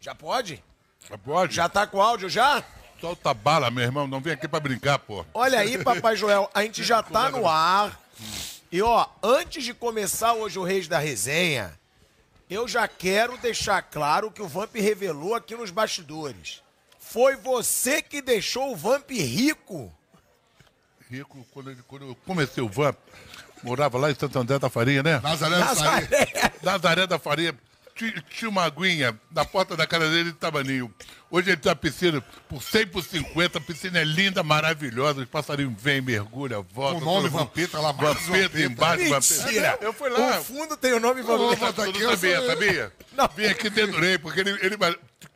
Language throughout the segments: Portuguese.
Já pode? Já pode? Já tá com áudio já? Solta bala, meu irmão. Não vem aqui pra brincar, pô. Olha aí, Papai Joel, a gente já tá no ar. E ó, antes de começar hoje o Reis da Resenha, eu já quero deixar claro que o Vamp revelou aqui nos bastidores. Foi você que deixou o Vamp rico. Rico, quando, ele- quando eu comecei o Vamp, morava lá em Santo André da Farinha, né? Nazaré da Farinha. Nazaré. Nazaré da Farinha. Ti- Tinha uma aguinha na porta da casa dele de tabaninho. Hoje ele tem uma piscina por 100 por 50. A piscina é linda, maravilhosa. Os passarinhos vêm, mergulham, voltam. O nome Vampeta lá, Marcos Vampeta Vampeta. embaixo. Vampeta. Eu fui lá. O fundo tem o nome Ô, Vamp. mas Eu aqui não sabia, sabia? Não. Vim aqui dedurei, porque ele, ele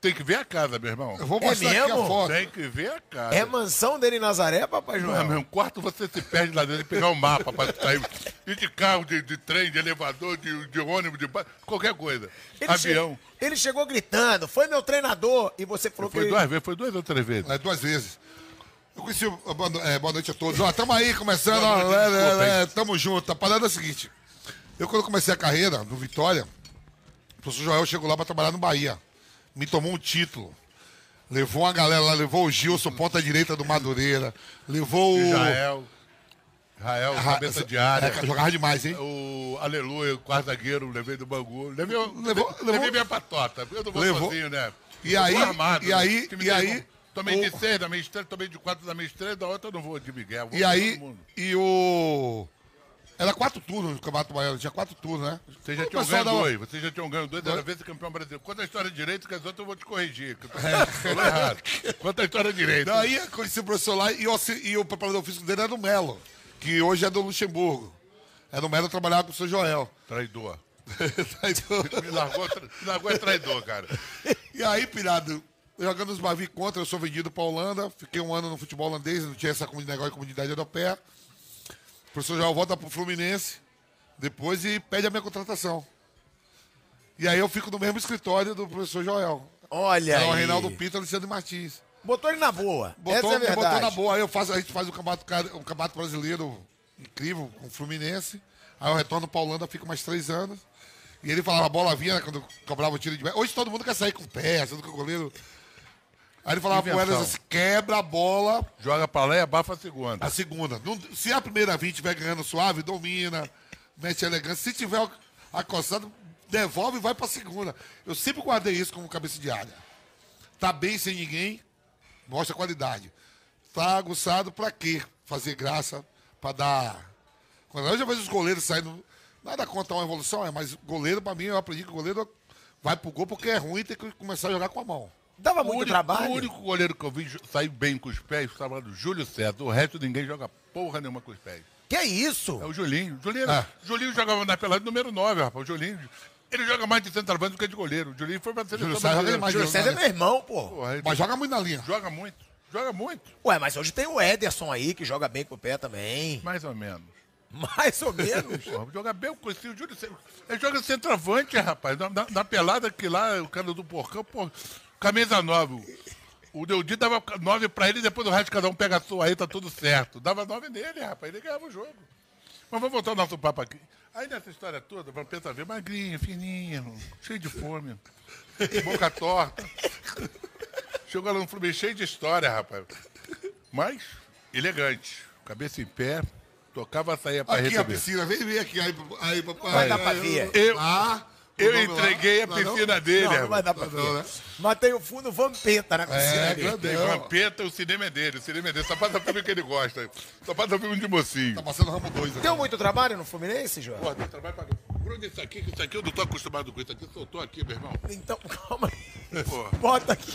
tem que ver a casa, meu irmão. Eu vou É mostrar aqui a foto. Tem que ver a casa. É mansão dele em Nazaré, Papai Não, Joel? meu quarto você se perde lá dentro e pegar um mapa para sair. E de carro, de, de trem, de elevador, de, de ônibus, de qualquer coisa. Ele Avião. che- Ele chegou gritando, foi meu treinador. E você falou Foi que. duas vezes, foi duas ou três vezes. É, duas vezes. Eu conheci. o- Boa, no- é, boa noite a todos. Ó, tamo aí começando. Boa ó, noite, é, é, é, tamo junto. A parada é a seguinte. Eu, quando comecei a carreira no Vitória, o professor Joel chegou lá pra trabalhar no Bahia. Me tomou um título. Levou uma galera lá, levou o Gilson, ponta direita do Madureira. Levou o. Israel. Israel, Ra- cabeça de área. É, jogava demais, hein? O Aleluia, o quarto zagueiro, levei do Bangu. Levei, Levou- levei levou- minha patota. Eu não vou Levou- sozinho, né? E Eu aí- armado, e né? aí- e deu- aí- Tomei de o- seis da minha estrela, tomei de quatro da minha estrela, da outra eu não vou de Miguel. vou E aí, e o. Era quatro turnos no Campeonato Baiano, tinha quatro turnos, né? Vocês já O tinham pessoal ganho dava- dois, vocês já tinham ganho dois, era vice-campeão brasileiro. Conta a história direito, que as outras eu vou te corrigir. Que eu tô falou errado. Conta a história direito. Daí eu conheci o professor lá e, o auxi- e o preparador físico dele era o Melo, que hoje é do Luxemburgo. Era o Melo trabalhava com o seu Joel. Traidor. Traidor. Me largou, tra- me largou é traidor, cara. e aí, pirado, jogando os Bavi contra, eu sou vendido pra Holanda, fiquei um ano no futebol holandês, não tinha essa comunidade, negócio de comunidade europeia. O professor Joel volta pro Fluminense, depois e pede a minha contratação. E aí eu fico no mesmo escritório do professor Joel. Olha É o aí. Reinaldo Pinto e Alexandre Martins. Botou ele na boa. Botou, Essa é a botou na boa. Aí eu faço, a gente faz o campeonato, um campeonato brasileiro incrível com o Fluminense. Aí eu retorno pra Holanda, fico mais três anos. E ele falava, a bola vinha né, quando cobrava o tiro de pé. Hoje todo mundo quer sair com o pé, tudo com o goleiro. Aí ele falava pro. Elas assim, quebra a bola Joga pra lá e abafa a segunda. a segunda. Se a primeira 20 estiver ganhando suave, domina, mete elegância. Se tiver acossado, devolve e vai pra segunda. Eu sempre guardei isso como cabeça de área. Tá bem sem ninguém, mostra qualidade. Tá aguçado pra quê? Fazer graça, pra dar. Quando eu já vejo os goleiros saindo. Nada contra uma evolução, é, mas goleiro, pra mim, eu aprendi que o goleiro vai pro gol porque é ruim e tem que começar a jogar com a mão. Dava muito único, trabalho. o único goleiro que eu vi sair bem com os pés estava do Júlio César. O resto ninguém joga porra nenhuma com os pés. Que é isso? É o Julinho. Julinho, Ah. Julinho jogava na pelada número 9, rapaz. O Julinho. Ele joga mais de centroavante do que de goleiro. O Julinho foi pra seleção Júlio César demais. Júlio César é meu irmão, pô. Porra, ele Mas joga muito na linha. joga muito. Joga muito. Ué, mas hoje tem o Ederson aí, que joga bem com o pé também. Mais ou menos. Mais ou menos. Porra, joga bem, conheci o Júlio César. Ele joga centroavante, rapaz. Na, na- na pelada que lá, o cara do Porcão, pô, camisa 9. O Deudi dava 9 pra ele e depois o resto cada um pega a sua aí, tá tudo certo. Dava 9 nele, rapaz. Ele ganhava o jogo. Mas vamos voltar ao nosso papo aqui. Aí nessa história toda, vamos pensar ver magrinho, fininho, cheio de fome, boca torta. Chegou lá no Fluminense cheio de história, rapaz. Mas elegante. cabeça em pé, tocava a saída pra Aqui a receber. piscina, vem ver aqui. Aí, aí papai. Vai dar pra ver. Eu, Ah, eu lá? entreguei a Não, não? piscina dele, Não, não irmão. vai dar pra ver. Não, né? Mas tem o fundo Vampeta na piscina É, ali. grande. Tem Vampeta, o cinema é dele, o cinema é dele. Só passa filme que ele gosta. Só passa filme de mocinho. Tá passando Ramo 2 aqui. Deu muito trabalho no Fluminense, João? Pô, tem trabalho pra... Bruno, isso aqui, isso aqui eu não tô acostumado com isso aqui. Soltou aqui, meu irmão. Então, calma aí. Pô, Bota aqui.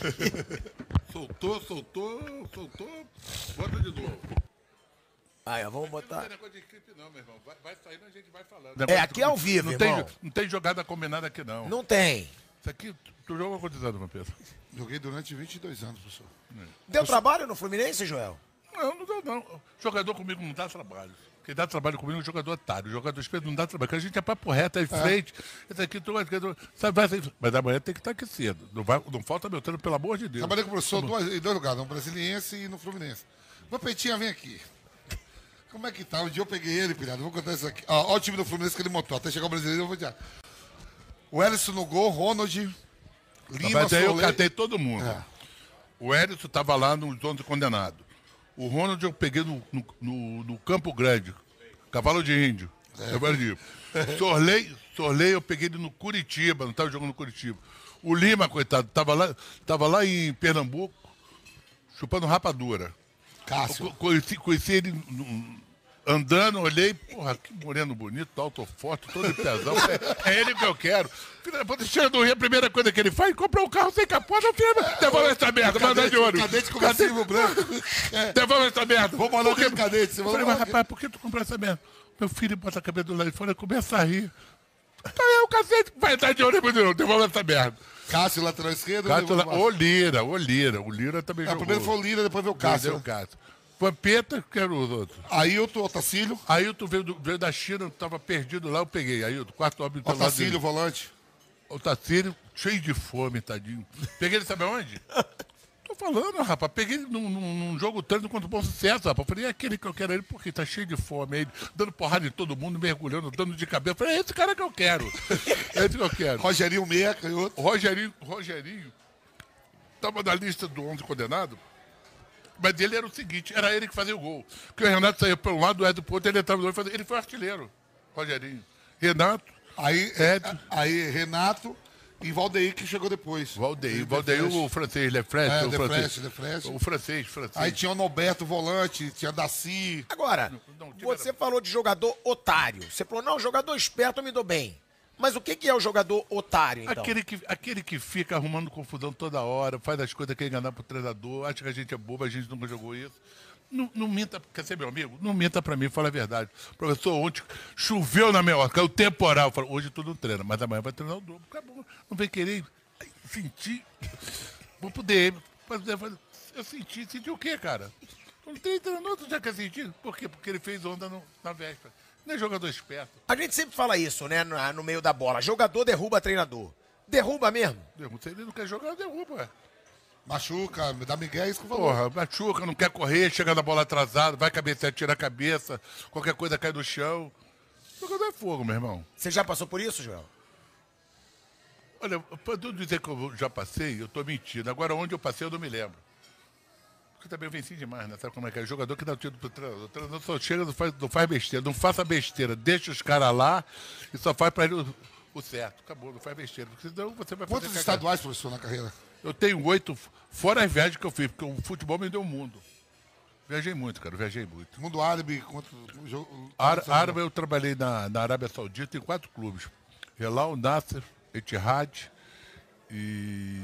soltou, soltou, soltou. Bota de novo. Aí, ó, vamos Não botar. tem negócio de clipe não, meu irmão. Vai, vai saindo, a gente vai falando. É, aqui é ao vivo, não tem, irmão. não tem jogada combinada aqui, não. Não tem. Isso aqui, tu jogou quantos anos, Vampeta? Joguei durante 22 anos, professor. Deu trabalho no Fluminense, Joel? Não, não dá não. Jogador comigo não dá trabalho. Quem dá trabalho comigo é um jogador otário. Jogador esperto não dá trabalho. Porque a gente é papo reto, é em frente. Esse aqui, tu, sabe, vai, mas amanhã tem que estar aqui cedo. Não, vai, não falta meu treino, pelo amor de Deus. Trabalhei com o professor em dois lugares, no Brasiliense e no Fluminense. Vapetinha, vem aqui. Como é que tá? Um dia eu peguei ele, pirado. Vou contar isso aqui. Ó, ó o time do Fluminense que ele montou. Até chegar o brasileiro, eu vou dizer. O Ellison no gol, Ronald, Lima, Mas aí eu catei todo mundo. É. O Edson estava lá nos 11 condenados. O Ronald eu peguei no, no, no- no Campo Grande. Cavalo de Índio. É. Cavalo de Índio. Sorley, Sorley eu peguei ele no Curitiba, não estava jogando no Curitiba. O Lima, coitado, estava lá, tava lá em Pernambuco, chupando rapadura. Cássio. Conheci, conheci ele andando, olhei, porra, que moreno bonito, alto, forte, todo de pezão. É, é ele que eu quero. Puta, chega do Rio, a primeira coisa que ele faz, compra um carro sem capota, filho. Devolve essa merda, manda de ouro. Cadete conversível branco. Devolve essa merda. Vou mandar Por quê? aquele cadete. Você Eu falei, mas rapaz, por que tu comprou essa merda? Meu filho bota a cabeça do lado de fora e começa a rir. Então é o cacete, vai dar de ouro, devolve essa merda. Cássio, lateral esquerdo. Cássio, levou lá- o Lira, o Lira, o Lira também É, jogou. primeiro foi o Lira, depois veio o Cássio. Cássio. o Cássio. Vampeta, que era os outros. Ailton, Otacílio. Ailton veio, do- veio da China, estava perdido lá, eu peguei. Ailton, quarto homem do Otacílio, volante. Otacílio, cheio de fome, tadinho. Peguei ele, sabe aonde? Tô falando, rapaz. Peguei ele num, num- num jogo treino contra o Bom Sucesso, rapaz. Falei, é aquele que eu quero ele, porque tá cheio de fome. Aí, dando porrada em todo mundo, mergulhando, dando de cabeça. Falei, é esse cara que eu quero. É esse que eu quero. Rogerinho Meia, canhoto. Rogerinho, Rogerinho estava na lista do 11 condenado, mas dele era o seguinte, era ele que fazia o gol. Porque o Renato para um lado, o Ed pro outro, ele entrava no fazia- ele foi artilheiro, Rogerinho. Renato, Aí, Ed. aí Renato e Valdeir, que chegou depois. Valdeir, De Valdeir, o francês, Lefresque, É, o francês. O francês, francês. Aí tinha o Norberto, volante, tinha Daci. Agora, não, tira você falou de jogador otário. Você falou, não, jogador esperto eu me dou bem. Mas o que, que é o jogador otário, então? Aquele que, aquele que fica arrumando confusão toda hora, faz as coisas que enganar pro treinador, acha que a gente é bobo, a gente nunca jogou isso. Não, não minta, quer ser meu amigo? Não minta pra mim, fala a verdade. Professor, ontem choveu na minha hora, caiu temporal. Falo, hoje tu não treina, mas amanhã vai treinar o dobro. Acabou. Não vem querer sentir. Vou DM. Mas Eu senti, senti o quê, cara? Não tem treinador, tu já quer sentir? Por quê? Porque ele fez onda no- na véspera. Não é jogador esperto. A gente sempre fala isso, né, no, no meio da bola. Jogador derruba treinador. Derruba mesmo? Se ele não quer jogar, derruba. Machuca, dá Miguel, é isso que eu. Porra, machuca, não quer correr, chega na bola atrasada, vai cabecear, tira a cabeça, qualquer coisa cai no chão. Jogador é fogo, meu irmão. Você já passou por isso, Joel? Olha, pra não dizer que eu já passei, eu tô mentindo. Agora, onde eu passei, eu não me lembro. Porque também eu venci demais, né? Sabe como é que é? Jogador que dá o tiro pro treinador. O treinador só chega, não faz, não faz besteira. Não faça besteira. Deixa os caras lá e só faz pra ele o, o certo. Acabou, não faz besteira. Porque senão você vai fazer Quantos cagada. estaduais, professor, na carreira? Eu tenho oito, fora as viagens que eu fiz, porque o futebol me deu o mundo. Viajei muito, cara, viajei muito. Mundo árabe, quanto. Ar- Árabe eu trabalhei na, na Arábia Saudita em quatro clubes. Hilal, Nasser, Etihad e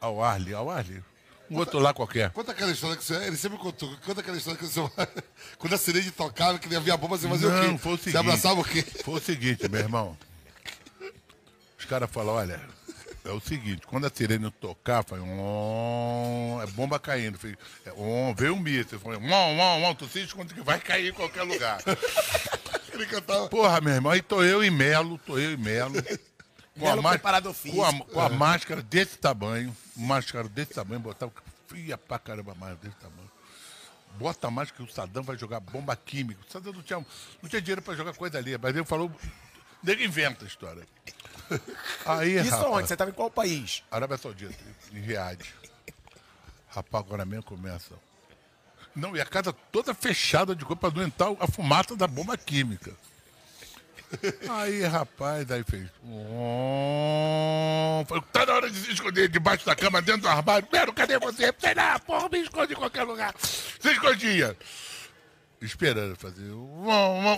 Al Ahly. Al Ahly. Um outro lá qualquer. Conta aquela história que você. Ele sempre contou. Conta aquela história que você. Quando a sirene tocava, que havia bomba, você fazia o Não, quê? foi o Você seguinte. abraçava o quê? Foi o seguinte, meu irmão. Os caras falam, olha, é o seguinte, quando a sirene tocar, faz um, é bomba caindo. Filho. É, um, veio um míssil, fala, um, um, um, tu se esconde que vai cair em qualquer lugar. Ele cantava. Porra, meu irmão, aí tô eu e Melo, tô eu e Melo. Com Melo má- preparador com a, com a máscara desse tamanho, máscara desse tamanho, botava fria pra caramba a máscara desse tamanho. Bota a máscara que o Sadam vai jogar bomba química. O Sadam não tinha, não tinha dinheiro pra jogar coisa ali, mas ele falou. Nego inventa a história. Aí, Isso rapaz, onde? Você estava em qual país? Arábia Saudita, em Riad. Rapaz, agora mesmo começa. Não, e a casa toda fechada de coisa para não entrar a fumaça da bomba química. Aí, rapaz, aí fez. "Om". Falei, tá na hora de se esconder debaixo da cama, dentro do armário. Mero, cadê você? Sei lá, porra, me esconde em qualquer lugar. Se escondia. Esperando fazer.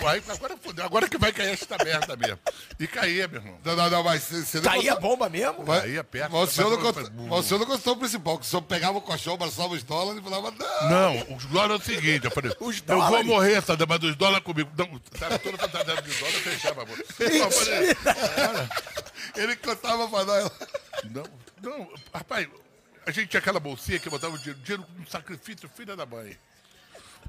Aí, agora fodeu, agora que vai cair esta merda mesmo. E caía, meu irmão. Não, não, não, mas você você não Caía a bomba mesmo? Vai- Caía perto, Mas o senhor, não mas- contou, mas o senhor não contou o principal, que o senhor pegava o colchão, abraçava os dólares e falava, não. Não, os dólares é o seguinte, eu falei, Os eu vou morrer, Sadam, mas dos dólares comigo. Não, tava toda fantasia de dólar, eu fechava a boca. Ele contava pra nós. Não, não, rapaz, a gente tinha aquela bolsinha que botava o dinheiro, dinheiro com sacrifício, filha da mãe.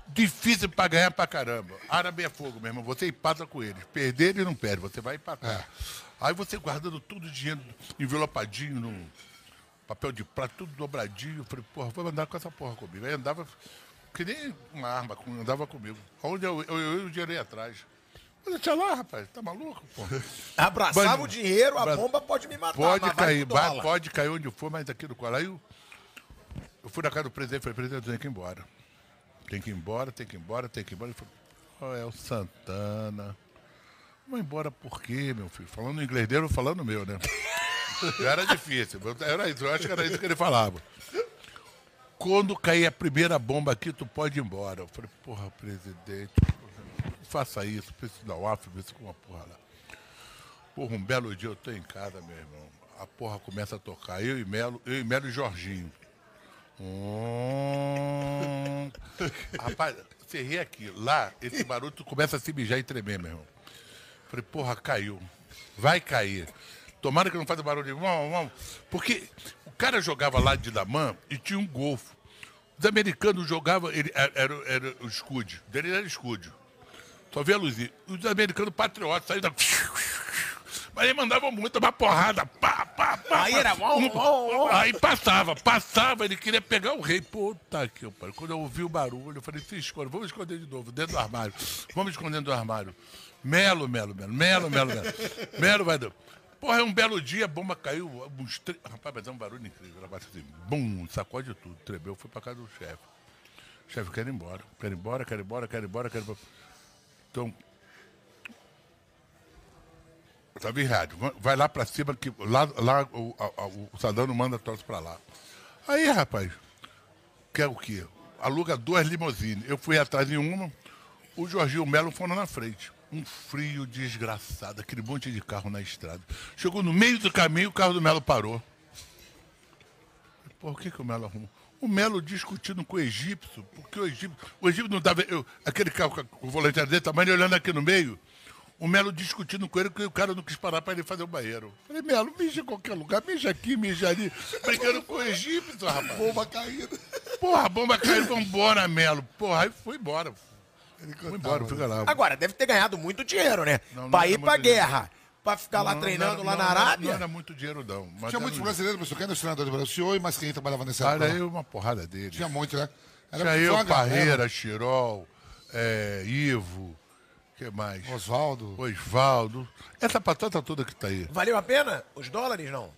Difícil pra ganhar pra caramba. Árabe é fogo, meu irmão. Você empata com eles. Perder, ele não perde, você vai empatar. Aí você guardando tudo o dinheiro envelopadinho no papel de prata, tudo dobradinho. Eu falei, porra, vou andar com essa porra comigo. Aí andava que nem uma arma, andava comigo. Onde eu, eu, eu, e o dinheiro ia atrás. Mas deixa lá, rapaz, tá maluco, porra? Abraçava o dinheiro, a bomba pode me matar. Pode cair, vai- pode cair onde for, mas aqui no colar. Aí eu, eu fui na casa do presidente falei, presidente, tem que ir embora. Tem que ir embora, tem que ir embora, tem que ir embora. Ele falou, oh, é o Santana. Vou embora por quê, meu filho? Falando inglês dele ou falando meu, né? Era difícil. Era isso, eu acho que era isso que ele falava. Quando cair a primeira bomba aqui, tu pode ir embora. Eu falei, porra, presidente, faça isso, preciso off, ver se com uma porra lá. Porra, um belo dia eu tô em casa, meu irmão. A porra começa a tocar. Eu e Melo, eu e Melo e Jorginho. Hum. Rapaz, ri aqui. Lá, esse barulho tu começa a se mijar e tremer, meu irmão. Falei, porra, caiu. Vai cair. Tomara que não faça barulho vamos, vamos. Porque o cara jogava lá de Damã e tinha um golfo. Os americanos jogavam, ele, era, era, era o escudo. Dele era escudo. Só via a luzinha. Os americanos patriotas saíram da. Mas ele mandava muito, uma porrada. Pá, pá, pá, Aí era bom, bom. Aí passava, passava, ele queria pegar o rei. Puta que eu pariu. Quando eu ouvi o barulho, eu falei, se esconde, vamos esconder de novo, dentro do armário. Vamos esconder do armário. Melo, melo, melo, melo, melo, melo. Melo vai dar. Porra, é um belo dia, a bomba caiu. Uns tre... Rapaz, mas é um barulho incrível. Ela bate assim, bum, sacode tudo. Tremeu, foi pra casa do chefe. Chefe, quero ir embora. Quero ir embora, quero ir embora, quero ir embora, quero ir embora. Então, Tá virado. Vai lá pra cima, que lá, lá o, a- o Sadam não manda troço pra lá. Aí, rapaz, quer o quê? Aluga duas limousines. Eu fui atrás de uma, o Jorginho Melo foram na frente. Um frio desgraçado, aquele monte de carro na estrada. Chegou no meio do caminho, o carro do Melo parou. Por que, que o Melo arrumou? O Melo discutindo com o egípcio, porque o egípcio, o egípcio não dava. eu- aquele carro com o volante dele, tamanho olhando aqui no meio. O Melo discutindo com ele, que o cara não quis parar para ele fazer o banheiro. Falei, Melo, mija em qualquer lugar, mija aqui, mija ali. Brigando com o egípcio, rapaz. Bomba caindo. Porra, a bomba caiu, vambora, Melo. Porra, aí foi embora. Foi embora, fica lá. Agora, deve ter ganhado muito dinheiro, né? Não, não pra era ir pra muito dinheiro. guerra. Pra ficar lá Não, treinando não, lá não, na Arábia. Não era muito dinheiro, não. Mas Tinha era muitos brasileiros, mas quem era o treinador do Brasil? O senhor e mais quem trabalhava nessa época? eu uma porrada dele. Tinha muito, né? Era Tinha eu. Parreira, Chirol, é, Ivo, que mais? Oswaldo. Osvaldo. Essa patata toda que tá aí. Valeu a pena? Os dólares, não?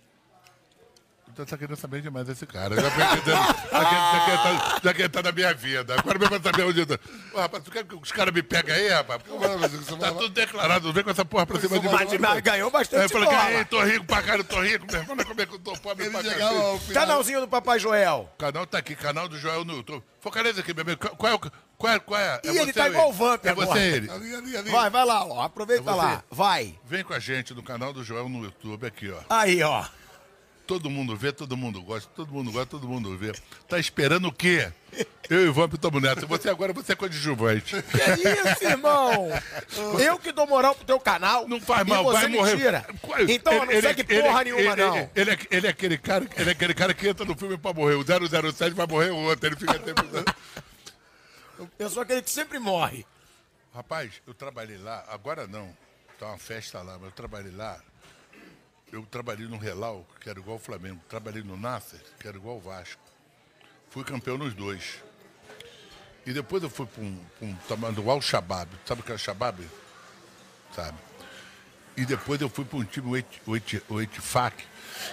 Você tá querendo saber demais desse cara. Já, já, já, quer- quer tá, tá na minha vida. Agora mesmo saber onde eu tô. Ô, rapaz, tu quer que os caras me peguem aí, rapaz? Pô, tá tudo declarado. Não vem com essa porra pra cima de mim. Mas, mas ganhou Aí bastante eu falei, bola. "Ei, tô rico pra caralho, tô rico, meu irmão. Olha como é que eu tô pobre pra final. Canalzinho do Papai Joel. O canal tá aqui, canal do Joel no YouTube. Focaliza aqui, meu amigo. Qual é o. Qual é? Qual é? É Ih, ele tá igual ele? o Vamp É agora. você ele. Ali, ali, ali. Vai, vai lá, ó. Aproveita É lá. Vai. Vem com a gente no canal do Joel no YouTube aqui, ó. Aí, ó. Todo mundo vê, todo mundo gosta, todo mundo gosta, todo mundo vê. Tá esperando o quê? Eu e o Vamp estamos nessa. Você agora você é coadjuvante. Que isso, irmão? Eu que dou moral pro teu canal. Não faz e mal, você vai morrer. tira. Qual- Então eu não ele- segue ele- porra ele- nenhuma, ele- não. Ele, ele é, ele é aquele cara, ele é aquele cara que entra no filme pra morrer. O 007 vai morrer o outro. Ele fica sempre. Eu sou aquele que sempre morre. Rapaz, eu trabalhei lá, agora não, tá uma festa lá, mas eu trabalhei lá. Eu trabalhei no Relau, que era igual o Flamengo. Trabalhei no Nasser, que era igual o Vasco. Fui campeão nos dois. E depois eu fui para um, pra um do Al-Shabaab. Sabe o que é o Shabaab? Sabe? E depois eu fui para um time, o Et- o Et- o Etifak,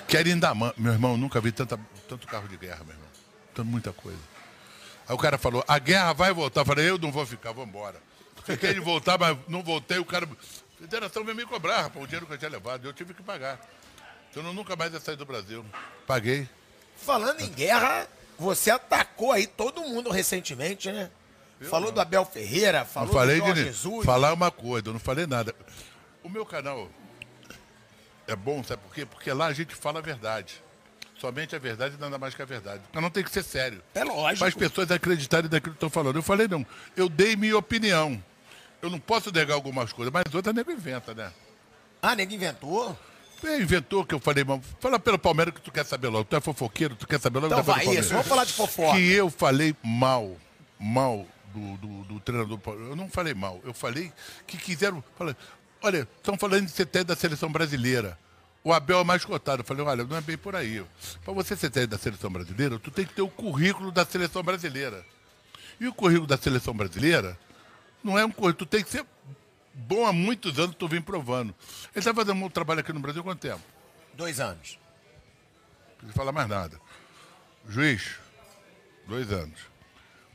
que era em Damã. Meu irmão, nunca vi tanta, tanto carro de guerra, meu irmão. Tanto, muita coisa. Aí o cara falou, a guerra vai voltar. Eu falei, eu não vou ficar, vou embora. Fiquei de voltar, mas não voltei. O cara. A federação veio me cobrar, rapaz, o dinheiro que eu tinha levado. Eu tive que pagar. Então eu nunca mais ia sair do Brasil. Paguei. Falando em guerra, você atacou aí todo mundo recentemente, né? falou do Abel Ferreira, falou não falei do Jorge de Jesus. falar uma coisa, eu não falei nada. O meu canal é bom, sabe por quê? Porque lá a gente fala a verdade. Somente a verdade e nada mais que a verdade. Mas não tem que ser sério. É lógico. Para as pessoas acreditarem naquilo que estão falando. Eu falei, não. Eu dei minha opinião. Eu não posso negar algumas coisas, mas outras nego inventa, né? Ah, nego inventou? É, inventou que eu falei, mas fala pelo Palmeiras que tu quer saber logo. Tu é fofoqueiro, tu quer saber logo. Então vai isso, vamos falar de fofoca. Que eu falei mal, mal do, do, do treinador. Eu não falei mal, eu falei que quiseram. Falei, olha, estão falando de CT da seleção brasileira. O Abel é mais cotado. Eu falei, olha, não é bem por aí. Para você ser CT da seleção brasileira, tu tem que ter o currículo da seleção brasileira. E o currículo da seleção brasileira não é um currículo, tu tem que ser bom há muitos anos, tu vem provando. Ele está fazendo um trabalho aqui no Brasil há quanto tempo? Dois anos. Não preciso falar mais nada. Juiz, dois anos.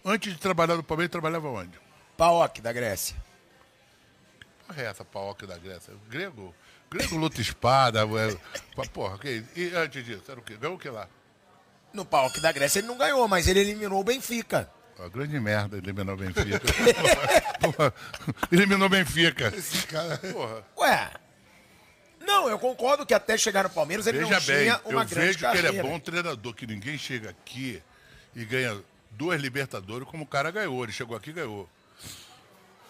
Antes de trabalhar no Palmeiras, trabalhava onde? Paok, da Grécia. Porra, é essa paóquia da Grécia? Grego? Grego luta espada. É, porra, que, e antes disso, era o quê? Ganhou o que lá? No Paok da Grécia ele não ganhou, mas ele eliminou o Benfica. Ó, grande merda, eliminou o Benfica. Porra, eliminou o Benfica. Esse cara. Porra. Ué. Não, eu concordo que até chegar no Palmeiras ele Veja não bem, tinha uma eu grande vejo carreira. que ele é bom treinador, que ninguém chega aqui e ganha duas Libertadores como o cara ganhou. Ele chegou aqui e ganhou.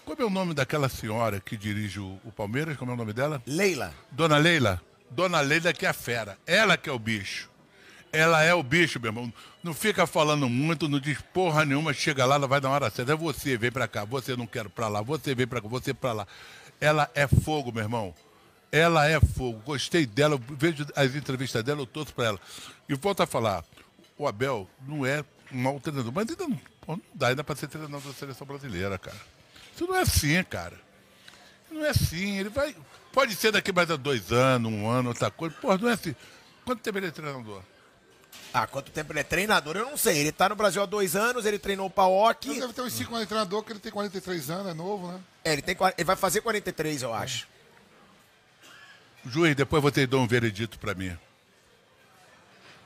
Como é o nome daquela senhora que dirige o, o Palmeiras? Como é o nome dela? Leila. Dona Leila? Dona Leila que é a fera. Ela que é o bicho. Ela é o bicho, meu irmão. Não fica falando muito, não diz porra nenhuma, chega lá, ela vai na hora certa. É você, vem pra cá, você não quer pra lá, você vem pra cá, você pra lá. Ela é fogo, meu irmão. Ela é fogo. Gostei dela, vejo as entrevistas dela, eu torço pra ela. E volto a falar, o Abel não é um mau treinador, mas ainda não, não dá ainda pra ser treinador da seleção brasileira, cara. Isso não é assim, cara. Não é assim. Ele vai. Pode ser daqui mais a dois anos, um ano, outra coisa. Porra, não é assim. Quanto tempo ele é treinador? Ah, quanto tempo ele é treinador, eu não sei. Ele tá no Brasil há dois anos, ele treinou o Paok. Ele deve ter uns 5 anos de treinador, que ele tem 43 anos, é novo, né? É, ele, tem, ele vai fazer 43, eu acho. Juiz, depois você dá um veredito pra mim.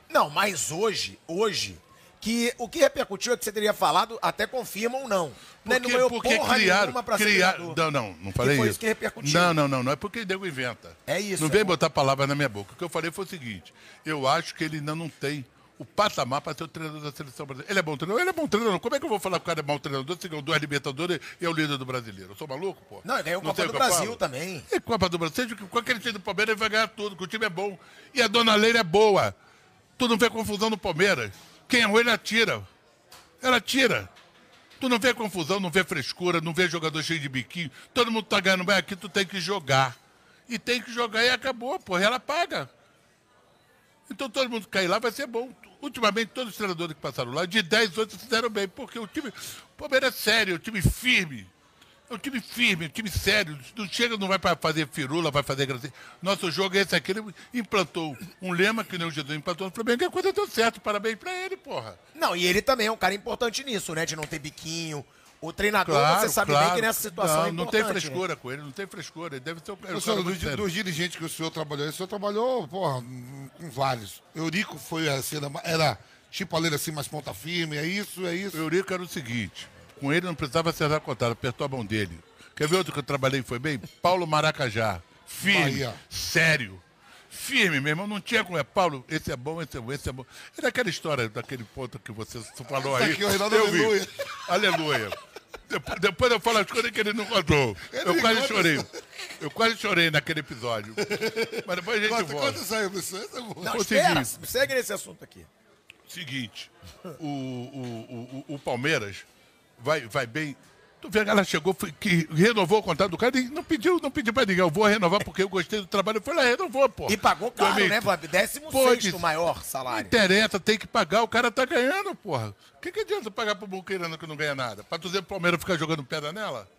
Não, mas hoje, hoje, que o que repercutiu é que você teria falado, até confirma ou não. Né, Porque, não porque criaram. criaram não, não, não falei isso. isso que repercutiu. Não, não, não, não. É porque nego inventa. É isso, Não é vem bom. botar palavras na minha boca. O que eu falei foi o seguinte: eu acho que ele ainda não tem o patamar para ser o treinador da seleção brasileira. Ele é bom treinador? Ele é bom treinador. Como é que eu vou falar que o cara é bom treinador se ganhou duas Libertadores e é o líder do brasileiro? Eu sou maluco, pô? Não, ele ganhou Copa do Brasil também. E Copa do Brasil, seja que qualquer time do Palmeiras ele vai ganhar tudo, que o time é bom. E a dona Leila é boa. Tu não vê confusão no Palmeiras. Quem errou, ele atira. Ela tira. Tu não vê confusão, não vê frescura, não vê jogador cheio de biquinho. Todo mundo tá ganhando bem aqui, tu tem que jogar. E tem que jogar e acabou, porra. Ela paga. Então todo mundo cair lá vai ser bom. Ultimamente, todos os treinadores que passaram lá, de 10, 8 se deram bem, porque o time. O Palmeiras é sério, é um time firme. É um time firme, é um time sério. Não chega, não vai para fazer firula, vai fazer gracinha. Nosso jogo é esse aqui. Ele implantou um lema que nem o Jesus implantou no Flamengo, que a coisa deu certo. Parabéns para ele, porra. Não, e ele também é um cara importante nisso, né? De não ter biquinho. O treinador, Claro, você sabe claro. bem que nessa situação não, é não tem né? frescura com ele, não tem frescura. Ele deve ser um O senhor, cara dos, dirigentes que o senhor trabalhou, o senhor trabalhou, porra, com vários. Eurico foi assim, era- era tipo a assim, mais ponta firme, é isso, é isso. O Eurico era o seguinte: com ele não precisava acertar contato, apertou a mão dele. Quer ver outro que eu trabalhei e foi bem? Paulo Maracajá. Firme, Bahia. sério. Firme, meu irmão, não tinha como é. Paulo, esse é bom, esse é bom, esse é bom. Era aquela história daquele ponto que você falou aí. aqui, Reinaldo, eu vi. aleluia. Aleluia. Depois, depois eu falo as coisas que ele não contou. Eu Ele quase conta. chorei. Eu quase chorei naquele episódio. Mas depois a gente Conta, volta. conta isso aí, é. Não, espera, segue nesse assunto aqui. Seguinte, o, o, o, o Palmeiras vai, vai bem. Tu vê, ela chegou, foi, que renovou o contrato do cara e não pediu, não pediu pra ninguém. Eu vou renovar porque eu gostei do trabalho. Foi lá, renovou, pô. E pagou caro, Também- né, sexto que- maior Não salário. interessa, tem que pagar, o cara tá ganhando, porra. O que, que adianta pagar pro Buqueirano que não ganha nada? Pra tu dizer pro Palmeiras ficar jogando pedra nela?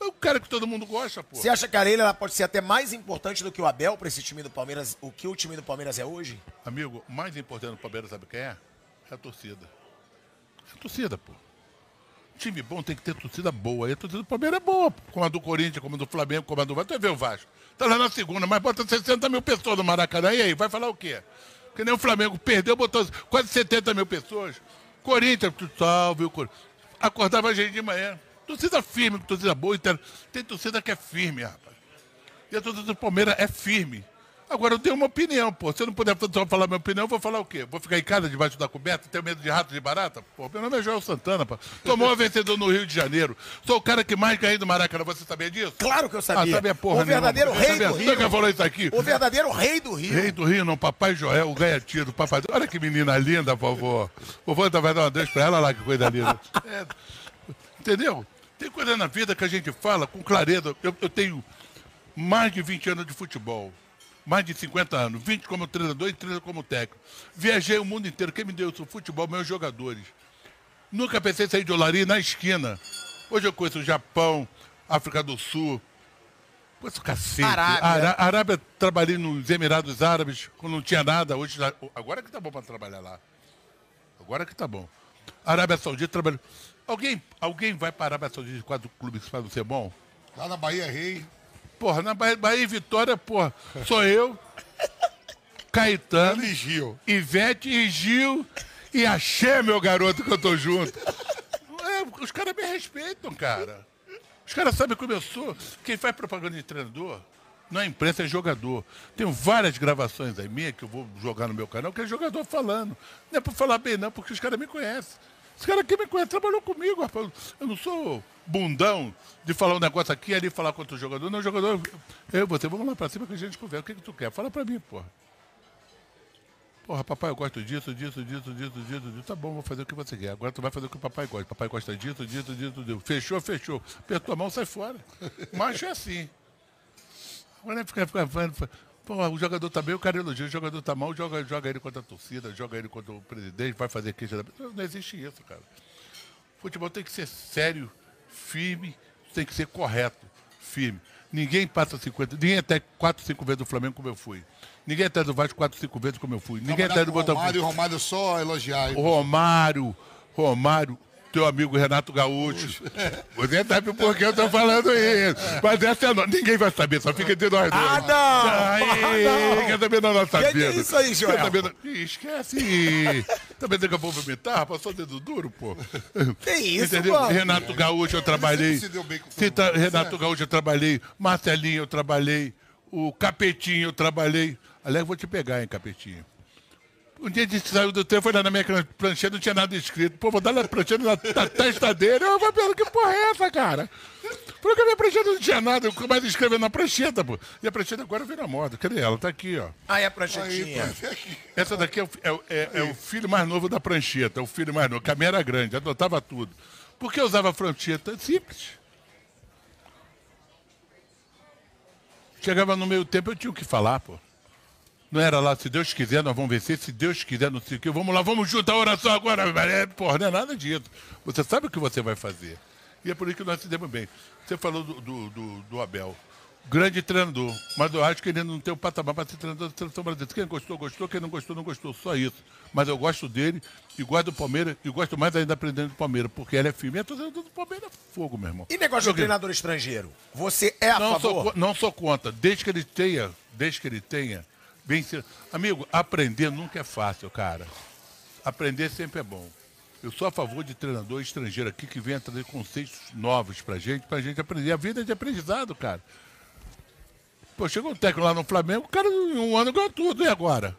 É o cara que todo mundo gosta, pô. Você acha que a Areia ela pode ser até mais importante do que o Abel para esse time do Palmeiras, o que o time do Palmeiras é hoje? Amigo, o mais importante do Palmeiras, sabe quem é? É a torcida. É torcida, pô. Time bom tem que ter torcida boa. E a torcida do Palmeiras é boa, como a do Corinthians, como a do Flamengo, como a do Vasco. Tu ver o Vasco. Tá lá na segunda, mas bota 60 mil pessoas no Maracanã. E aí, vai falar o quê? Que nem o Flamengo perdeu, botou quase 70 mil pessoas. Corinthians, tu salve o Corinthians. Acordava a gente de manhã. Torcida firme, torcida boa. Tem torcida que é firme, rapaz. E a torcida do Palmeiras é firme. Agora, eu tenho uma opinião, pô. Se eu não puder só falar minha opinião, eu vou falar o quê? Vou ficar em casa debaixo da coberta, tenho medo de rato de barata? Pô, meu nome é Joel Santana, pô. Tomou um vencedor no Rio de Janeiro. Sou o cara que mais ganhei do Maracanã. Você sabia disso? Claro que eu sabia. Ah, sabia porra o verdadeiro nenhuma. rei Sabia- do Rio. Nunca falou isso aqui? O verdadeiro rei do Rio. Rei do Rio, não, Papai Joel, ganha tiro, papai. Olha que menina linda, vovô. Vovô tá vai dar uma Deus pra ela lá, que coisa linda. É, entendeu? Tem coisa na vida que a gente fala com clareza. Eu, eu tenho mais de 20 anos de futebol. Mais de 50 anos. 20 como treinador e 30 como técnico. Viajei o mundo inteiro. Quem me deu isso? Futebol, meus jogadores. Nunca pensei em sair de Olaria na esquina. Hoje eu conheço o Japão, África do Sul. Conheço o cacete. Arábia. Ará- Arábia, trabalhei nos Emirados Árabes, quando não tinha nada. Hoje, agora que tá bom para trabalhar lá. Agora que tá bom. Arábia Saudita trabalhou. Alguém, alguém vai para a Arábia Saudita de quatro clubes que fazem ser bom? Lá na Bahia Rei. Porra, na Bahia, Bahia e Vitória, porra, sou eu, Caetano, e Gil. Ivete e Gil e Axé, meu garoto, que eu tô junto. É, os caras me respeitam, cara. Os caras sabem como eu sou. Quem faz propaganda de treinador não é imprensa, é jogador. Tenho várias gravações aí minha que eu vou jogar no meu canal, que é jogador falando. Não é por falar bem, não, porque os caras me conhecem. Os caras aqui me conhecem, trabalhou comigo, rapaz. Eu não sou bundão de falar um negócio aqui ali falar contra o jogador. Não, jogador, eu você, vamos lá pra cima que a gente conversa. O que, que tu quer? Fala pra mim, porra. Porra, papai, eu gosto disso, disso, disso, disso, disso, disso. Tá bom, vou fazer o que você quer. Agora tu vai fazer o que o papai gosta. Papai gosta disso, disso, disso, disso. Fechou, fechou. Apertou a mão, sai fora. Macho é assim. Agora fica, fica falando. Pô, o jogador tá bem, o cara elogia. O jogador tá mal, joga, joga ele contra a torcida, joga ele contra o presidente, vai fazer queixa da. Não existe isso, cara. Futebol tem que ser sério, firme, tem que ser correto, firme. Ninguém passa 50, ninguém até 4, 5 vezes do Flamengo como eu fui. Ninguém até do Vasco 4, 5 vezes como eu fui. Ninguém até do Botafogo. Romário, Romário só elogiar. O Romário, Romário, teu amigo Renato Gaúcho. Você sabe por que eu tô falando isso. Mas essa é a no... Ninguém vai saber, só fica entre nós dois. Ah, não! Aí, Ah, não! quer saber da nossa Que que vida? é isso aí, Joel? Quer saber da- Ih, Esquece. Também daqui a pouco vomitar, passou dedo duro, pô. Que isso, Entendeu? mano? Renato Gaúcho eu trabalhei. se deu bem com Cita- mundo, Renato certo. Gaúcho eu trabalhei. Marcelinho eu trabalhei. O Capetinho eu trabalhei. Aliás, vou te pegar, hein, Capetinho. Um dia a gente saiu do tempo, foi lá na minha prancheta, não tinha nada escrito. Pô, vou dar na prancheta na, na testa dele. Eu vou pensando, que porra é essa, cara? Porque a minha prancheta não tinha nada, eu começo a escrever na prancheta, pô. E a prancheta agora vira moda. Cadê ela? Tá aqui, ó. Aí a Aí, pranchetinha. aqui. Essa daqui é o, é é- é o filho mais novo da prancheta, é o filho mais novo. que A minha era grande, adotava tudo. Por que eu usava prancheta? Simples. Chegava no meio tempo, eu tinha o que falar, pô. Não era lá, se Deus quiser, nós vamos vencer, se Deus quiser, não sei o que. Vamos lá, vamos juntar a oração agora. É, Porra, não é nada disso. Você sabe o que você vai fazer. E é por isso que nós se demos bem. Você falou do, do, do- do Abel. Grande treinador, mas eu acho que ele não tem o patamar para ser treinador da seleção brasileira. Quem gostou, gostou. Quem não gostou, não gostou. Só isso. Mas eu gosto dele e gosto do Palmeiras e gosto mais ainda aprendendo do Palmeiras, porque ele é firme. E a torcida do Palmeiras é fogo, meu irmão. E negócio de Joguei- treinador estrangeiro? Você é a não sou, favor? co- não sou contra, desde que ele tenha, desde que ele tenha, bem Amigo, aprender nunca é fácil, cara. Aprender sempre é bom. Eu sou a favor de treinador estrangeiro aqui que venha trazer conceitos novos pra gente, pra gente aprender. A vida é de aprendizado, cara. Pô, chegou um técnico lá no Flamengo, o cara em um ano ganhou tudo. E agora?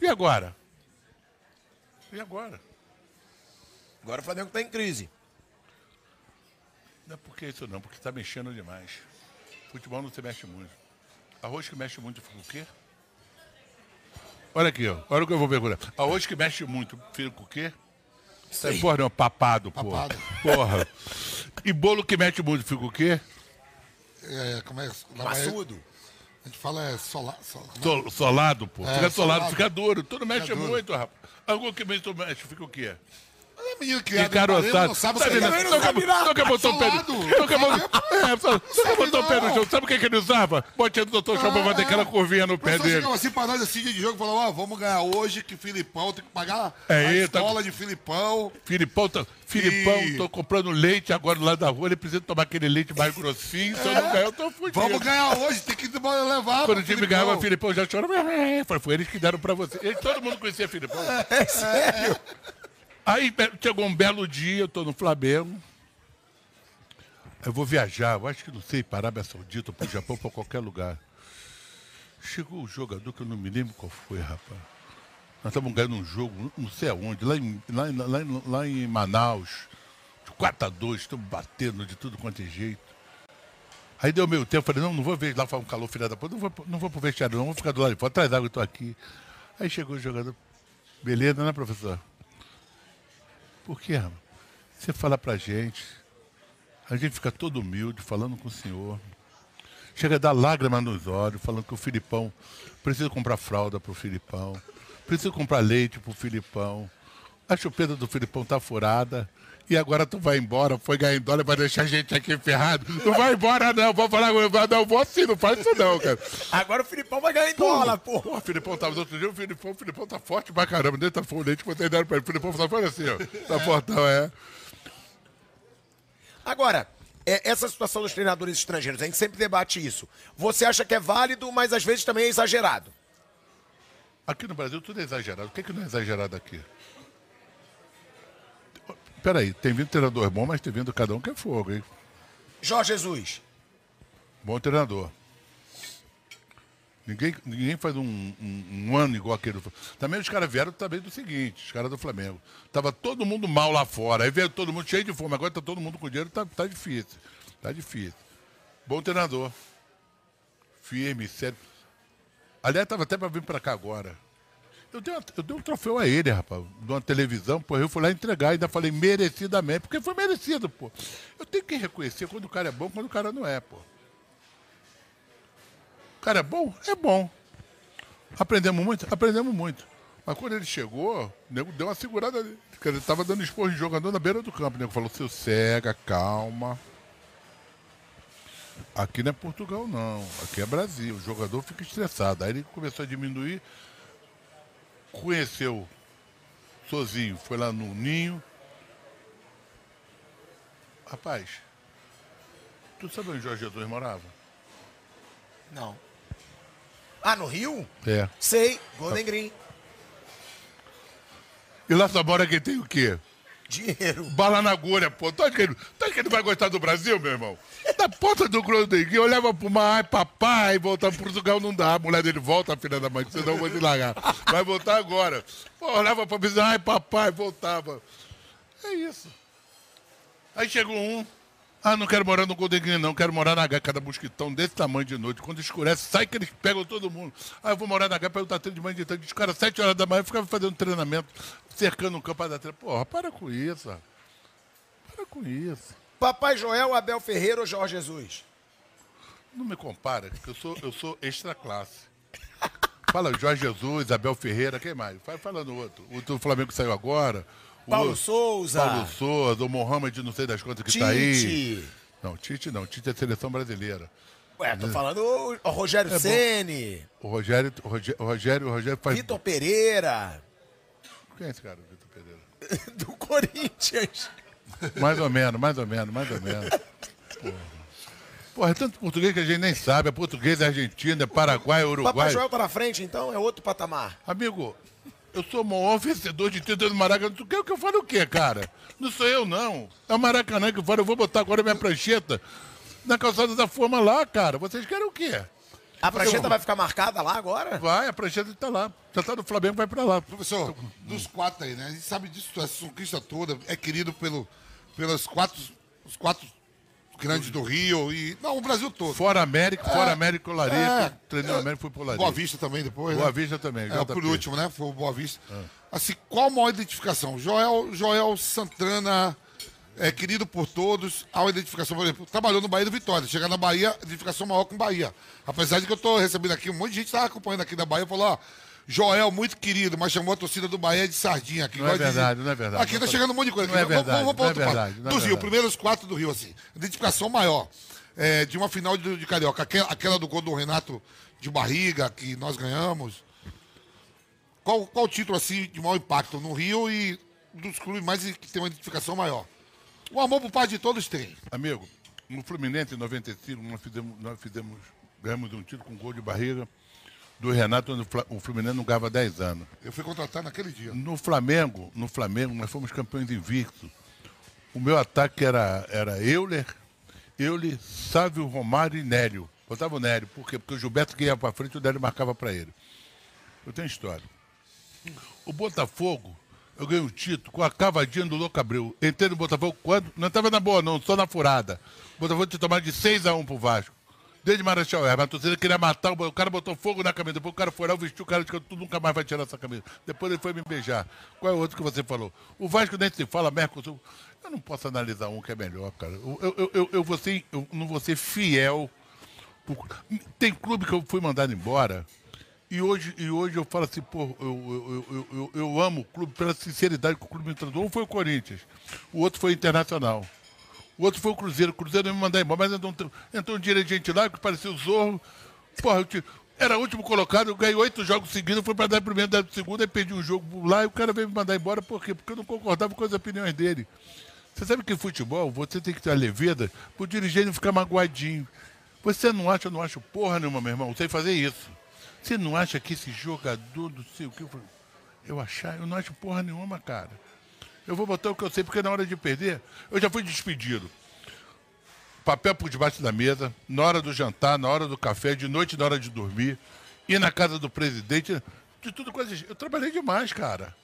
E agora? E agora? Agora o Flamengo tá em crise. Não é porque isso não, porque está mexendo demais. Futebol não se mexe muito. Arroz que mexe muito fica o quê? Olha aqui, ó. Olha o que eu vou ver Arroz que mexe muito fica o quê? Isso aí, porra, não, papado, porra. Papado. Porra. E bolo que mexe muito fica o quê? É, como é? Maçudo. A gente fala é sola, sola, Sol- solado, porra. É, fica solado, solado. fica duro. Tudo mexe duro. muito, rapaz. Algo que mexe, mexe fica o quê? É menino criado Encaroçado. não sabe o Sabe, que é né? isso. Nunca, nunca botou o pé no Nunca botou, é, botou o pé no não. chão. Sabe o que, que ele usava? Botinha do doutor Chapa pra ter aquela curvinha no pé dele. assim pra nós, assim, dia de jogo, falou, ó, vamos ganhar hoje, que Filipão tem que pagar É, a tá- escola de Filipão. Filipão, tá, Filipão, E- tô comprando leite agora lá da rua, ele precisa tomar aquele leite mais grossinho, se eu não ganhar, eu tô fudido. Vamos ganhar hoje, tem que levar Quando o time Filipão. ganhava, Filipão já chorava. "É", Falei, foi eles que deram pra você. E todo mundo conhecia Filipão. É sério? Aí chegou um belo dia, eu tô no Flamengo. Eu vou viajar, eu acho que não sei, para a Arábia Saudita, para o Japão, para qualquer lugar. Chegou o jogador que eu não me lembro qual foi, rapaz. Nós estávamos ganhando um jogo, não sei aonde, lá em, lá em, lá lá em Manaus. De 4 a 2 estamos batendo de tudo quanto é jeito. Aí deu meu tempo, falei, não, não vou ver lá, faz um calor, filha da puta, não vou, não vou pro vestiário, não, vou ficar do lado de fora, atrás d'água, tô aqui. Aí chegou o jogador, beleza, né, professor? Por quê, rapaz? Você fala pra gente, a gente fica todo humilde, falando com o senhor. Chega a dar lágrima nos olhos, falando que o Filipão precisa comprar fralda pro Filipão, precisa comprar leite pro Filipão. A chupeta do Filipão tá furada. E agora tu vai embora, foi ganhar em dólar, vai deixar a gente aqui ferrado. Não vai embora, não. Vou falar, não, vou sim, não faz isso não, cara. Agora o Filipão vai ganhar em dólar, pô. Pô, o Filipão tava do outro dia, o Filipão, o Filipão tá forte pra caramba. Dentro tá o leite que vocês deram pra ele. O Filipão tá forte assim, ó. Tá fortão, é. Agora, é, essa situação dos treinadores estrangeiros, a gente sempre debate isso. Você acha que é válido, mas às vezes também é exagerado. Aqui no Brasil tudo é exagerado. O que, que não é exagerado aqui? Peraí, tem vindo treinador bom, mas tem vindo cada um que é fogo, hein? Jorge Jesus. Bom treinador. Ninguém, ninguém faz um, um- um ano igual aquele. do- Também os caras vieram também do seguinte, os caras do Flamengo. Tava todo mundo mal lá fora. Aí veio todo mundo cheio de fome. Agora tá todo mundo com dinheiro, tá, tá difícil. Tá difícil. Bom treinador. Firme, sério. Aliás, tava até para vir para cá agora. Eu dei, uma- eu dei um troféu a ele, rapaz, de uma televisão, pô, eu fui lá entregar, ainda falei merecidamente, porque foi merecido, pô. Eu tenho que reconhecer quando o cara é bom, quando o cara não é, pô. O cara é bom? É bom. Aprendemos muito? Aprendemos muito. Mas quando ele chegou, o nego deu uma segurada ali. Ele tava dando esporro de jogador na beira do campo. O nego falou, seu cega, calma. Aqui não é Portugal, não. Aqui é Brasil. O jogador fica estressado. Aí ele começou a diminuir. Conheceu sozinho. Foi lá no Ninho. Rapaz, tu sabe onde Jorge Jesus morava? Não. Ah, no Rio? É. Sei, Golden Green. E lá só mora quem tem o quê? Dinheiro. Bala na agulha, pô. Acha que ele, que ele vai gostar do Brasil, meu irmão? Da ponta do eu olhava pro mar, ai, papai, voltar pro Portugal não dá. A mulher dele volta, filha da mãe, senão eu vou te largar. Vai voltar agora. Pô, olhava pra mim, ai, papai, voltava. É isso. Aí chegou um. Ah, não quero morar no Golden Green, não. Quero morar na H, cada mosquitão desse tamanho de noite. Quando escurece, sai que eles pegam todo mundo. Ah, eu vou morar na H, pego o treino de manhã de tarde. Os caras, sete horas da manhã, ficavam fazendo treinamento, cercando um campo para dar treino. Porra, para com isso. Para com isso. Papai Joel, Abel Ferreira ou Jorge Jesus? Não me compara, que eu sou, eu sou extra classe. Fala Jorge Jesus, Abel Ferreira, quem mais? Vai falando outro. O do Flamengo saiu agora. O Paulo outro- Souza. Paulo Souza, o Mohamed, não sei das quantas que tá aí. Tite. Não, Tite não. Tite é seleção brasileira. Ué, tô falando o, o Rogério É. Ceni, O Rogério, o Rogério, o Rogério, o Rogério faz. Vitor Pereira, Quem é esse cara, Vitor Pereira? do Corinthians. Mais ou menos, mais ou menos, mais ou menos. Porra. Porra, é tanto português que a gente nem sabe. É português, é argentino, é paraguai, é Papai uruguai. Joel tá na frente, então é outro patamar. Amigo, eu sou o maior vencedor de título do Maracanã. Tu quer que eu fale o quê, cara? Não sou eu, não. É o Maracanã que eu falo. Eu vou botar agora minha prancheta na calçada da forma lá, cara. Vocês querem o quê? A prancheta vai ficar marcada lá agora? Vai, a prancheta tá lá. Já tá no Flamengo, vai pra lá. Professor, dos quatro aí, né? A gente sabe disso, essa conquista toda é querido pelo, pelos quatro, os quatro grandes do Rio e. Não, o Brasil todo. Fora América, fora América, o Larica. É. Treinei o América, fui pro Larica. Boa Vista também depois. Boa né? Vista também. É, por último, né? Foi o Boa Vista. Assim, qual a maior identificação? Joel, Joel Santana é querido por todos. Há uma identificação, por exemplo, trabalhou no Bahia do Vitória. Chegar na Bahia, identificação maior com Bahia. Apesar de que eu estou recebendo aqui, um monte de gente está acompanhando aqui da Bahia e falou, ó, Joel, muito querido, mas chamou a torcida do Bahia de sardinha. Que Não é verdade, não é verdade. Aqui tá Não chegando um monte de coisa. não é Aqui. Vamos- verdade, vamos não é outro quadro. verdade, não é Do Rio, verdade. primeiros quatro do Rio, assim. Identificação maior. é, de uma final de, de Carioca. Aquela, aquela do gol do Renato de barriga, que nós ganhamos. Qual, qual o título, assim, de maior impacto no Rio e dos clubes mais que tem uma identificação maior? O amor por parte de todos tem. Amigo, no Fluminense, em 95, nós fizemos, nós fizemos ganhamos um título com gol de barriga do Renato, onde o o Fluminense não ganhava 10 anos. Eu fui contratado naquele dia. No Flamengo, no Flamengo, nós fomos campeões invictos. O meu ataque era, era Euler, Euler, Sávio, Romário e Nélio. Botava o Nélio, por quê? Porque o Gilberto que ia pra frente, o Nélio marcava para ele. Eu tenho história. O Botafogo, eu ganhei um título com a cavadinha do Louco Abreu. Entrei no Botafogo quando? Não estava na boa, não, só na furada. O Botafogo tinha tomado de 6 a 1 pro Vasco. Desde Marechal Hermes, a torcida queria matar, o cara botou fogo na camisa, depois o cara foi lá, vestiu o cara, disse tu nunca mais vai tirar essa camisa. Depois ele foi me beijar. Qual é o outro que você falou? O Vasco nem se fala, Mercosul. Eu não posso analisar um que é melhor, cara. Eu, eu, eu, eu, vou ser, eu não vou ser fiel. por- Tem clube que eu fui mandado embora. E hoje, e hoje eu falo assim, pô, eu, eu, eu, eu, eu amo o clube pela sinceridade que o clube me tratou. Um foi o Corinthians, o outro foi o Internacional. O outro foi o Cruzeiro. O Cruzeiro me mandou embora, mas entrou, entrou um dirigente lá que parecia o Zorro. Porra, te- era o último colocado, eu ganhei oito jogos seguidos, fui para dar primeiro, dar segundo, aí perdi um jogo lá e o cara veio me mandar embora, por quê? Porque eu não concordava com as opiniões dele. Você sabe que em futebol você tem que ter a leveza pro dirigente não ficar magoadinho. Você não acha, eu não acho porra nenhuma, meu irmão, sei fazer isso. Você não acha que esse jogador do sei o que eu eu achar, eu não acho porra nenhuma, cara. Eu vou botar o que eu sei, porque na hora de perder, eu já fui despedido. Papel por debaixo da mesa, na hora do jantar, na hora do café, de noite, na hora de dormir, ir na casa do presidente, de tudo coisas. Eu trabalhei demais, cara.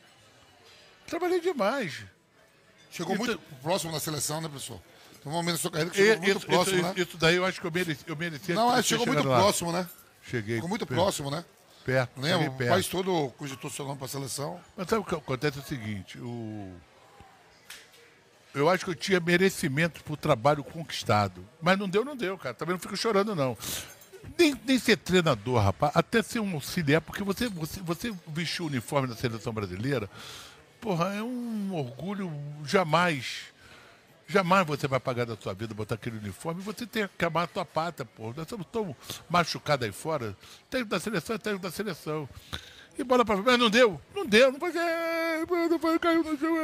Trabalhei demais. Chegou Então- muito próximo da seleção, né, professor? Tem um momento da sua carreira que chegou muito isso, próximo, isso- né? isso daí eu acho que eu mereci. Eu merecia Não, é, ter chegou muito lá. próximo, né? Cheguei. Ficou muito perto, próximo, né? Perto, cheguei O perto. país todo cogitou seu nome para a seleção. Mas sabe o que acontece é o seguinte, o... eu acho que eu tinha merecimento pro trabalho conquistado. Mas não deu, não deu, cara. Também não fico chorando, não. Nem, nem ser treinador, rapaz, até ser um auxiliar, porque você, você, você vestir o uniforme da seleção brasileira, porra, é um orgulho jamais. Jamais você vai pagar da sua vida botar aquele uniforme você tem que amar a tua pátria, pô. Nós estamos tão machucados aí fora. Técnico da seleção é da seleção. E bola pra Mas não deu. Não deu. Não foi. É, mano, foi, caiu no chão.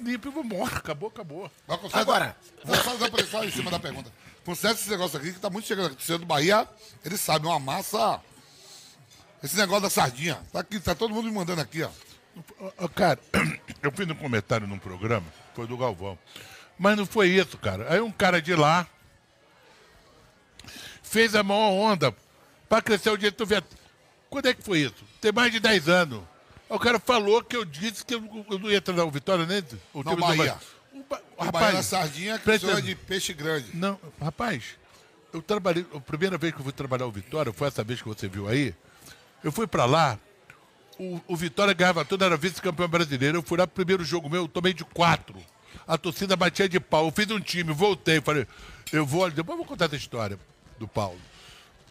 Limpo e vambora. Acabou, acabou. Mas Agora- Vou só pra- só em cima da pergunta. Com certo esse negócio aqui, que tá muito chegando. O senhor do Bahia, ele sabe, é uma massa. Esse negócio da sardinha. Tá aqui, tá todo mundo me mandando aqui, ó. Cara, eu fiz um comentário num programa, foi do Galvão. Mas não foi isso, cara. Aí um cara de lá fez a maior onda para crescer o direito do veto. Quando é que foi isso? Tem mais de 10 anos. O cara falou que eu disse que eu, não ia treinar o Vitória, né? O Não, Bahia. O Ba- O rapaz, Bahia sardinha, que o presta- senhor é de peixe grande. Não, rapaz, eu trabalhei. A primeira vez que eu fui trabalhar o Vitória, foi essa vez que você viu aí. Eu fui pra lá, o, o Vitória ganhava tudo, era vice-campeão brasileiro. Eu fui lá, primeiro jogo meu, eu tomei de quatro. A torcida batia de pau. Eu fiz um time, voltei, falei, eu vou. Depois eu vou contar essa história do Paulo.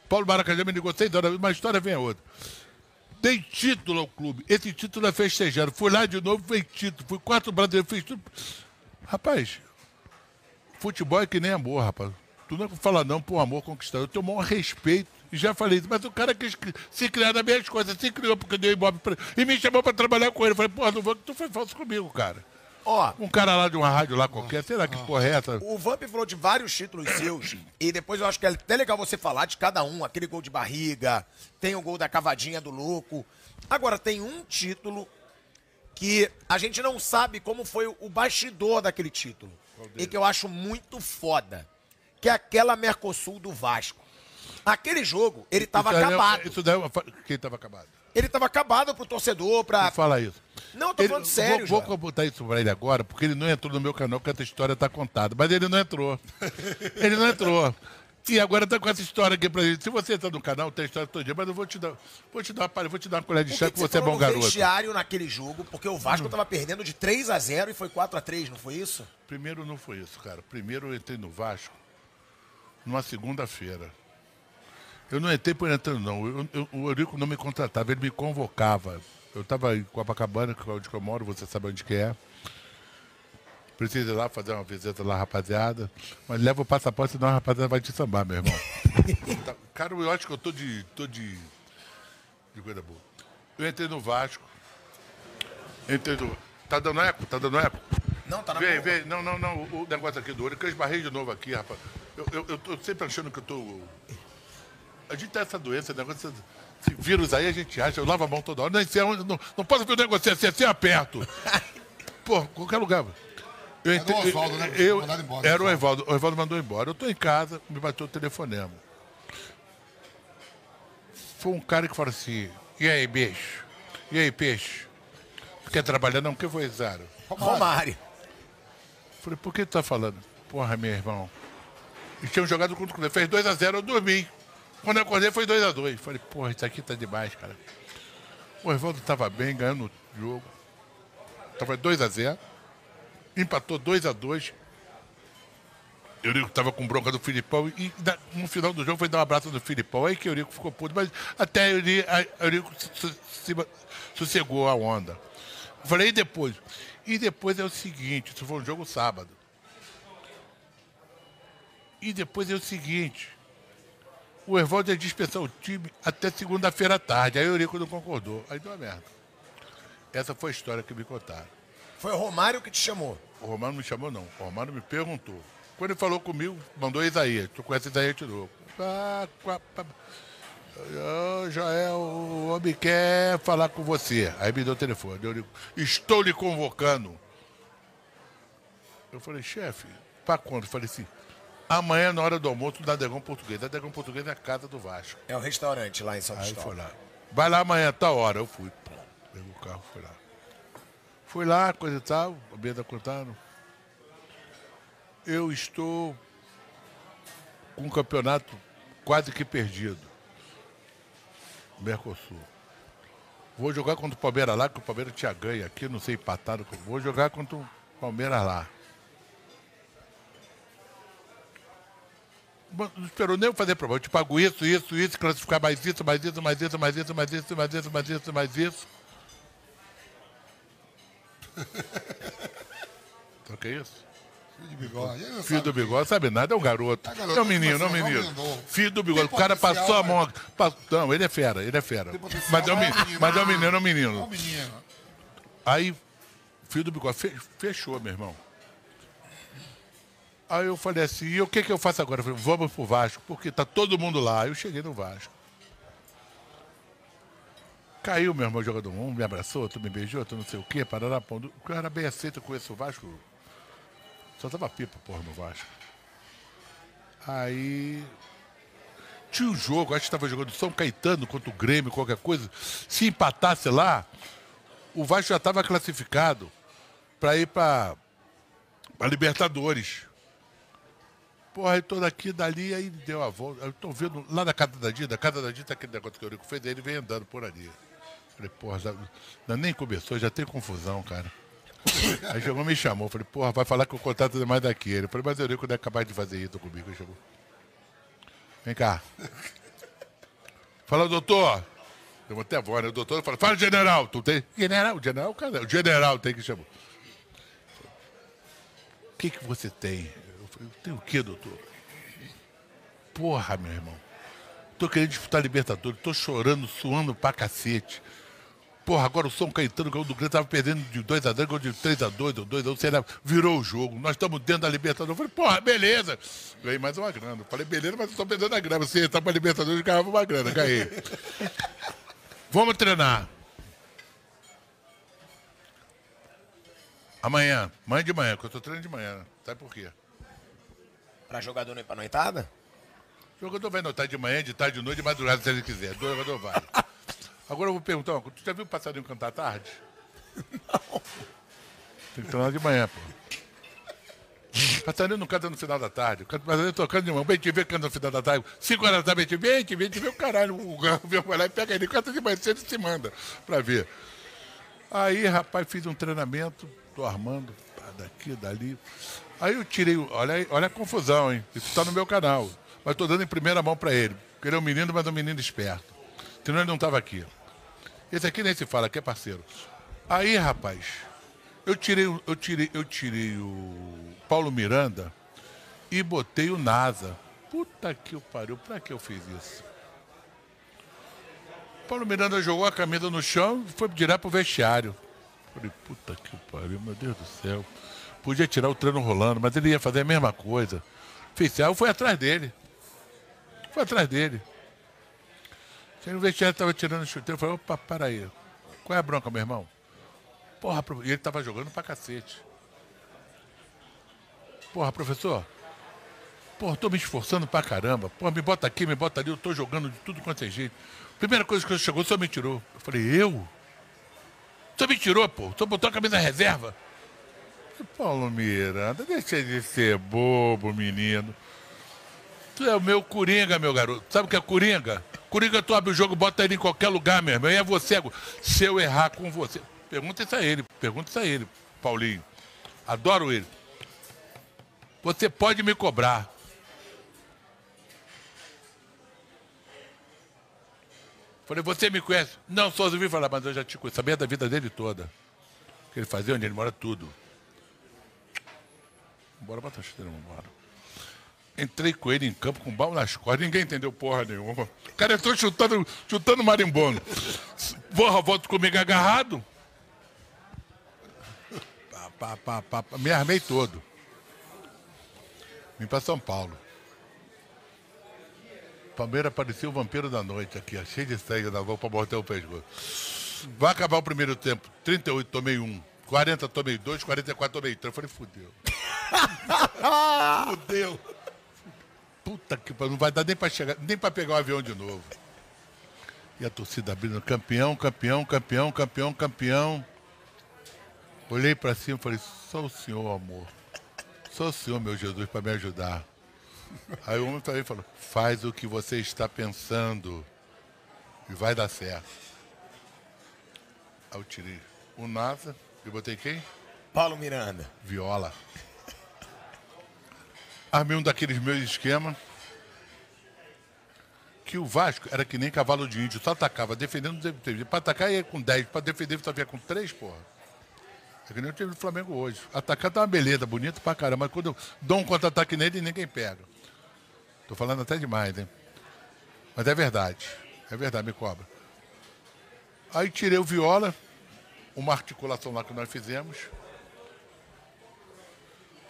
Paulo Maracajá me ligou seis horas, uma história vem a outra. Dei título ao clube. Esse título é festejado. Fui lá de novo, fez título. Fui quatro brasileiros, fiz tudo. Rapaz, futebol é que nem amor, rapaz. Tu não fala não por amor conquistado. Eu tenho o maior respeito. E já falei isso, mas o cara cri- se criar nas minhas coisas, se criou porque deu imóvel pra ele. E me chamou pra trabalhar com ele. Eu falei, porra, não vou, tu foi falso comigo, cara. Ó, Um cara lá de uma rádio lá qualquer, sei lá que porra é essa. o Vamp falou de vários títulos seus. E depois eu acho que é até legal você falar de cada um. Aquele gol de barriga, tem o gol da cavadinha do louco. Agora, tem um título que a gente não sabe como foi o bastidor daquele título. E que eu acho muito foda. Que é aquela Mercosul do Vasco. Aquele jogo, ele tava Isso é- acabado. Isso daí é Quem tava acabado? Ele tava acabado pro torcedor, pra. Não fala isso. Não, eu tô falando sério, Vou, vou botar isso pra ele agora, porque ele não entrou no meu canal, porque essa história tá contada. Mas ele não entrou. ele não entrou. E agora tá com essa história aqui pra gente. Se você entrar no canal, tem a história todo dia, mas eu vou te dar, vou te dar, uma- vou te dar uma colher de O chá que que, você é bom garoto. vestiário naquele jogo, porque o Vasco tava perdendo de 3 a 0 e foi 4 a 3 não foi isso? Primeiro não foi isso, cara. Primeiro eu entrei no Vasco numa segunda-feira. Eu não entrei por entrando, não. Eu- eu- o Eurico não me contratava, ele me convocava. Eu estava em Copacabana, que é onde eu moro, você sabe onde que é. Preciso ir lá fazer uma visita lá, rapaziada. Mas leva o passaporte, senão a rapaziada vai te sambar, meu irmão. Tá- Cara, eu acho que eu tô de. tô de. de coisa boa. Eu entrei no Vasco. Entrei no. Tá dando eco? Tá dando eco? Não, tá na Vem, boa. vem. Não, não, não. O negócio aqui do olho, que eu esbarrei de novo aqui, rapaz. Eu, eu, eu tô sempre achando que eu tô. A gente tem essa doença, negócio. Esse vírus aí a gente acha, eu lavo a mão toda hora. Não, não, não posso ver o negócio assim, assim aperto. Pô, qualquer lugar. Eu Era o Oswaldo, né? Eu, embora, era o Oswaldo. Evaldo. O Evaldo mandou embora. Eu tô em casa, me bateu o telefonema. Foi um cara que falou assim: e aí, bicho? E aí, peixe? Quer trabalhar? Não, que foi, Zaro? Romário. Falei, por que tu tá falando? Porra, meu irmão. Eles tinham jogado contra o Cruzeiro. Fez 2x0, eu dormi. Quando eu acordei foi 2x2. Falei, porra, isso aqui tá demais, cara. O Evaldo tava bem, ganhando o jogo. Tava 2x0. Empatou 2x2. Eurico tava com bronca do Filipão e no final do jogo foi dar um abraço no Filipão. Aí que Eurico ficou puto, mas até Eurico se- sossegou a onda. Falei, e depois? E depois é o seguinte, isso foi um jogo sábado. E depois é o seguinte, o Evaldo ia dispensar o time até segunda-feira à tarde. Aí o Eurico não concordou. Aí deu uma merda. Essa foi a história que me contaram. Foi o Romário que te chamou. O Romano não me chamou, não. O Romano me perguntou. Quando ele falou comigo, mandou Isaías. Tu conhece Isaías qua- pa- Ah, Joel, o homem quer falar com você. Aí me deu o telefone. Eu digo, estou lhe convocando. Eu falei, chefe, para quando? Eu falei assim, amanhã na hora do almoço na Degão Português. A Degão Português é a casa do Vasco. É o restaurante lá em São Aí foi lá. Vai lá amanhã, tá hora. Eu fui. Pegou o carro, fui lá. Fui lá, coisa e tal, a Beda contaram. Eu estou com um campeonato quase que perdido. Mercosul. Vou jogar contra o Palmeiras lá, que o Palmeiras tinha ganho aqui, não sei, empatado. Vou jogar contra o Palmeiras lá. Não esperou nem eu fazer problema. Eu te pago isso, isso, isso, classificar mais isso, mais isso, mais isso, mais isso, mais isso, mais isso, mais isso, mais isso. Então que isso? Filho de bigode. Não Filho do bigode, sabe nada, é um garoto. É É um menino, não é um é menino. menino. Filho do bigode. O cara passou a mas- mão. Não, ele é fera, ele é fera. Mas é um, é men- menino. mas é um menino, é um É menino. Aí, filho do bigode, fe- fechou, meu irmão. Aí eu falei assim, e o que, que eu faço agora? Eu falei, vamos pro Vasco, porque tá todo mundo lá. Eu cheguei no Vasco. Caiu, meu irmão, jogador. Um me abraçou, outro me beijou, outro não sei o quê, parará, pão. O cara bem aceito, eu conheço o Vasco. Só tava pipa, porra, no Vasco. Aí. Tinha um jogo, acho que estava jogando São Caetano contra o Grêmio, qualquer coisa. Se empatasse lá, o Vasco já estava classificado para ir para Libertadores. Porra, eu tô daqui, dali, aí deu a volta. Eu tô vendo lá na casa da Dida, a casa da Dida, aquele negócio que o Eurico fez, ele vem andando por ali. Falei, porra, já, nem começou, já tem confusão, cara. Aí chegou me chamou. Falei, porra, vai falar que o contrato é mais daquele. Falei, mas o Eurico não é capaz de fazer isso comigo. Ele chegou. Vem cá. Fala, doutor. Eu vou até a voz, né? O doutor fala, fala, general. Tu tem? General, general, cara. O general tem que chamar. O que, que você tem? Falei, tem o quê, doutor? Porra, meu irmão. Tô querendo disputar Libertadores, tô chorando, suando pra cacete. Porra, agora o São Caetano ganhou do Grêmio, tava perdendo de 2x0, ganhou de 3x2 ou 2x1, sei lá, virou o jogo. Nós estamos dentro da Libertadores. Eu falei, porra, beleza. Ganhei mais uma grana. Eu falei, beleza, mas eu tô perdendo a grana. Se entrar pra Libertadores, ganhava uma grana, ganhei. Vamos treinar. Amanhã, amanhã de manhã, que eu tô treinando de manhã. né? Sabe por quê? Pra jogador não ir pra noitada? O jogador vai notar de manhã, de tarde, de noite, de madrugada, se ele quiser. O jogador vai. Agora eu vou perguntar coisa. Tu já viu o passarinho cantar à tarde? Não. Tem que treinar de manhã, pô. Passarinho não canta no final da tarde. O passarinho tocando de manhã. O bem te vê canta no final da tarde. Cinco horas da tarde, bem te vê, te vê, te vê o caralho. O Gavião vai lá e pega ele, canta de manhã cedo e se manda pra ver. Aí, rapaz, fiz um treinamento, tô armando, pá, daqui, dali. Aí eu tirei, olha, olha a confusão, hein? Isso tá no meu canal. Mas tô dando em primeira mão pra ele. Porque ele é um menino, mas é um menino esperto. Senão ele não estava aqui. Esse aqui nem se fala, que é parceiro. Aí, rapaz, eu tirei, eu tirei, eu tirei o Paulo Miranda e botei o NASA. Puta que o pariu, pra que eu fiz isso? Paulo Miranda jogou a camisa no chão e foi direto pro vestiário. Falei, puta que pariu, meu Deus do céu. Podia tirar o treino rolando, mas ele ia fazer a mesma coisa. Eu fui atrás dele. Fui atrás dele. Cheguei no vestiário, tava tirando o chuteiro. Eu falei, opa, para aí. Qual é a bronca, meu irmão? Porra, e ele tava jogando pra cacete. Porra, professor. Porra, tô me esforçando pra caramba. Porra, me bota aqui, me bota ali, eu tô jogando de tudo quanto é jeito. Primeira coisa que ele chegou, senhor me tirou. Eu falei, eu? Senhor me tirou, pô. Senhor botou a camisa reserva. Paulo Miranda, deixa de ser bobo, menino. Tu é o meu coringa, meu garoto. Sabe o que é coringa? Coringa, tu abre o jogo, bota ele em qualquer lugar, meu irmão. E é você. Se eu errar com você. Pergunta isso a ele. Pergunta isso a ele, Paulinho. Adoro ele. Você pode me cobrar. Falei, você me conhece? Não, só ouvi falar, mas eu já te conheço. Sabia da vida dele toda. O que ele fazia, onde ele mora, tudo. Bora botar a chuteira, vambora. Entrei com ele em campo com balão nas costas, ninguém entendeu porra nenhuma. O cara entrou chutando, chutando marimbondo. Porra, volta comigo agarrado. Pá, pá, pá, pá. Me armei todo. Vim pra São Paulo. Palmeiras parecia o vampiro da noite aqui, ó, cheio de sangue na mão pra morder o pescoço. Vai acabar o primeiro tempo. 38, tomei um. 40, tomei dois. 44, tomei três. Eu falei, fudeu. fudeu. Puta que pariu, não vai dar nem pra chegar, nem pra pegar o avião de novo. E a torcida abrindo, campeão, campeão, campeão, campeão, campeão. Olhei pra cima e falei, só o senhor, amor. Só o senhor, meu Jesus, pra me ajudar. Aí o homem também falou, faz o que você está pensando e vai dar certo. Aí eu tirei o NASA e botei quem? Paulo Miranda. Viola. Armei um daqueles meus esquemas. Que o Vasco era que nem cavalo de índio, só atacava, defendendo. Pra atacar ia com 10, pra defender vinha com 3, porra. É que nem o time do Flamengo hoje. Atacar tá uma beleza, bonito pra caramba. Mas quando eu dou um contra-ataque nele, ninguém pega. Tô falando até demais, hein? Mas é verdade. É verdade, me cobra. Aí tirei o viola, uma articulação lá que nós fizemos.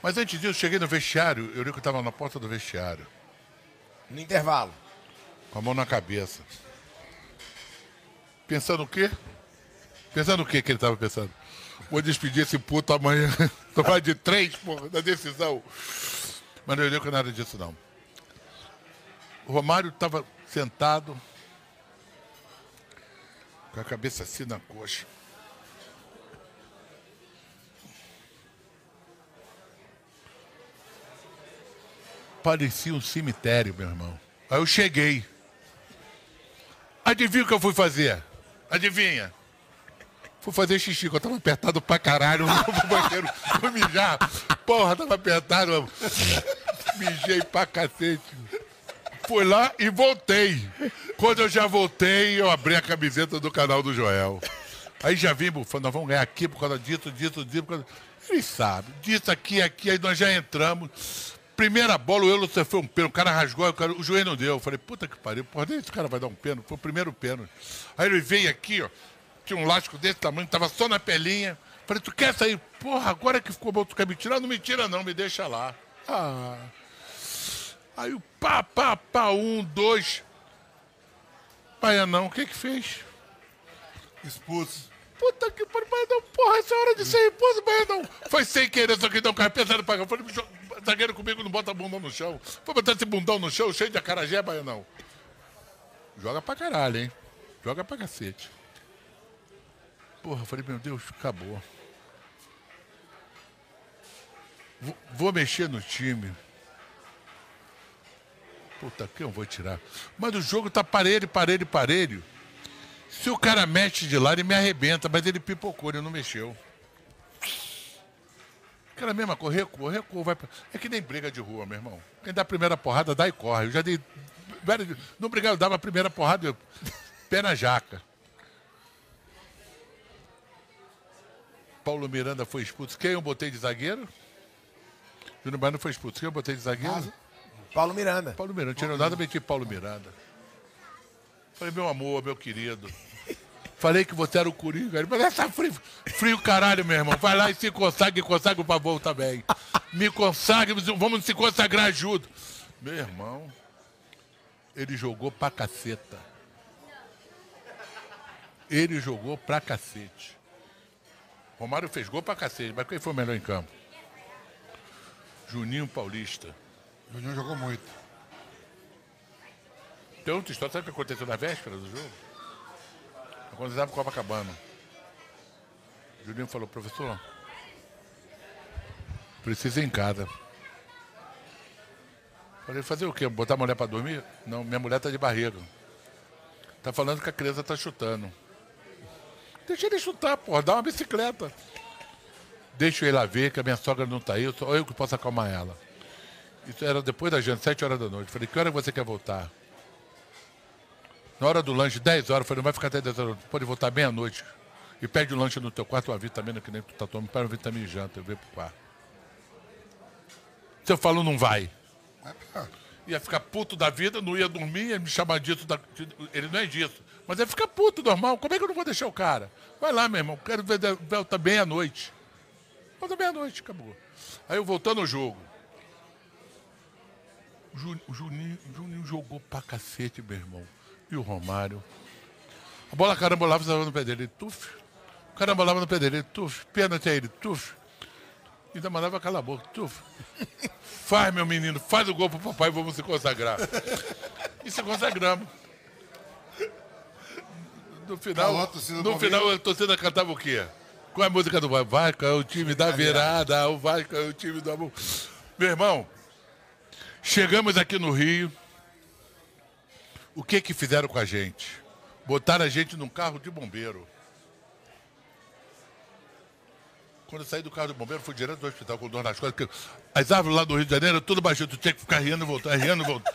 Mas antes disso, cheguei no vestiário, eu vi que estava na porta do vestiário, No intervalo. com a mão na cabeça. Pensando o quê? Pensando o quê que ele estava pensando? Vou despedir esse puto amanhã. Tomar de três, porra, da decisão. Mas não olhei que nada disso, não. O Romário estava sentado, com a cabeça assim na coxa. Parecia um cemitério, meu irmão. Aí eu cheguei. Adivinha o que eu fui fazer? Adivinha? Fui fazer xixi, eu tava apertado pra caralho. Pro banheiro, fui mijar. Porra, tava apertado. Mijei pra cacete. Fui lá e voltei. Quando eu já voltei, eu abri a camiseta do canal do Joel. Aí já vimos, falando, nós vamos ganhar aqui por causa disso, disso, disso. Causa... Eles sabem, disso aqui, aqui, aí nós já entramos. Primeira bola, o Euler foi um pênalti, o cara rasgou, o, cara- o joelho não deu. Eu falei, puta que pariu, porra, nem esse cara vai dar um pênalti. Foi o primeiro pênalti. Aí ele veio aqui, ó, tinha um lástico desse tamanho, tava só na pelinha. Falei, tu quer sair? Porra, agora que ficou bom, tu quer me tirar? Não me tira não, me deixa lá. Ah. Aí o pá, pá, pá, um, dois. Baianão, o que que fez? Expulso. Puta que pariu, Baianão, porra, essa é hora de ser expulso, Baianão. Foi sem querer, só que deu um cara pesado pra cá. Eu Falei, "Jo- zagueiro comigo, não bota bundão no chão. Foi botar esse bundão no chão, cheio de acarajé, Baianão. Joga pra caralho, hein? Joga pra cacete. Porra, eu falei, meu Deus, acabou. Vou, vou mexer no time. Puta, que eu vou tirar? Mas o jogo tá parelho, parelho, parelho. Se o cara mexe de lá, ele me arrebenta, mas ele pipocou, ele não mexeu. Aquela mesma coisa, recuou, recuou, vai pra... É que nem briga de rua, meu irmão. Quem dá a primeira porrada, dá e corre. Eu já dei não brigava, dava a primeira porrada, eu, pé na jaca. Paulo Miranda foi expulso. Quem eu botei de zagueiro? Júnior Baiano foi expulso. Quem eu botei de zagueiro? Paulo Miranda. Paulo Miranda. Não tinha nada, meti Paulo Miranda. Falei, meu amor, meu querido. Falei que você era o Coringa. Ele falou, essa frio, frio caralho, meu irmão. Vai lá e se consagra, consagra o favor também. Me consagre, vamos se consagrar junto. Meu irmão, ele jogou pra caceta. Ele jogou pra cacete. Romário fez gol pra cacete, mas quem foi o melhor em campo? Juninho Paulista. Juninho jogou muito. Tem outra história, sabe o que aconteceu na véspera do jogo? Quando estava em Copacabana. Juninho falou, professor, precisa ir em casa. Falei, fazer o quê? Botar a mulher para dormir? Não, minha mulher tá de barriga. Tá falando que a criança tá chutando. Deixa ele chutar, porra, dá uma bicicleta. Deixa ele lá ver que a minha sogra não tá aí, só eu que posso acalmar ela. Isso era depois da janta, sete horas da noite. Falei, que hora você quer voltar? Na hora do lanche, 10 horas, falei, não vai ficar até 10 horas, pode voltar meia-noite. E pede o lanche no teu quarto, uma vitamina que nem tu tá tomando, para uma vitamina e janta, eu venho pro quarto. Se eu falo, não vai. Ia ficar puto da vida, não ia dormir, ia me chamar disso. Da... Ele não é disso. Mas ia ficar puto normal. Como é que eu não vou deixar o cara? Vai lá, meu irmão. Quero ver volta bem à noite. Volta bem à noite, acabou. Aí eu voltando ao jogo. O Juninho, o Juninho jogou pra cacete, meu irmão. E o Romário. A bola carambolava no pé dele, tuf. Carambolava no pé dele, tuf. Pênalti a ele, tuf. Ainda mandava calar a boca, tuf. Faz, meu menino, faz o gol pro papai e vamos se consagrar. E se consagramos. No final, no final a torcida cantava o quê? Qual é a música do Vasco? Vasco é o time da virada, o Vasco é o time do amor. Meu irmão, chegamos aqui no Rio. O que que fizeram com a gente? Botaram a gente num carro de bombeiro. Quando eu saí do carro do bombeiro, fui direto do hospital com dor nas costas. As árvores lá do Rio de Janeiro, tudo baixinho. Tu tinha que ficar rindo e voltar, rindo e voltar.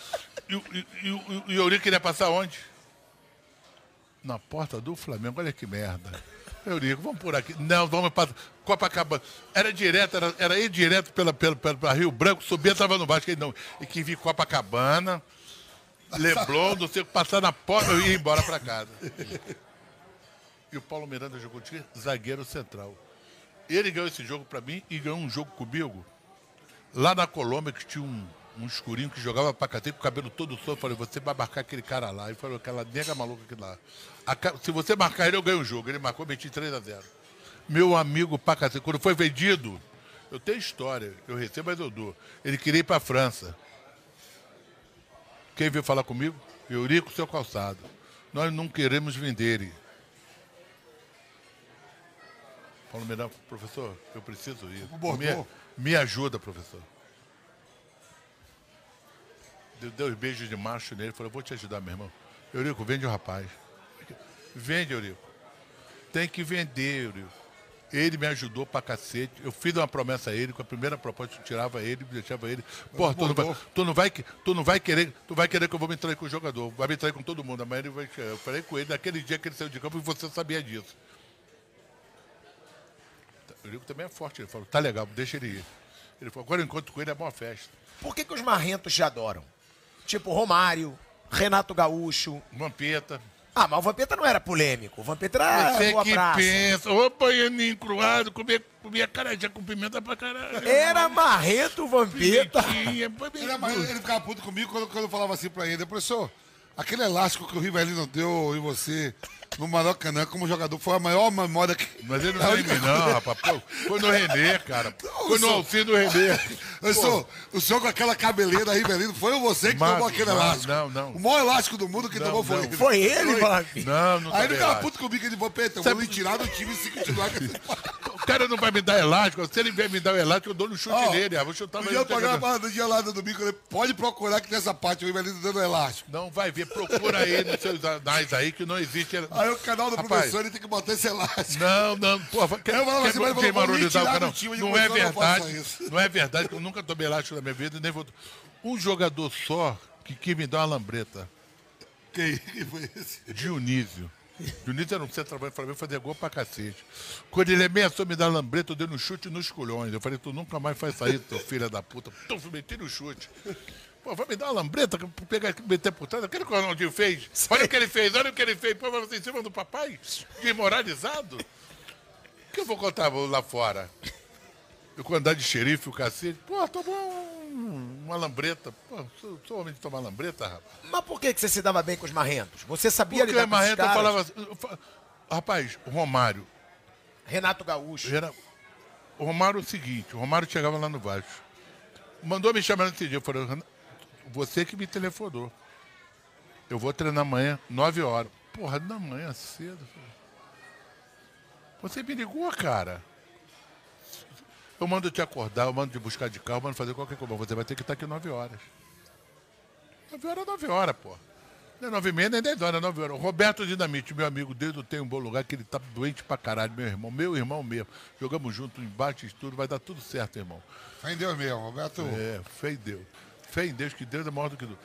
E, e, e, o Eurico queria passar onde? Na porta do Flamengo. Olha que merda. Eurico, vamos por aqui. Não, vamos para Copacabana. Era direto, era, era ir direto pela, pela, pela Rio Branco, subia, estava no baixo. Não, e que vir Copacabana, Leblon, não sei o que, passar na porta e ir embora para casa. E o Paulo Miranda jogou de zagueiro central. Ele ganhou esse jogo para mim e ganhou um jogo comigo lá na Colômbia, que tinha um, um escurinho que jogava pra cacete com o cabelo todo solto. Eu falei, você vai marcar aquele cara lá. E falou, aquela nega maluca aqui lá. A, se você marcar ele, eu ganho o jogo. Ele marcou, meti 3 a 0 Meu amigo pra cacete, quando foi vendido, eu tenho história, eu recebo, mas eu dou. Ele queria ir pra França. Quem veio falar comigo? Eurico, seu calçado. Nós não queremos vender ele. Paulo Miranda, professor, eu preciso ir. Me, me ajuda, professor. Deu, deu os beijos de macho nele, falou, vou te ajudar, meu irmão. Eurico, vende o rapaz. Vende, Eurico. Tem que vender, Eurico. Ele me ajudou pra cacete. Eu fiz uma promessa a ele, com a primeira proposta eu tirava ele, deixava ele. Porra, tu não, vai, tu, não vai, tu não vai querer, tu vai querer que eu vou me trair com o jogador. Vai me trair com todo mundo. Amanhã ele vai. Eu falei com ele naquele dia que ele saiu de campo e você sabia disso. O Eurico também é forte. Ele falou, tá legal, deixa ele ir. Ele falou, agora eu encontro com ele é uma festa. Por que, que os marrentos te adoram? Tipo Romário, Renato Gaúcho. Vampeta. Ah, mas o Vampeta não era polêmico. O Vampeta era Você boa que praça. pensa, ô baianinho cruado, comia, comia carajé com pimenta pra caralho. Era marrento o Vampeta. Pimentinha, Ele, era mais- ele ficava puto comigo quando, quando eu falava assim pra ele, professor, aquele elástico que o Rivelino deu em você no Maracanã como jogador foi a maior memória que. Mas ele não é mim, não, rapaz. Pô, foi no Renê, cara. Foi no Alcino Renê. Eu sou, o senhor com aquela cabeleira Rivelino, foi você que Mas- tomou aquele mas- elástico. não, não. O maior elástico do mundo que Não, tomou foi não. ele. Foi ele, Vampeta. Não, não Aí ele ficava puto comigo, ele falou, Peter, eu Sabe- vou lhe tirar do time se continuar com esse O cara não vai me dar elástico. Se ele vier me dar o elástico, eu dou no chute nele. Ah, vou chutar Um no dia eu ele. pagava a barra do dia lá no domingo, falei, pode procurar que nessa parte o Rivelino dando elástico. Não vai ver, procura aí nos seus anais aí que não existe. Aí o canal do Rapaz, professor ele tem que botar esse elástico. Não, não, porra, quer, Eu falava assim, mas me marolizar o canal? Não é não verdade, isso. não é verdade que eu nunca tomei elástico na minha vida, nem vou... Um jogador só que quis me dar uma lambreta. Quem, quem foi esse? Dionísio. Dionísio era um centroavante para mim fazer gol pra cacete. Quando ele ameaçou me dar lambreta, eu dei um chute nos culhões. Eu falei, tu nunca mais faz sair, teu filho da puta. Tuf, meti no chute. Pô, vai me dar uma lambreta pra pegar meter por trás. Aquele que o Ronaldinho fez. Olha o que ele fez, olha o que ele fez. Pô, você em cima do papai? Desmoralizado? O que eu vou contar lá fora? Eu com andar de xerife, o cacete. Pô, tomou um, uma lambreta. Pô, sou, sou homem de tomar lambreta, rapaz. Mas por que, que você se dava bem com os marrentos? Você sabia Porque lidar com os Marreta caras? falava assim, eu Rapaz, o Romário. Renato Gaúcho. Era... O Romário é o seguinte, o Romário chegava lá no Vasco. Mandou me chamar nesse dia. Eu falei, "Renato, você que me telefonou. Eu vou treinar amanhã, 9 horas. Porra, da manhã cedo. filho. Você me ligou, cara. Eu mando te acordar, eu mando te buscar de carro, eu mando fazer qualquer coisa. Você vai ter que estar aqui 9 horas. 9 horas é 9 horas, pô. Não é 9 e meia, nem 10 horas, é 9 horas. O Roberto Dinamite, meu amigo desde tem um bom lugar, que ele tá doente pra caralho, meu irmão. Meu irmão mesmo. Jogamos junto, embate, tudo, vai dar tudo certo, irmão. Fé em Deus mesmo, Roberto. É, fé em Deus. Fé em Deus, que Deus é maior do que tudo.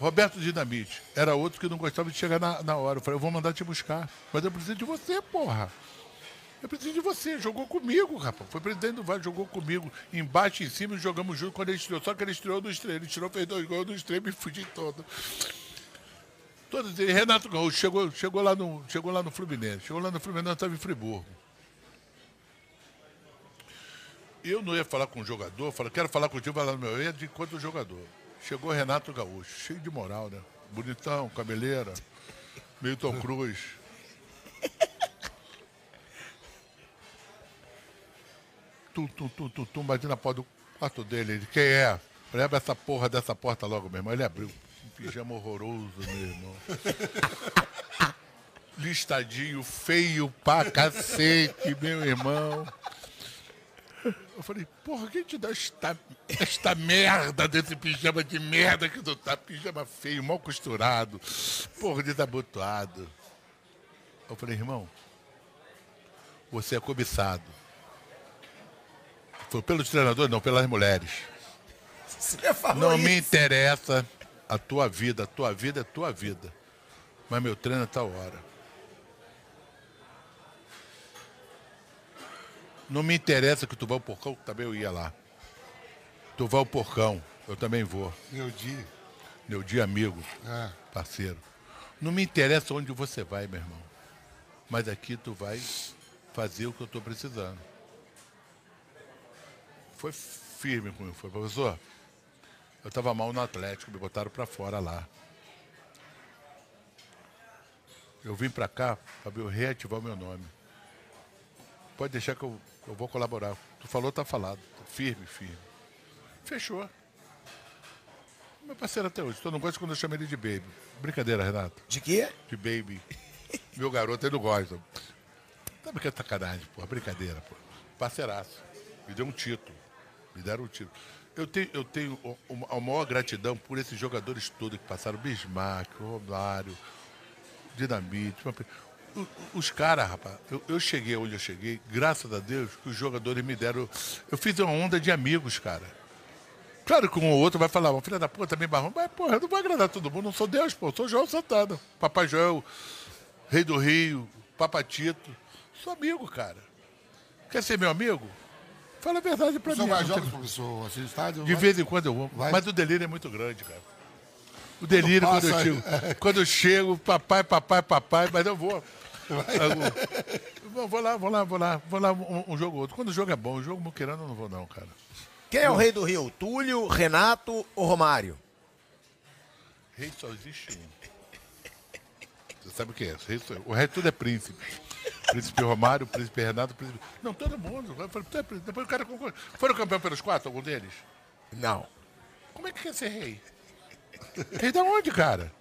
Roberto Dinamite era outro que não gostava de chegar na, na hora. Eu falei, eu vou mandar te buscar. Mas eu preciso de você, porra. Eu preciso de você. Jogou comigo, rapaz. Foi presidente do Vasco, jogou comigo. Embaixo, em cima, jogamos junto quando ele estreou. Só que ele estreou no estreio. Ele tirou, fez dois gols no estreio e me fudi todo. Todos eles. Renato Gaúcho chegou, chegou, lá no, chegou lá no Fluminense. Chegou lá no Fluminense, estava em Friburgo. Eu não ia falar com o jogador, falei, quero falar contigo, vai lá no meu, eu ia de enquanto o jogador. Chegou Renato Gaúcho, cheio de moral, né? Bonitão, cabeleira, meio Tom Cruz. Tum, tum, tum, tum, tum, bati na porta do quarto dele. Ele, quem é? Falei, abre essa porra dessa porta logo, meu irmão. Ele abriu. Um pijama horroroso, meu irmão. Listadinho, feio pra cacete, meu irmão. Eu falei, porra, quem te dá esta, esta merda desse pijama de merda que tu tá? Pijama feio, mal costurado, porra, desabotoado. Eu falei, irmão, você é cobiçado. Foi pelos treinadores, não, pelas mulheres. Não isso. me interessa a tua vida, a tua vida é tua vida. Mas meu treino é tal hora. Não me interessa que tu vá ao porcão, também eu ia lá. Tu vai ao porcão, eu também vou. Meu dia. Meu dia amigo, É. parceiro. Não me interessa onde você vai, meu irmão. Mas aqui tu vai fazer o que eu estou precisando. Foi firme comigo, foi, professor. Eu estava mal no Atlético, me botaram para fora lá. Eu vim para cá para eu reativar o meu nome. Pode deixar que eu, eu vou colaborar. Tu falou, tá falado. Firme, firme. Fechou. Meu parceiro até hoje. Tu não gosta quando eu chamo ele de baby. Brincadeira, Renato. De quê? De baby. Meu garoto, ele não gosta. Tá brincando sacanagem, porra. Brincadeira, pô. Parceiraço. Me deu um título. Me deram um título. Eu tenho, eu tenho a maior gratidão por esses jogadores todos que passaram. Bismarck, Romário, Dinamite. Os caras, rapaz, eu, eu cheguei onde eu cheguei, graças a Deus, que os jogadores me deram. Eu fiz uma onda de amigos, cara. Claro que um ou outro vai falar, uma filha da puta também barrão. Mas, porra, eu não vou agradar todo mundo, não sou Deus, pô. Sou João Santana. Papai Joel, Rei do Rio, Papatito. Sou amigo, cara. Quer ser meu amigo? Fala a verdade pra O mim. vai Não jogos, tem- professor, assim, estádio? De Vai? vez em quando eu vou. Vai. Mas o delírio é muito grande, cara. O delírio quando, passa, eu chego. Quando eu chego, papai, papai, papai, mas eu vou. Vou, vou lá, vou lá, vou lá, vou lá um, um jogo ou outro. Quando o jogo é bom, o jogo muqueirando eu não vou não, cara. Quem é o rei do Rio? Túlio, Renato ou Romário? Rei só existe um. Você sabe o que é? Rei só- O resto tudo é príncipe. Príncipe Romário, Príncipe Renato, Príncipe. Não, todo mundo. Eu falei, "Tu é príncipe." Depois o cara concorre. Foram campeão pelos quatro, algum deles? Não. Como é que quer ser rei? Rei da onde, cara?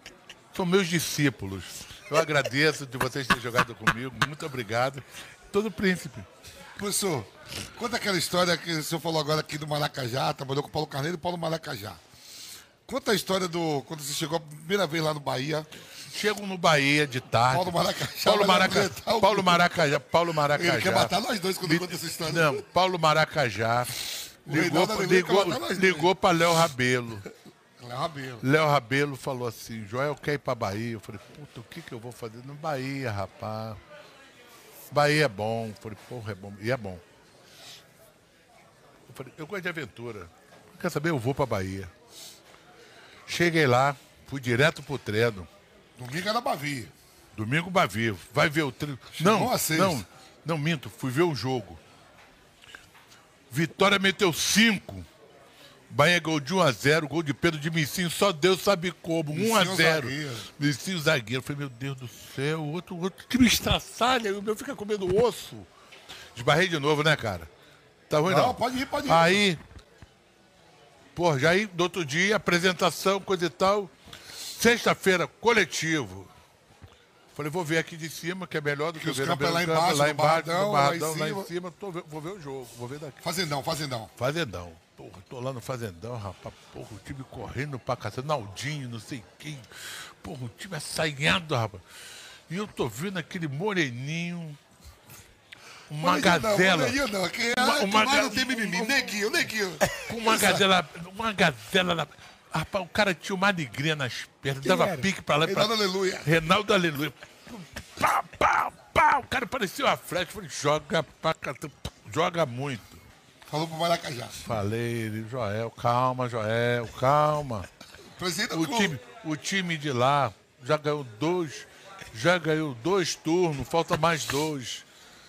São meus discípulos. Eu agradeço de vocês terem jogado comigo. Muito obrigado. Todo príncipe. Professor, conta aquela história que o senhor falou agora aqui do Maracajá, trabalhou com o Paulo Carneiro e Paulo Maracajá. Conta a história do. Quando você chegou a primeira vez lá no Bahia. Chego no Bahia de tarde. Paulo Maracajá Paulo, Maraca... Paulo Maracajá. Paulo Maracajá. Ele quer matar nós dois quando Me- conta essa história. Não, Paulo Maracajá. Ligou, ligou, dois. ligou para Léo Rabelo. Léo Rabelo. Léo Rabelo falou assim, Joel quer ir pra Bahia. Eu falei, puta, o que que eu vou fazer no Bahia, rapaz? Bahia é bom. Eu falei, porra, é bom. E é bom. Eu falei, eu gosto de aventura. Quer saber? Eu vou pra Bahia. Cheguei lá, fui direto pro treino. Domingo era Bavi. Domingo Bavi. Vai ver o treino. Não, não, não minto. Fui ver o jogo. Vitória meteu 5. Bahia gol de 1 a 0 gol de Pedro de Missinho, só Deus sabe como. 1 a Missinho 0 zagueiro. Zagueiro. Falei, meu Deus do céu, outro, outro time estraçalha, e o meu fica comendo osso. Esbarrei de novo, né, cara? Tá ruim, não? Não, pode ir, pode ir. Aí, pô, já aí, do outro dia, apresentação, coisa e tal. Sexta-feira, coletivo. Falei, vou ver aqui de cima, que é melhor do que, Que os ver campos é lá embaixo, lá embaixo, Barradão, no lá em Barradão, lá em cima. Tô vou ver o jogo, vou ver daqui. Fazendão, fazendão. Fazendão. Porra, tô lá no Fazendão, rapaz. Porra, o time correndo pra cacete. Naldinho, não sei quem. Porra, o time assanhado, rapaz. E eu tô vendo aquele moreninho. Uma Moreninho gazela. Não, moreninho não, Uma- ah, que uma mais ga- não tem mimimi. Neguinho, neguinho. Com uma gazela. Uma gazela na. Rapaz, o cara tinha uma alegria nas pernas, dava era? pique pra lá e pra Reinaldo Aleluia. Reinaldo Aleluia. Pá, pá, pá. O cara parecia uma flecha. Falei, joga pra. Joga muito. Falou pro Maracajá. Falei, ele, Joel, calma, Joel, calma. Presidente O time, o time de lá já ganhou dois, já ganhou dois turnos, falta mais dois.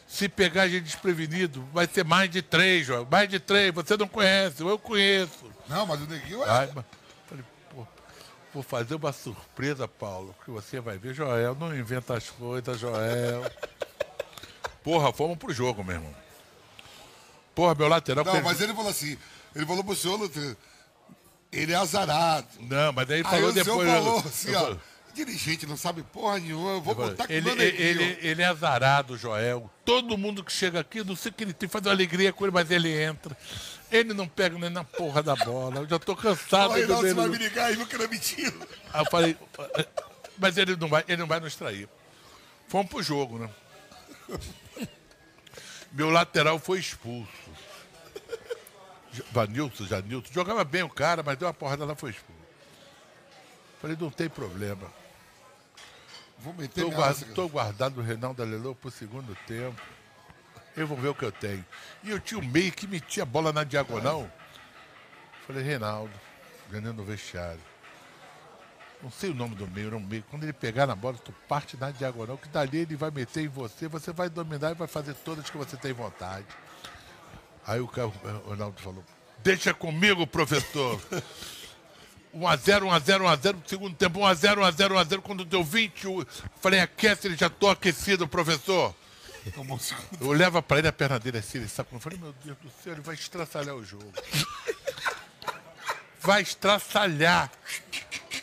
Se pegar a gente desprevenido, vai ser mais de três, Joel. Mais de três, você não conhece, eu conheço. Não, mas o neguinho é. Ai, mas- falei, pô, vou fazer uma surpresa, Paulo, que você vai ver, Joel, não inventa as coisas, Joel. Porra, fomos pro jogo, meu irmão. Porra, meu lateral. Não, mas ele falou assim. Ele falou pro senhor, Lutrano, ele é azarado. Não, mas daí Aí falou o senhor depois. eu- falou eu assim, ó. Dirigente não sabe porra nenhuma, eu vou botar com ele, o meu neguinho. ele, ele é azarado, Joel. Todo mundo que chega aqui, não sei o que ele tem, faz uma alegria com ele, mas ele entra. Ele não pega nem na porra da bola. Eu já tô cansado O Reinaldo ver você vai ele. me ligar e era mentira. Aí eu falei, mas ele não vai, ele não vai nos trair. Fomos pro jogo, né? Meu lateral foi expulso. Vanilson, Janilson. Jogava bem o cara, mas deu uma porrada lá, foi expulso. Falei, não tem problema. Vou meter Estou minha guard, raça. tô guardado o Reinaldo Alelô pro segundo tempo. Eu vou ver o que eu tenho. E eu tinha um meio que metia a bola na diagonal. Falei, Reinaldo, ganhando no vestiário. Não sei o nome do meio, era um meio. Quando ele pegar na bola, tu parte na diagonal, que dali ele vai meter em você, você vai dominar e vai fazer todas que você tem vontade. Aí o, cara, o Reinaldo falou, deixa comigo, professor. 1x0, 1x0, 1x0, segundo tempo, 1x0, 1x0, 1x0, quando deu 21. Falei, aquece, ele já tô aquecido, professor. Eu levo pra ele a perna dele assim, ele sabe. Eu falei, meu Deus do céu, ele vai estraçalhar o jogo. Vai estraçalhar.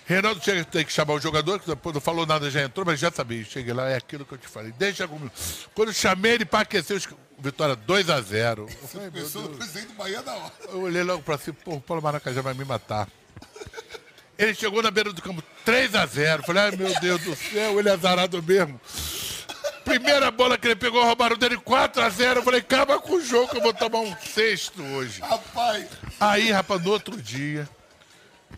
Reinaldo chega, tem que chamar o jogador, que depois não falou nada, já entrou, mas já sabia. Cheguei lá, é aquilo que eu te falei. Deixa comigo. Quando eu chamei ele pra aquecer, os... Vitória 2x0. Eu falei, Pensou no presidente do Bahia da hora. Eu olhei logo pra cima, pô, o Paulo Maracajá vai me matar. Ele chegou na beira do campo 3 a 0 Falei, ai meu Deus do céu, ele é azarado mesmo. Primeira bola que ele pegou, roubaram dele 4 a 0 Eu falei, acaba com o jogo eu vou tomar um sexto hoje. Rapaz, Aí, rapaz, no outro dia,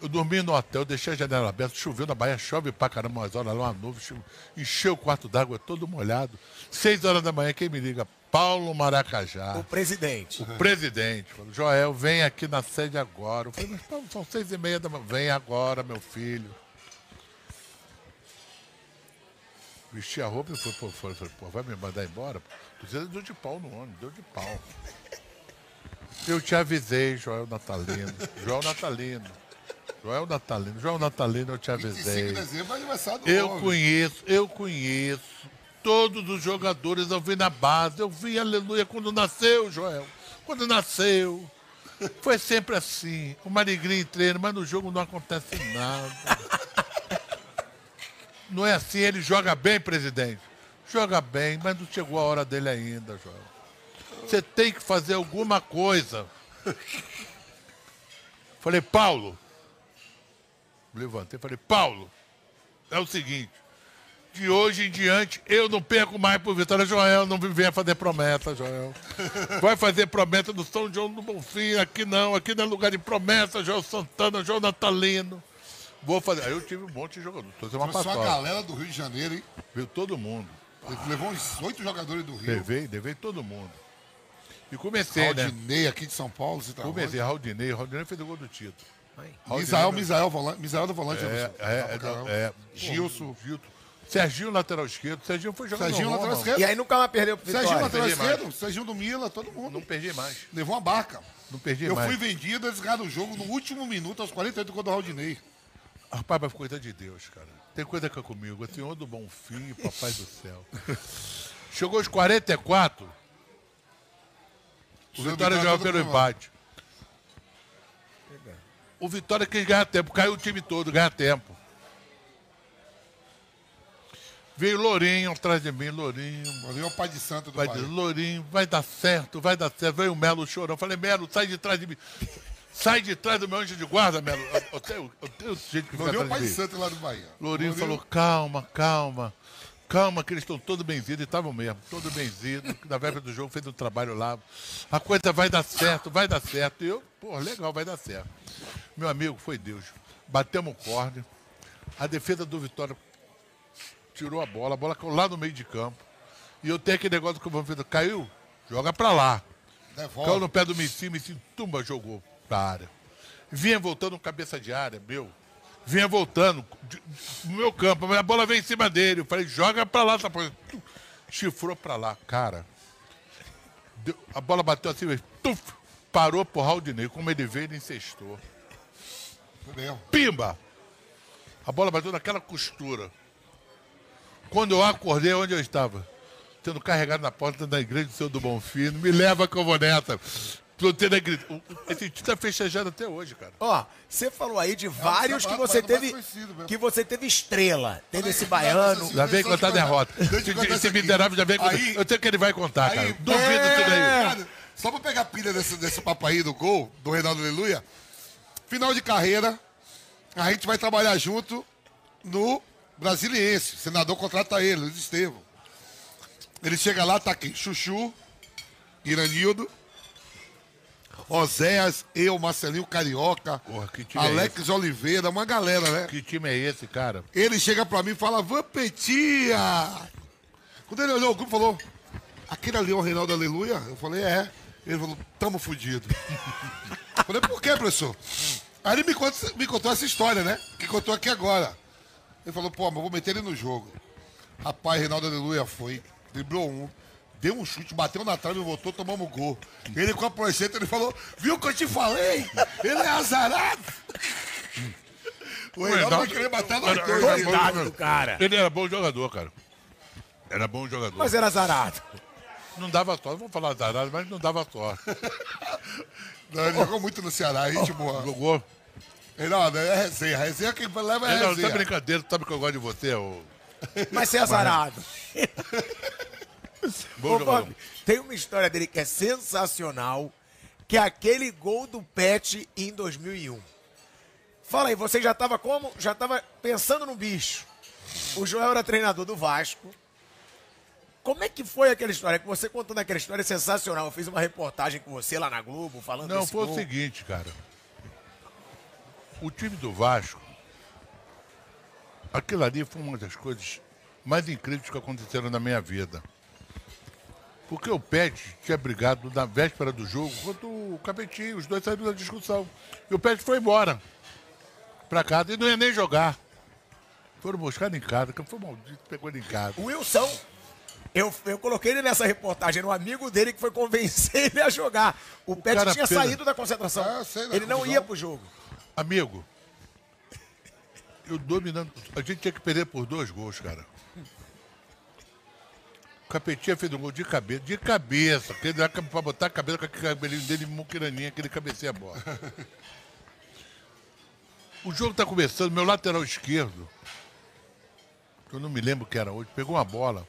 eu dormi no hotel, deixei a janela aberta, choveu na Bahia, chove pra caramba, umas horas lá, uma nuvem, encheu o quarto d'água todo molhado. Seis horas da manhã, quem me liga? Paulo Maracajá. O presidente. O presidente falou, Joel, vem aqui na sede agora. Eu falei, mas Paulo, são seis e meia da manhã. Vem agora, meu filho. Vesti a roupa e falei, falei, pô, vai me mandar embora? Tu deu de pau no ônibus, deu de pau. Eu te avisei, Joel Natalino. Joel Natalino. Joel Natalino. Joel Natalino, eu te 25 de avisei. dezembro é aniversário do Eu homem. conheço, eu conheço todos os jogadores, eu vi na base, eu vi aleluia quando nasceu, Joel. Quando nasceu. Foi sempre assim. Uma alegria em treino, mas no jogo não acontece nada. Não é assim, ele joga bem, presidente. Joga bem, mas não chegou a hora dele ainda, Joel. Você tem que fazer alguma coisa. Falei, Paulo. Levantei e falei, Paulo, é o seguinte. De hoje em diante, eu não perco mais por Vitória. Joel, não venha fazer promessa, Joel. Vai fazer promessa do São João do Bonfim. Aqui não, aqui não é lugar de promessa. Joel Santana, Joel Natalino. Vou fazer. Aí eu tive um monte de jogador. Tô fazendo uma só a galera do Rio de Janeiro, hein? Veio todo mundo. Levou uns oito jogadores do Rio. Levei, levei todo mundo. E comecei, né? Aldinei aqui de São Paulo, você tá Comecei, Raudinei. Raudinei fez o gol do título. Misael, Misael, volante, Misael do volante. É, Anderson. é, Tá é, é, Gilson. Gilson. Serginho, lateral esquerdo. Serginho foi jogar Serginho, lateral esquerdo. E aí nunca mais perdeu pro Serginho, lateral perdi mais. esquerdo. Serginho do Mila, todo mundo. Não perdi mais. Levou uma barca. Não perdi Eu mais. fui vendido, eles ganharam o jogo no último minuto, aos 48 gols do Raudinei. Rapaz, mas coisa de Deus, cara. Tem coisa que é comigo. O Senhor do bom fim, papai do céu. Chegou aos 44. O Vitória todo pelo empate. O Vitória quis ganhar tempo. Caiu o time todo, ganhar tempo. Veio Lourinho atrás de mim, Lourinho. Ali é o pai de santo do Vai Bahia. dizer, Lourinho, vai dar certo, vai dar certo. Veio o Melo chorando. Falei, Melo, sai de trás de mim. Sai de trás do meu anjo de guarda, Melo. Eu, tenho, eu tenho gente que Lourinho é o pai de santo lá do Bahia. Lourinho falou, calma, calma. Calma, que eles estão todos benzidos. E estavam mesmo, todos benzidos. Na véspera do jogo fez um trabalho lá. A coisa vai dar certo, vai dar certo. E eu, pô, legal, vai dar certo. Meu amigo, foi Deus. Batemos o corne. A defesa do Vitória tirou a bola. A bola caiu lá no meio de campo. E eu tenho aquele negócio que o Vanfedo caiu, joga pra lá. Caiu Devolve. no pé do Messi, Messi, tumba, jogou pra área. Vinha voltando cabeça de área, meu. Vinha voltando de- no meu campo, mas a bola veio em cima dele. Eu falei, joga pra lá, sabe? Tum, Chifrou pra lá, cara. Deu- a bola bateu assim, tuf, parou pro Raudinei. Como ele veio, ele encestou. Foi mesmo. Pimba! A bola bateu naquela costura. Quando eu acordei, onde eu estava? Tendo carregado na porta da igreja do Senhor do Bonfim. Me leva que eu vou nessa. Tendo a Esse time tá festejando até hoje, cara. Ó, você falou aí de vários que você teve que você teve estrela. Teve esse baiano. Já vem contar a derrota. Esse, miserável já vem contar. Eu sei que ele vai contar, aí- cara. Duvido É. tudo aí. Só pra pegar pilha desse, desse papo aí do gol, do Reinaldo Aleluia, final de carreira, a gente vai trabalhar junto no Brasiliense. O senador contrata ele, Luiz Estevam. Ele chega lá, tá aqui, Chuchu, Iranildo, Oséias, eu, Marcelinho Carioca, Porra, é Alex Oliveira, uma galera, né? Que time é esse, cara? Ele chega pra mim e fala, Vampetia! Quando ele olhou o grupo, falou, aquele ali é o Reinaldo Aleluia? Eu falei, é. Ele falou, tamo fudido. Eu falei, por quê, professor? Aí ele me, conta- me contou essa história, né? Que contou aqui agora. Ele falou, pô, mas vou meter ele no jogo. Rapaz, Reinaldo Aleluia foi, driblou um, deu um chute, bateu na trave, voltou, tomamos gol. Ele com a prancheta, ele falou, viu o que eu te falei? Ele é azarado. O Reinaldo vai querer matar nós dois. né? Coitado do cara. Ele era bom jogador, cara. Era bom jogador. Mas era azarado. Não dava sorte. Vamos falar zarado, mas não dava sorte. Não, ele jogou muito no Ceará, gente boa. Jogou. Reinaldo, é resenha. Resenha quem leva é Ele não, tá resenha. brincadeira, sabe que eu gosto de você, ô. Mas ser azarado. Bom Ô. Bob, tem uma história dele que é sensacional, que é aquele gol do Pet em 2001. Fala aí, você já estava como? Já estava pensando no bicho. O Joel era treinador do Vasco. Como é que foi aquela história? Que você contando aquela história é sensacional. Eu fiz uma reportagem com você lá na Globo, falando Não, foi gol. o seguinte, cara. O time do Vasco, aquilo ali foi uma das coisas mais incríveis que aconteceram na minha vida. Porque o Pet tinha brigado na véspera do jogo contra o Capetinho, os dois saíram da discussão. E o Pet foi embora pra casa e não ia nem jogar. Foram buscar em casa, que foi maldito, pegou ele em casa. O Wilson, eu, eu coloquei ele nessa reportagem, era um amigo dele que foi convencer ele a jogar. O, Pet cara tinha fez- saído da concentração. Ah, sei, ele não ia pro jogo. Amigo, eu dominando. A gente tinha que perder por dois gols, cara. O Capetinha fez um gol de cabeça, de cabeça. Pra botar a cabeça com aquele cabelinho dele, muquiraninha, que ele cabeceia a bola. O jogo tá começando, meu lateral esquerdo, que eu não me lembro que era hoje, pegou uma bola,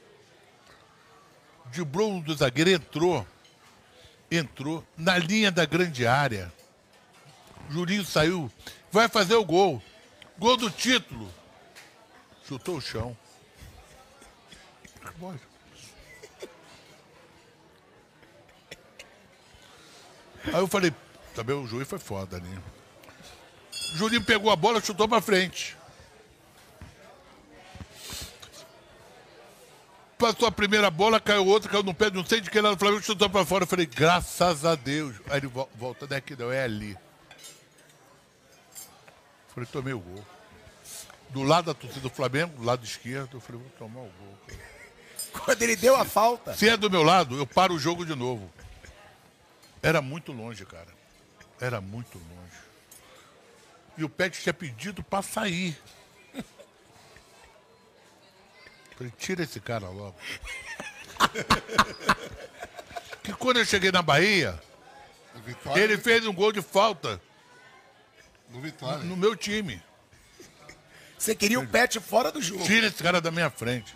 driblou um do zagueiro, entrou, entrou na linha da grande área. Julinho saiu, vai fazer o gol. Gol do título. Chutou o chão. Aí eu falei, também o juiz foi foda ali. O Juninho pegou a bola, chutou pra frente. Passou a primeira bola, caiu outra, caiu no pé, não sei de que lá do Flamengo, chutou pra fora. Eu falei, graças a Deus. Aí ele vo- volta, não é aqui não, é ali. Eu falei, tomei o gol. Do lado da torcida do Flamengo, do lado esquerdo, eu falei, vou tomar o gol. Quando ele deu a falta. Se é do meu lado, eu paro o jogo de novo. Era muito longe, cara. Era muito longe. E o Pet tinha pedido pra sair. Falei, tira esse cara logo. que quando eu cheguei na Bahia, Vitória, ele fez um gol de falta no Vitória. no meu time. Você queria o pet fora do jogo. Tira esse cara da minha frente.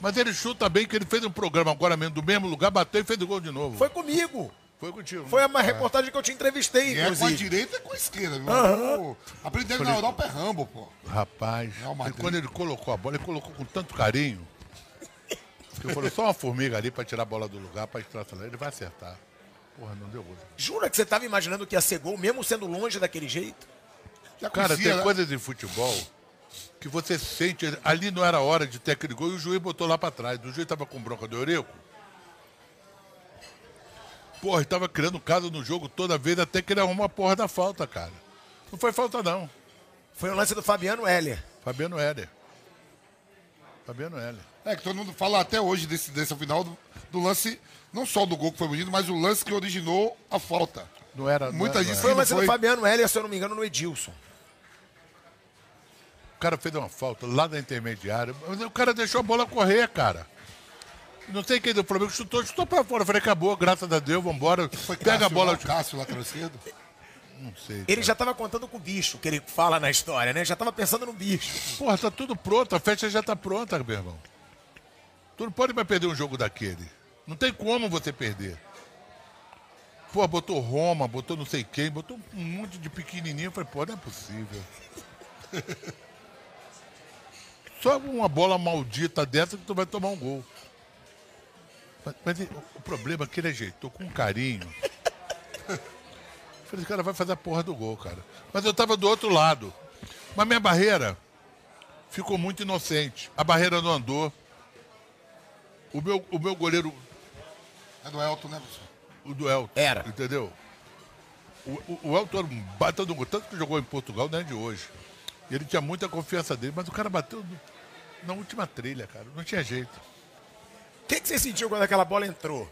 Mas ele chuta bem que ele fez um programa agora mesmo do mesmo lugar, bateu e fez o gol de novo. Foi comigo. Foi contigo. Foi a reportagem que eu te entrevistei, é com a direita e com a esquerda. viu? Pô, Aprender na Europa é Rambo, pô. Rapaz, e quando ele colocou a bola, ele colocou com tanto carinho. Que eu falei, só uma formiga ali pra tirar a bola do lugar, pra estraçar. Ele vai acertar. Porra, não deu outra. Jura que você estava imaginando que ia ser gol, mesmo sendo longe daquele jeito? Já Cara, conhecia, tem né? coisas em futebol que você sente. Ali não era hora de ter aquele gol e o juiz botou lá pra trás. O juiz tava com bronca do Eurico. Porra, ele tava criando caso no jogo toda vez até que ele arrumou a porra da falta, cara. Não foi falta, não. Foi o lance do Fabiano Heller. Fabiano Heller. Fabiano Heller. É que todo mundo fala até hoje desse, desse final do, do lance, não só do gol que foi bonito, mas o lance que originou a falta. Não era. Muita não gente- não Foi o lance do foi? Fabiano Heller, se eu não me engano, no Edilson. O cara fez uma falta lá da intermediária, mas o cara deixou a bola correr, cara. Não sei quem do Flamengo chutou, chutou pra fora. Eu falei, acabou, graças a Deus, vambora. Foi Pega Cássio, a bola. não? Cássio, lateral esquerdo. Não sei. Ele já estava contando com o bicho, que ele fala na história, né? Já estava pensando no bicho. Porra, tá tudo pronto, a festa já tá pronta, meu irmão. Tu não pode mais perder um jogo daquele. Não tem como você perder. Pô, botou Roma, botou não sei quem, botou um monte de pequenininho. Eu falei, pô, não é possível. Só uma bola maldita dessa que tu vai tomar um gol. Mas, mas ele- o problema é que ele ajeitou com carinho. Falei, cara vai fazer a porra do gol, cara. Mas eu tava do outro lado. Mas minha barreira ficou muito inocente. A barreira não andou. O meu, o meu goleiro, É do Elton, né, professor? o do Elton. Era. Entendeu? O, o, o Elton era um baita do gol. Tanto que jogou em Portugal, não é de hoje. E ele tinha muita confiança dele, mas o cara bateu no- na última trilha, cara. Não tinha jeito. O que, que você sentiu quando aquela bola entrou?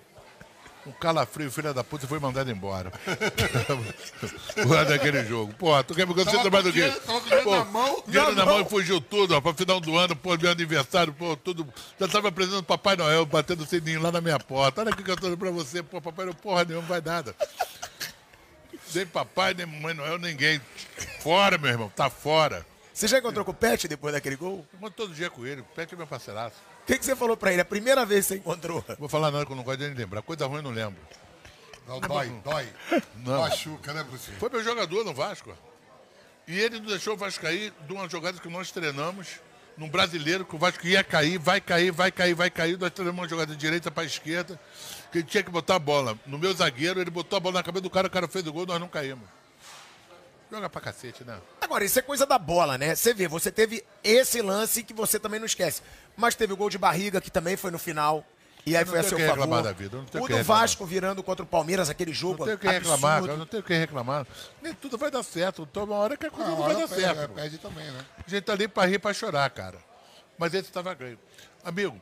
Um calafrio, filho da puta, foi mandado embora. Por daquele jogo. Porra, tu quer me conhecer Tava mais do dinheiro- tava com dinheiro na mão, Dinheiro na mão e fugiu tudo, ó. Pra final do ano, pô, meu aniversário, pô, tudo. Já tava apresentando Papai Noel, batendo o sininho lá na minha porta. Olha aqui que eu tô dando pra você, pô, Papai Noel, porra nenhuma, não vai nada. Nem papai, nem Mamãe Noel, ninguém. Fora, meu irmão, tá fora. Você já encontrou com o Pet depois daquele gol? Eu mando todo dia com ele, o Pet é meu parceiraço. O que, que você falou pra ele? A primeira vez que você encontrou? Vou falar nada que eu não gosto de nem lembrar. Coisa ruim eu não lembro. Não, dói, dói. Não. Machuca, né, professor? Foi meu jogador no Vasco. E ele não deixou o Vasco cair de uma jogada que nós treinamos num brasileiro, que o Vasco ia cair, vai cair, vai cair, vai cair. Nós treinamos uma jogada de direita para esquerda, que ele tinha que botar a bola. No meu zagueiro, ele botou a bola na cabeça do cara, o cara fez o gol, nós não caímos. Joga pra cacete, né? Agora, isso é coisa da bola, né? Você vê, você teve esse lance que você também não esquece. Mas teve o gol de barriga, que também foi no final. E aí foi a tenho seu que favor. reclamar da vida, o do. Vasco virando contra o Palmeiras, aquele jogo Não tenho o que reclamar, cara, não tenho o que reclamar. Nem tudo vai dar certo. Então, uma hora que a coisa Não, não vai dar perde, certo. é, perde também, né? A gente tá ali pra rir e pra chorar, cara. Mas esse tava ganho. Amigo,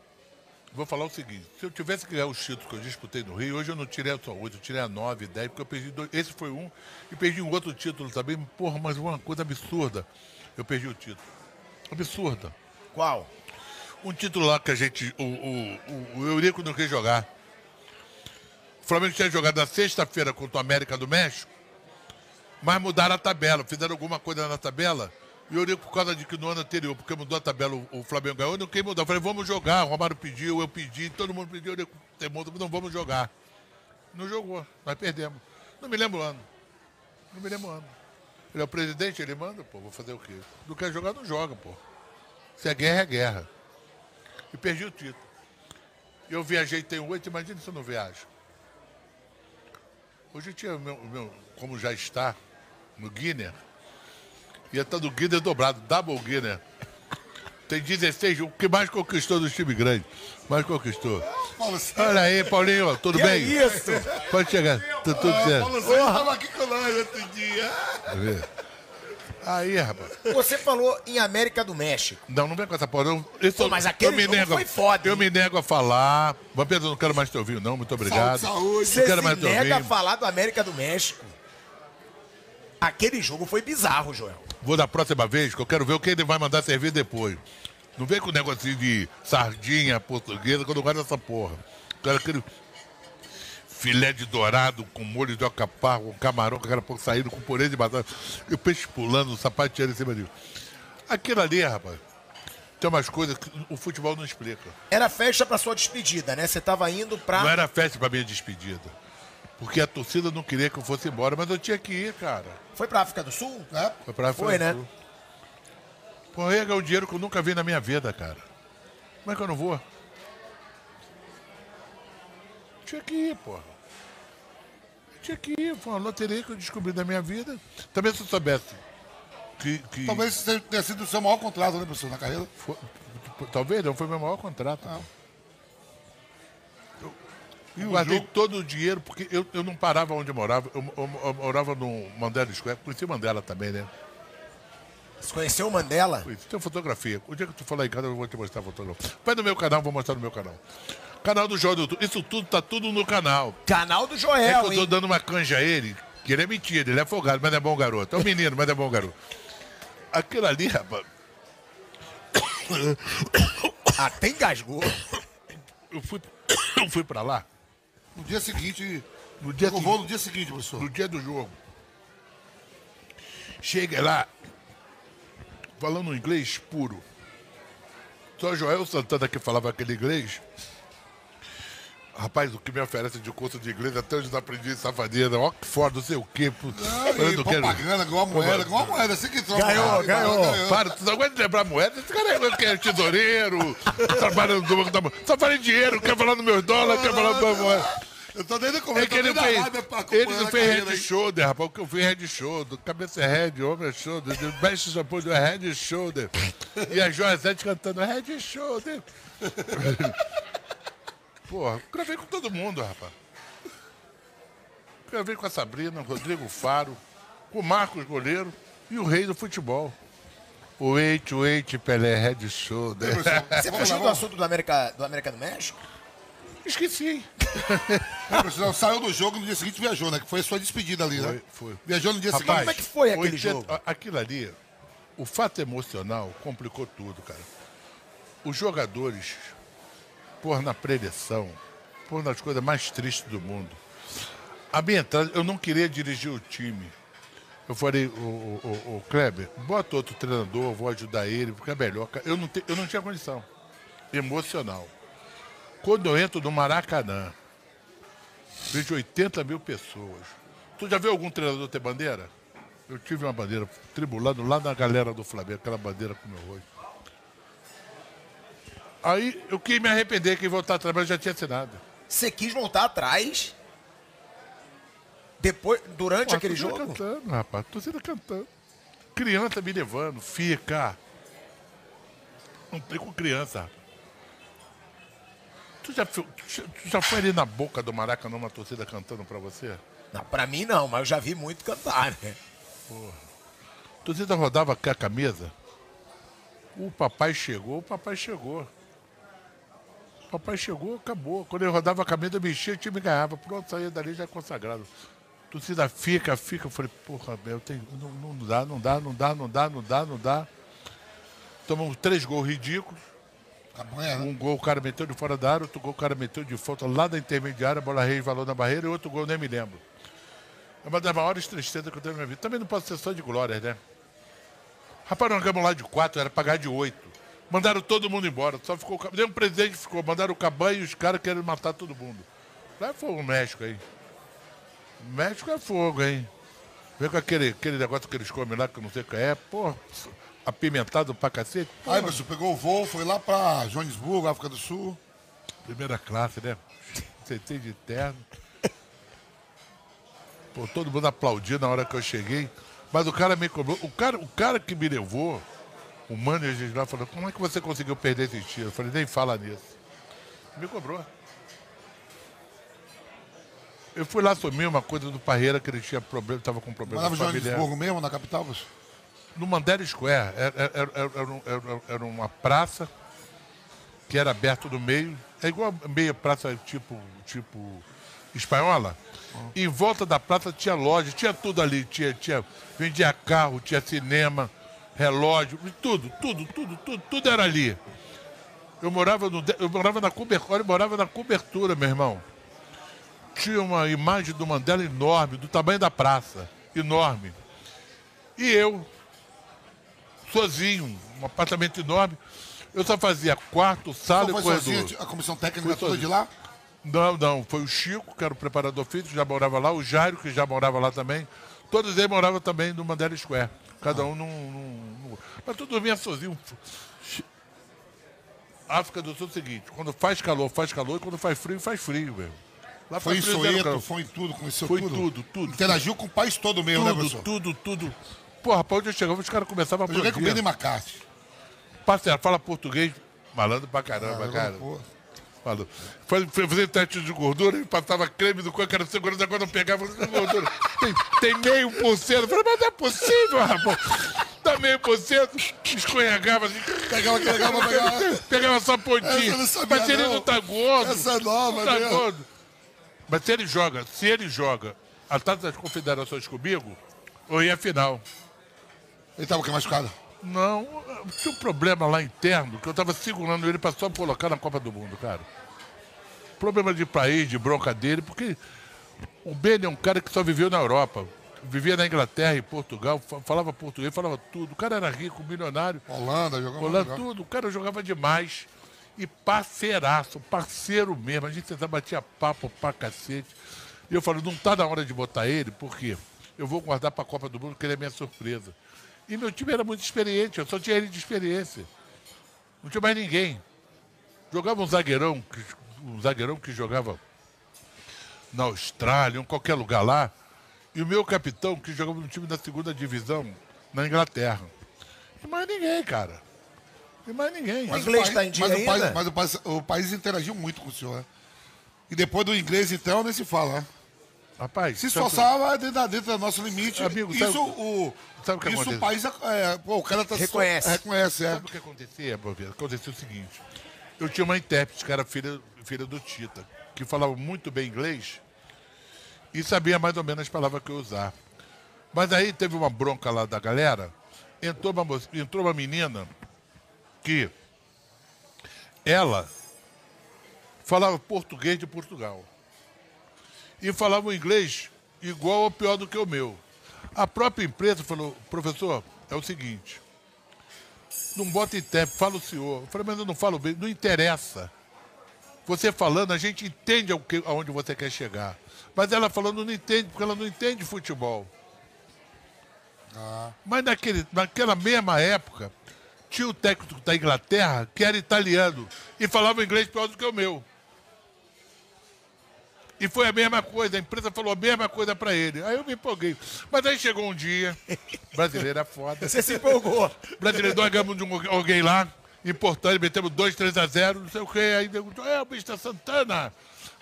vou falar o seguinte: se eu tivesse que ganhar os títulos que eu disputei no Rio, hoje eu não tirei só oito, eu tirei a nove, dez, porque eu perdi dois. Esse foi um e perdi um outro título também. Porra, mas uma coisa absurda. Eu perdi o título. Absurda. Qual? Um título lá que a gente. O, o, o, o Eurico não quis jogar. O Flamengo tinha jogado na sexta-feira contra o América do México, mas mudaram a tabela, fizeram alguma coisa na tabela. E o Eurico, por causa de que no ano anterior, porque mudou a tabela, o, Flamengo ganhou, não quis mudar. Eu falei, vamos jogar. O Romário pediu, eu pedi, todo mundo pediu, o Eurico teimoso, não vamos jogar. Não jogou, nós perdemos. Não me lembro o ano. Não me lembro o ano. Ele é o presidente, ele manda, pô, vou fazer o quê? Não quer jogar, não joga, pô. Se é guerra, é guerra. E perdi o título. Eu viajei tem oito, imagina se eu não viajo. Hoje eu tinha meu, meu como já está, no Guinness. Ia estar no Guinness dobrado, Double Guinness. Tem 16, o que mais conquistou do time grande? Mais conquistou. Olha aí, Paulinho, tudo Que bem? isso? Pode chegar, tá tudo Ah, certo. Paulo César estava aqui com nós outro dia. Aí, rapaz. Você falou em América do México. Não, não vem com essa porra. Não. Isso, Pô, mas aquele jogo foi foda, Eu hein? me nego a falar. Eu não quero mais te ouvir, não. Muito obrigado. Saúde, saúde. Você Não quero se mais te nega a ouvir. falar do América do México. Aquele jogo foi bizarro, Joel. Vou da próxima vez, que eu quero ver o que ele vai mandar servir depois. Não vem com negocinho de sardinha portuguesa, que eu não gosto dessa porra. Quero aquele filé de dourado com molho de alcaparra, com camarão, com aquela pouco saindo com purê de batata. E o peixe pulando, o sapateiro em cima disso. Aquilo ali, rapaz, tem umas coisas que o futebol não explica. Era festa pra sua despedida, né? Você tava indo pra. Não era festa pra minha despedida. Porque a torcida não queria que eu fosse embora, mas eu tinha que ir, cara. Foi pra África do Sul? É? Foi pra Foi, África né? do Sul. Pô, eu ia ganhar um dinheiro que eu nunca vi na minha vida, cara. Como é que eu não vou? Tinha que ir, porra. Tinha que ir, foi uma loteria que eu descobri na minha vida. Também se eu soubesse que. que Talvez tenha sido o seu maior contrato, né, professor, na carreira? foi- talvez não, foi meu maior contrato. Eu, eu guardei todo o dinheiro, porque eu, eu não parava onde eu morava. Eu, eu- eu morava no Mandela Square. Conheci Mandela também, né? Você conheceu o Mandela? Isso, tem fotografia. O dia que tu falar em casa, eu vou te mostrar a fotografia. Vai no meu canal, vou mostrar no meu canal. Canal do YouTube. Isso tudo tá tudo no canal. Canal do É que Joel, eu tô hein? dando uma canja a ele, que ele é mentira, ele é folgado, mas é bom garoto. É um menino, mas é bom garoto. Aquilo ali, rapaz, Até engasgou. eu fui, eu fui pra lá No dia seguinte. no dia, Eu vou no dia seguinte, professor. no dia do jogo. Chega lá, falando inglês puro. Só Joel Santana que falava aquele inglês. Rapaz, o que me oferece de curso de inglês, até hoje não aprendi safadeza, Oxford, não sei o quê. pô. Ah, Eu não quero- propaganda, igual a moeda, igual a moeda. Assim que troca. Ganhou, Ah, ganhou. Para, tu não aguenta lembrar moeda? Esse cara é, que é tesoureiro, trabalha no banco da moeda. Só fala em dinheiro, quer falar no meu dólar, quer falar no meu moeda. Eu tô desde o começo, É que ele não fez, ele não fez head aí. shoulder, rapaz. O que eu fiz head shoulder. Cabeça é head, ombro é shoulder. Best shampoo é head shoulder. E a Joazete cantando head shoulder. Porra, gravei com todo mundo, rapaz. Gravei com a Sabrina, o Rodrigo Faro, com o Marcos Goleiro e o rei do futebol. O Eite, o Eite, Pelé, head shoulder. Você fugiu do assunto do América do, América do México? Esqueci. Professor, saiu do jogo no dia seguinte viajou, né? Que foi a sua despedida ali, né? Foi, foi. Viajou no dia Rapaz, seguinte. como é que foi aquele 80 jogo? Aquilo ali, o fato emocional complicou tudo, cara. Os jogadores, por na preleção, por nas coisas mais tristes do mundo. A minha entrada, eu não queria dirigir o time. Eu falei, o, o, o, Kleber, bota outro treinador, vou ajudar ele, porque é melhor. Eu não, te- eu não tinha condição. Emocional. Quando eu entro no Maracanã, vejo 80 mil pessoas. Tu já viu algum treinador ter bandeira? Eu tive uma bandeira tribulando lá na galera do Flamengo, aquela bandeira com meu rosto. Aí eu quis me arrepender que voltar a trabalhar, eu já tinha assinado. Você quis voltar atrás? Depois, durante Pô, aquele jogo? cantando, rapaz, torcida cantando. Criança me levando, fica. Não tem com criança, rapaz. Tu já, tu já foi ali na boca do Maracanã uma torcida cantando pra você? Não, pra mim não, mas eu já vi muito cantar, né? A torcida rodava com a camisa. O papai chegou, o papai chegou. Papai chegou, acabou. Quando ele rodava a camisa, mexia, o time ganhava. Pronto, saía dali já consagrado. Torcida fica, fica. Eu falei, porra, meu, tem, não, não dá, não dá, não dá, não dá, não dá, não dá. Tomamos três gols ridículos. Campanha, né? Um gol o cara meteu de fora da área, outro gol o cara meteu de falta lá da intermediária, a bola resvalou na barreira e outro gol eu nem me lembro. É uma das maiores tristezas que eu tenho na minha vida. Também não posso ser só de glórias, né? Rapaz, nós ganhamos lá de quatro, era pagar de oito. Mandaram todo mundo embora. Só ficou. o Nem um presidente ficou. Mandaram o Cabanha e os caras querendo matar todo mundo. Lá foi o México aí. O México é fogo, hein? Vem com aquele, aquele negócio que eles comem lá, que eu não sei o que é. Pô, apimentado pra cacete. Pô, Aí, professor, pegou o voo, foi lá pra Joanesburgo, África do Sul. Primeira classe, né? Sentei de terno. Pô, todo mundo aplaudiu na hora que eu cheguei. Mas o cara me cobrou. O cara, o cara que me levou, o manager lá, falou: Como é que você conseguiu perder esse tiro? Eu falei: Nem fala nisso. Me cobrou. Eu fui lá assumir uma coisa do Parreira que ele tinha problema, estava com problema Morava em familiar. Joanesburgo mesmo, na capital, você? No Mandela Square, era, era- era- era um- era- era uma praça que era aberta no meio. É igual a meia praça tipo, tipo espanhola. Em volta da praça tinha loja, tinha tudo ali. Tinha, tinha, vendia carro, tinha cinema, relógio, tudo, tudo, tudo, tudo, tudo era ali. Eu morava, no, eu morava na cobertura, eu morava na cobertura, meu irmão. Tinha uma imagem do Mandela enorme, do tamanho da praça, enorme. E eu, sozinho, um apartamento enorme. Eu só fazia quarto, sala e corredor. sozinho, a comissão técnica Foi toda de lá? Não, não, foi o Chico, que era o preparador físico, que já morava lá, o Jairo, que já morava lá também. Todos eles moravam também no Mandela Square. Cada um num. num- num- Mas tu dormia sozinho. África do Sul é o seguinte, quando faz calor, faz calor, e quando faz frio, faz frio, meu. Lá Foi em Soeto, calor. foi em tudo, conheceu Foi tudo? tudo, tudo. Interagiu com o país todo mesmo, né, Tudo, professor? tudo, tudo. Porra, pra onde eu chegava, os caras começavam a Eu joguei com o. Benny McCarthy. Parceiro, fala português, malandro pra caramba, Ah, cara. pô. Falou. Foi, foi fazer teste de gordura, ele passava creme do coco, era segurança, quando eu pegava gordura. Tem, tem meio por cento. Eu falei, mas não é possível, rapaz. Dá meio por cento, escorregava assim. Pegava, pegava, pegava. Pegava só a pontinha. não Mas ele não. não tá gordo. Essa é nova, não tá né? gordo. Mas se ele joga, se ele joga a taça das confederações comigo, eu ia à final. Ele tava o que machucado? Não, tinha um problema lá interno que eu tava segurando ele para só colocar na Copa do Mundo, cara. Problema de país, de bronca dele, porque o Ben é um cara que só viveu na Europa. Vivia na Inglaterra e Portugal, fa- falava português, falava tudo. O cara era rico, milionário, Holanda, jogou Holanda, tudo. O cara jogava demais. E parceiraço, parceiro mesmo. A gente tentava batia papo pra cacete. E eu falo, não tá na hora de botar ele, porque eu vou guardar pra Copa do Mundo, que ele é minha surpresa. E meu time era muito experiente, eu só tinha ele de experiência. Não tinha mais ninguém. Jogava um zagueirão, um zagueirão que jogava na Austrália, em qualquer lugar lá. E o meu capitão, que jogava no time da segunda divisão, na Inglaterra. E mais ninguém, cara. E mais ninguém. O inglês o tá em dia mas o país, mas o país, o país interagiu muito com o senhor, né? E depois do inglês, então, nem se fala, né? Rapaz, Se sabe- esforçava dentro, da- dentro do nosso limite. Amigo, sabe isso o- o, sabe o que isso acontece? o país. É, pô, o cara tá Reconhece. Só, reconhece, é. Sabe o que acontecia, Boveda? Acontecia o seguinte. Eu tinha uma intérprete, que era filha, filha do Tita, que falava muito bem inglês e sabia mais ou menos as palavras que eu usar. Mas aí teve uma bronca lá da galera, entrou uma, moça- entrou uma menina que ela falava português de Portugal. E falava um inglês igual ou pior do que o meu. A própria empresa falou, professor, é o seguinte, não bota intérprete, fala o senhor. Eu falei, mas eu não falo bem, não interessa. Você falando, a gente entende aonde você quer chegar. Mas ela falando não entende, porque ela não entende futebol. Mas naquele, naquela mesma época, tinha o técnico da Inglaterra que era italiano e falava inglês pior do que o meu. E foi a mesma coisa, a empresa falou a mesma coisa pra ele. Aí eu me empolguei. Mas aí chegou um dia, brasileiro é foda. Você se empolgou. Brasileiro, nós ganhamos de um- alguém lá, importante, metemos 2, 3 a 0, não sei o quê. Aí perguntou, é o Mr. Santana.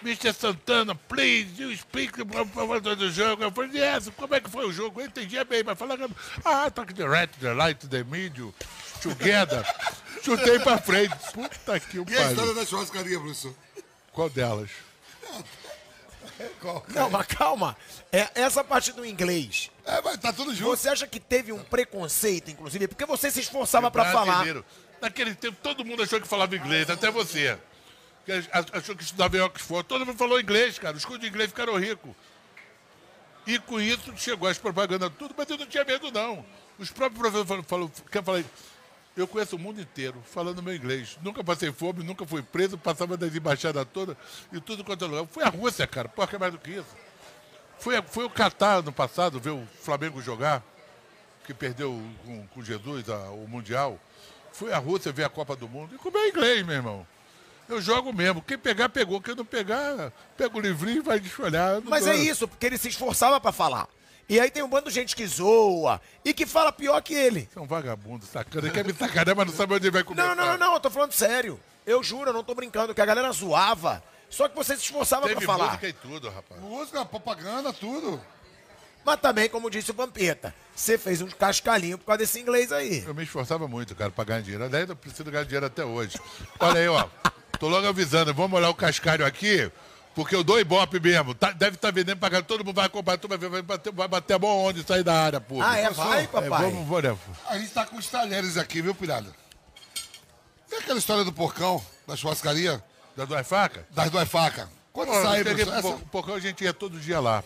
Mr. Santana, please, you speak do jogo. Eu falei, yes, como é que foi o jogo? Eu entendia bem, mas falava, ah, talk the right, the light, the middle, together. Chutei pra frente. Puta que o E a história pariu. da churrascaria, professor? Qual delas? Não, mas calma. É, essa parte do inglês. É, mas tá tudo junto. Você acha que teve um preconceito, inclusive? Porque você se esforçava pra falar. Naquele tempo, todo mundo achou que falava inglês, até você. Achou que estudava em Oxford. Todo mundo falou inglês, cara. Os cursos de inglês ficaram ricos. E com isso chegou as propagandas, tudo, mas eu não tinha medo, não. Os próprios professores falaram, falaram quer falar, eu conheço o mundo inteiro falando meu inglês. Nunca passei fome, nunca fui preso, passava das embaixadas todas e tudo quanto é lugar. Fui à Rússia, cara, porra, é mais do que isso. Fui, a- fui ao Catar no passado ver o Flamengo jogar, que perdeu com, com Jesus a- o Mundial. Fui à Rússia ver a Copa do Mundo e comi inglês, meu irmão. Eu jogo mesmo. Quem pegar, pegou. Quem não pegar, pega o livrinho e vai desfolhar. Mas dou- é isso, porque ele se esforçava pra falar. E aí tem um bando de gente que zoa e que fala pior que ele. Você é um vagabundo, sacana. Quer me sacanear, mas não sabe onde ele vai começar. Não, não, não, não, eu tô falando sério. Eu juro, eu não tô brincando, que a galera zoava. Só que você se esforçava Teve pra falar. música e tudo, rapaz. Música, propaganda, tudo. Mas também, como disse o Vampeta, você fez um cascalhinho por causa desse inglês aí. Eu me esforçava muito, cara, pra ganhar dinheiro. Aliás, eu preciso ganhar dinheiro até hoje. Olha aí, ó. Tô logo avisando, vamos olhar o cascalho aqui, porque eu dou ibope mesmo. Tá- deve estar vendendo pra galera, todo mundo vai comprar, tu vai, ver, vai, bater, vai bater a mão onde sair da área pública. Ah, é? Vai, É, papai? vamos, vamos, né? A gente tá com os talheres aqui, viu, pilhada? Tem aquela história do porcão, da churrascaria, Da duas facas? das duas facas. Quando Pô, sai, peguei Essa... porcão, a gente ia todo dia lá.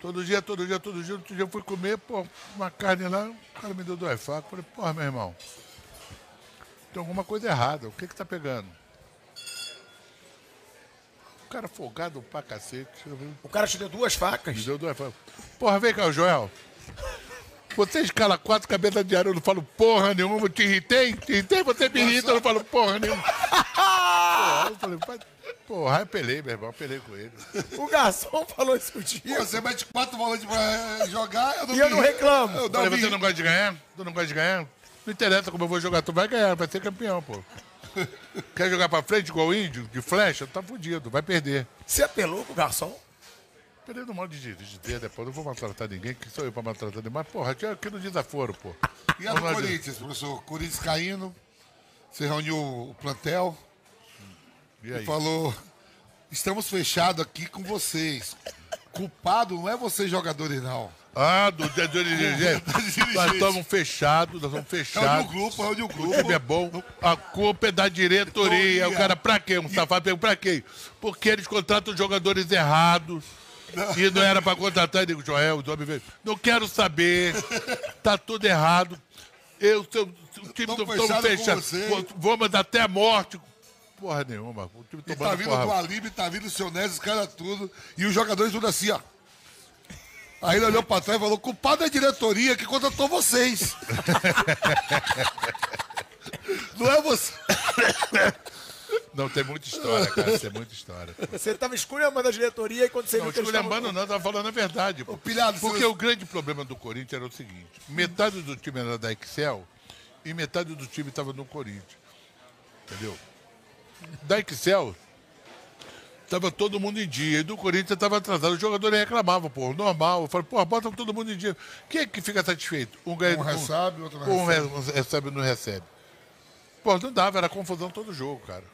Todo dia, todo dia, todo dia. Outro dia eu fui comer, pô, uma carne lá, o cara me deu duas facas. Falei, porra, meu irmão, tem alguma coisa errada. O que que tá pegando? O cara folgado pra cacete. O cara te deu duas facas. Me deu duas facas. Porra, vem cá, Joel. Você escala quatro cabeças de ar, eu não falo porra nenhuma. Eu te irritei? Te irritei? Você me irrita, eu não falo porra nenhuma. Porra, eu falei, "Pai, porra, eu apelei, meu irmão, apelei com ele. O garçom falou isso contigo. Você mete quatro volantes pra jogar, eu não E eu não reclamo. Eu Falei, você não gosta de ganhar? Tu não gosta de ganhar? Não interessa como eu vou jogar, tu vai ganhar, vai ser campeão, pô. Quer jogar pra frente igual o índio, de flecha? Tá fudido, vai perder. Você apelou com o garçom? Perdendo mal de dizer depois, não vou maltratar ninguém, que sou eu pra maltratar ninguém. Mas, porra, tinha aqui no desaforo, pô. E a do Corinthians, professor? Corinthians caindo, você reuniu o plantel E e falou: estamos fechados aqui com vocês. Culpado não é vocês jogadores, não. Ah, do dia do dirigente. Nós estamos fechados, nós estamos É o um fechados. grupo, é o um O time é grupo. bom. A culpa é da diretoria. O cara, pra quê? Um safado pergunta, pra quê? Porque eles contratam jogadores errados. E não era pra contratar. Eu digo, Joel, os homens veio. Não quero saber. Tá tudo errado. Eu, seu, o time Tamo do estamos fechado com fechados. você. Vamos até a morte. Porra nenhuma. O time E tá tomando vindo porra. do Alibe, tá vindo o seu Nézio, os caras tudo. E os jogadores tudo assim, ó. Aí ele olhou pra trás e falou: culpado é a diretoria que contratou vocês. não é você. Não, tem muita história, cara. Tem muita história. Você tava esculhambando a diretoria e quando você Não, viu que eles esculhambando estavam... não, tava falando a verdade. pô. Ô, pilhado, Porque você- o grande problema do Corinthians era o seguinte: metade do time era da Excel e metade do time estava no Corinthians. Entendeu? Da Excel tava todo mundo em dia, e do Corinthians estava atrasado. Os jogadores reclamavam, pô, normal. Eu falei, pô, bota todo mundo em dia. Quem é que fica satisfeito? Um ganha Um recebe, outro não um recebe. re- um recebe não recebe. Pô, não dava, era confusão todo jogo, cara.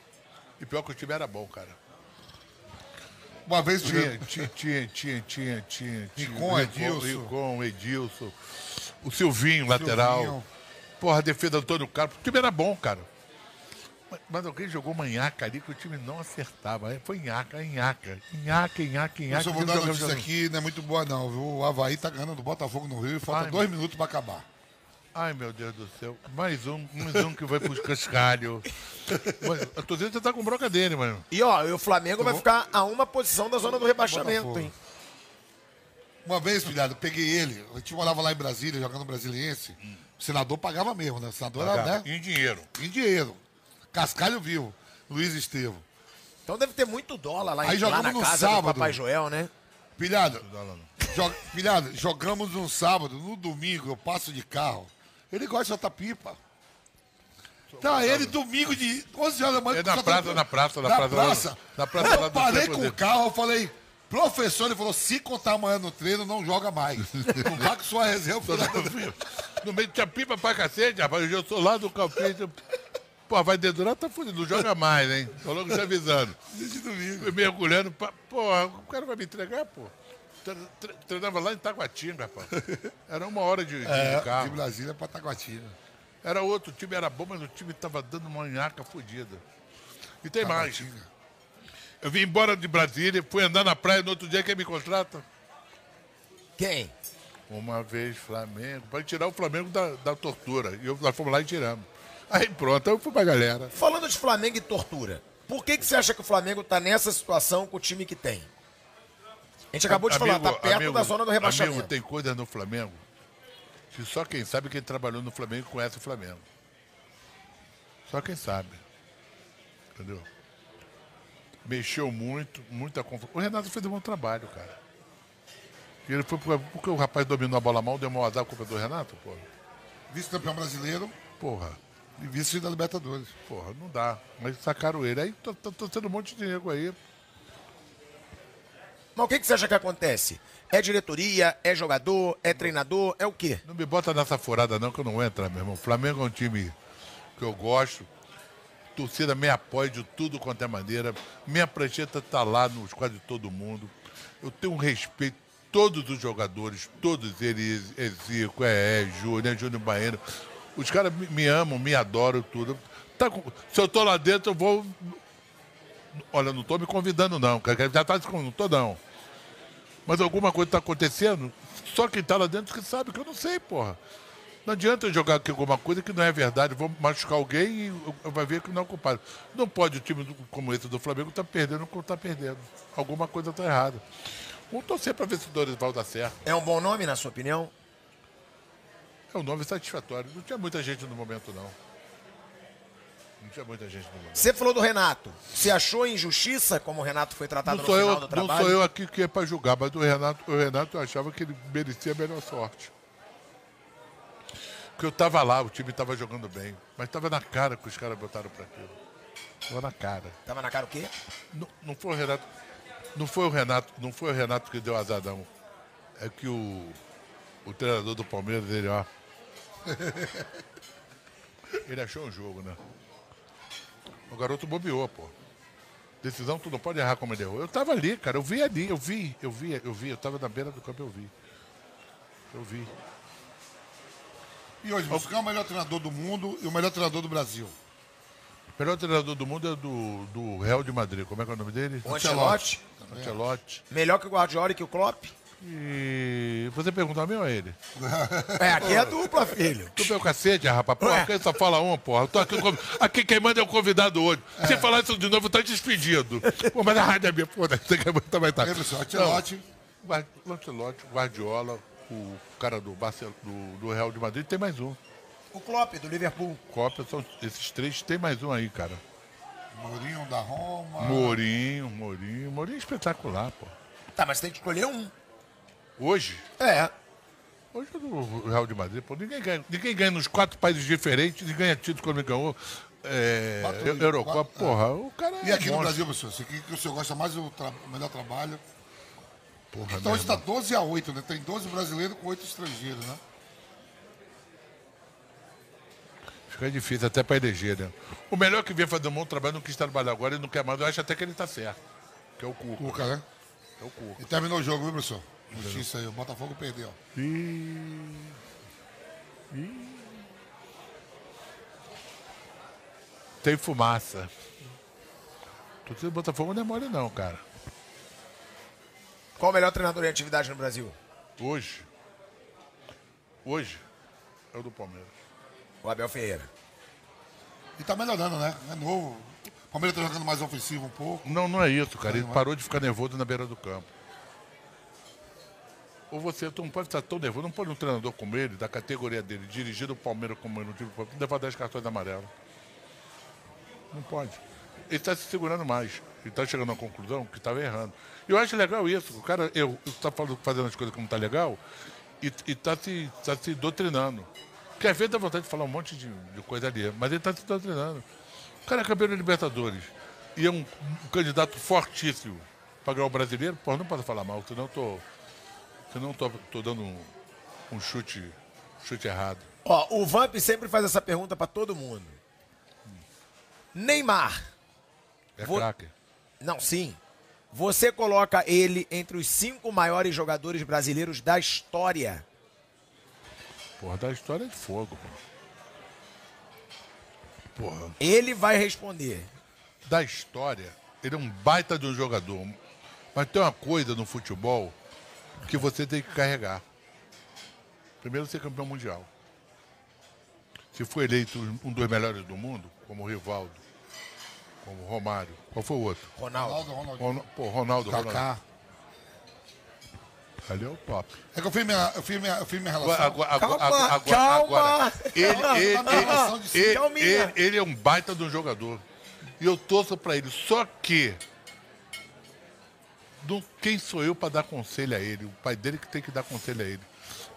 E pior que o time era bom, cara. Uma vez Tinha, tinha, tinha, tinha, tinha, tinha. Ricon, Edilson. Ricon, Edilson. O Silvinho, lateral. Silvinho. Porra, a defesa do Antônio Carlos. O time era bom, cara. Mas, alguém jogou uma nhaca ali que o time não acertava. Aí Foi nhaca, nhaca. Nhaca, nhaca, Eu nhaca. só vou dar notícia aqui, não é muito boa não, viu? O Havaí tá ganhando do Botafogo no Rio e falta Ai, dois minutos pra acabar. Ai, meu Deus do céu. Mais um, mais um que vai pros cascalhos. A torcida já tá com bronca dele, mano. E ó, o Flamengo vai ficar a uma posição da zona do rebaixamento, Botafogo. hein? Uma vez, filhado, eu peguei ele, a gente morava lá em Brasília, jogando brasiliense. O senador pagava mesmo, né? O senador era, né? Em dinheiro. Em dinheiro. Cascalho vivo. Luiz Estevo. Então deve ter muito dólar lá, em, Aí lá jogamos na no casa do sábado. Papai Joel, né? Pilhado, jo- pilhado, jogamos no sábado, no domingo, eu passo de carro. Ele gosta de soltar pipa. Tá, ele domingo de 11 horas da manhã. É na praça, na praça, na na praça lá- praça. na praça lá eu do parei com o carro, eu falei, professor, ele falou, se contar amanhã no treino, não joga mais. Não vá com sua reserva. No meio tinha pipa pra cacete, rapaz. Eu sou lá do Calpite. Pô, vai dedurar, tá fudido. Não joga mais, hein? Tô logo te avisando. Fui mergulhando. pa- Pô, o cara vai me entregar, pô. Tre- tre- Treinava lá em Taguatinga, rapaz. Era uma hora de, de É, de carro. Brasília pra Taguatinga. Era outro, o time era bom, mas o time tava dando uma nhaca fodida. E tem mais. Taguatinga. Eu vim embora de Brasília, fui andar na praia no outro dia, quem me contrata? Quem? Uma vez Flamengo, para tirar o Flamengo da, da tortura. E eu, nós fomos lá e tiramos. Aí pronto, eu fui pra galera. Falando de Flamengo e tortura, por que, que você acha que o Flamengo tá nessa situação com o time que tem? A gente acabou de falar, tá perto amigo, da zona do rebaixamento. Amigo, tem coisa no Flamengo que só quem sabe quem trabalhou no Flamengo conhece o Flamengo. Só quem sabe. Entendeu? Mexeu muito, muita confusão. O Renato fez um bom trabalho, cara. Ele foi por- porque o rapaz dominou a bola mal, deu mal azar a culpa do Renato, porra. Vice-campeão brasileiro Porra, e vice da Libertadores. porra, não dá. Mas sacaram ele. Aí tô tendo um monte de nego aí. Mas o que, que você acha que acontece? É diretoria, é jogador, é treinador, é o quê? Não me bota nessa furada não, que eu não entro, meu irmão. O Flamengo é um time que eu gosto. Torcida me apoia de tudo quanto é maneira. Minha prancheta tá lá nos quase todo mundo. Eu tenho um respeito todos os jogadores, todos eles, é Zico, é, é Júnior, é Júnior Baiano. Os caras me, amam, me adoram, tudo. Tá com- se eu tô lá dentro, eu vou. Olha, não tô me convidando, não. Já tá não tô não. Mas alguma coisa tá acontecendo, só quem tá lá dentro que sabe, que eu não sei, porra. Não adianta eu jogar aqui alguma coisa que não é verdade. Vou machucar alguém e vai ver que não é culpado. Não pode o time como esse do Flamengo estar perdendo como está perdendo. Alguma coisa está errada. Vamos torcer para ver se o Dorival dá certo. É um bom nome, na sua opinião? É um nome satisfatório. Não tinha muita gente no momento, não. Não tinha muita gente no momento. Você falou do Renato. Você achou injustiça como o Renato foi tratado Não no final eu, do não trabalho? sou eu aqui que é para julgar, mas o Renato, o Renato eu achava que ele merecia a melhor sorte. Porque eu estava lá, o time estava jogando bem. Mas estava na cara que os caras botaram para aquilo. Estava na cara. Tava na cara o quê? Não, não foi o Renato. Não foi o Renato, não foi o Renato que deu azar, não. É que o, o treinador do Palmeiras, ele, ó. ele achou um jogo, né? O garoto bobeou, pô. Decisão tu não pode errar como ele errou. Eu tava ali, cara, eu vi ali, eu vi, eu vi, eu vi, eu tava na beira do campo, eu vi. Eu vi. E hoje, você é o melhor treinador do mundo e o melhor treinador do Brasil? O melhor treinador do mundo é do, do Real de Madrid. Como é que é o nome dele? O Ancelotti. Ancelotti. Melhor que o Guardiola e que o Klopp? E você perguntou a mim ou a ele? É, aqui é dupla, filho. Tu meu cacete, rapaz. Porra, Ué. quem só fala uma, porra. Eu tô aqui, aqui quem manda é o convidado hoje. Se falar isso de novo, tá despedido. Pô, mas a rádio é minha, porra. Você quer também tá. Lembra só, Ancelotti. Guard- O Ancelotti, o Guardiola, o cara do, do, do Real de Madrid, tem mais um. O Klopp, do Liverpool. Copa, são esses três, tem mais um aí, cara. Mourinho da Roma. Mourinho, Mourinho. Mourinho é espetacular, pô. Tá, mas tem que escolher um. Hoje, É. hoje é do Real de Madrid, pô. Ninguém ganha, ninguém ganha nos quatro países diferentes, ninguém ganha título quando ele ganhou. É, Quatro- Eurocopa, quatro- porra, o cara é E aqui no monstro. Brasil, professor, você que, que o senhor gosta mais do tra- melhor trabalho? Porra, Então hoje está irmão. 12 a 8, né? Tem 12 brasileiros com 8 estrangeiros, né? Fica difícil até pra eleger, né? O melhor que vem fazer um bom trabalho não quis trabalhar agora, ele não quer mais. Eu acho até que ele tá certo. Que é o Cuca. Cuca, né? É o Cuca. E terminou o jogo, viu, professor? Notícia aí, o Botafogo perdeu. Tem fumaça. Torcida do Botafogo não é mole não, cara. Qual o melhor treinador em atividade no Brasil? Hoje. Hoje. É o do Palmeiras. O Abel Ferreira. E tá melhorando, né? É novo. O Palmeiras tá jogando mais ofensivo um pouco. Não, não é isso, cara. Ele parou de ficar nervoso na beira do campo. Ou você não pode estar tão nervoso, não pode um treinador como ele, da categoria dele, dirigir o Palmeiras como ele, Palmeiras, levar 10 cartões amarelos. Não pode. Ele está se segurando mais. Ele está chegando à conclusão que estava errando. Eu acho legal isso. O cara está fazendo as coisas como está legal e está se, tá se doutrinando. Porque às vezes dá vontade de falar um monte de, de coisa ali, mas ele está se doutrinando. O cara é da Libertadores e é um, um candidato fortíssimo para ganhar o brasileiro, pô, não posso falar mal, senão eu tô, senão eu tô, tô dando um, um chute, chute errado. Ó, o Vamp sempre faz essa pergunta pra todo mundo. Neymar. É Vou- craque. Não, sim. Você coloca ele entre os cinco maiores jogadores brasileiros da história. Porra, da história é de fogo, pô. Porra, Ele vai responder. da história, ele é um baita de um jogador. Mas tem uma coisa no futebol que você tem que carregar. Primeiro, ser campeão mundial. Se for eleito um dos melhores do mundo, como o Rivaldo, como o Romário, qual foi o outro? Ronaldo. Ronaldo, Ronaldo. Ron- Pô, Ronaldo, Ronaldo. Kaká. Ali é o top. É que eu fiz minha, eu fiz minha, eu fiz minha relação. Agora, agora, Calma, agora, agora, calma. agora, ele, Calma, ele, calma, ele, ele- ele é um baita de um jogador. E eu torço pra ele. Só que. Não- quem sou eu pra dar conselho a ele? O pai dele que tem que dar conselho a ele.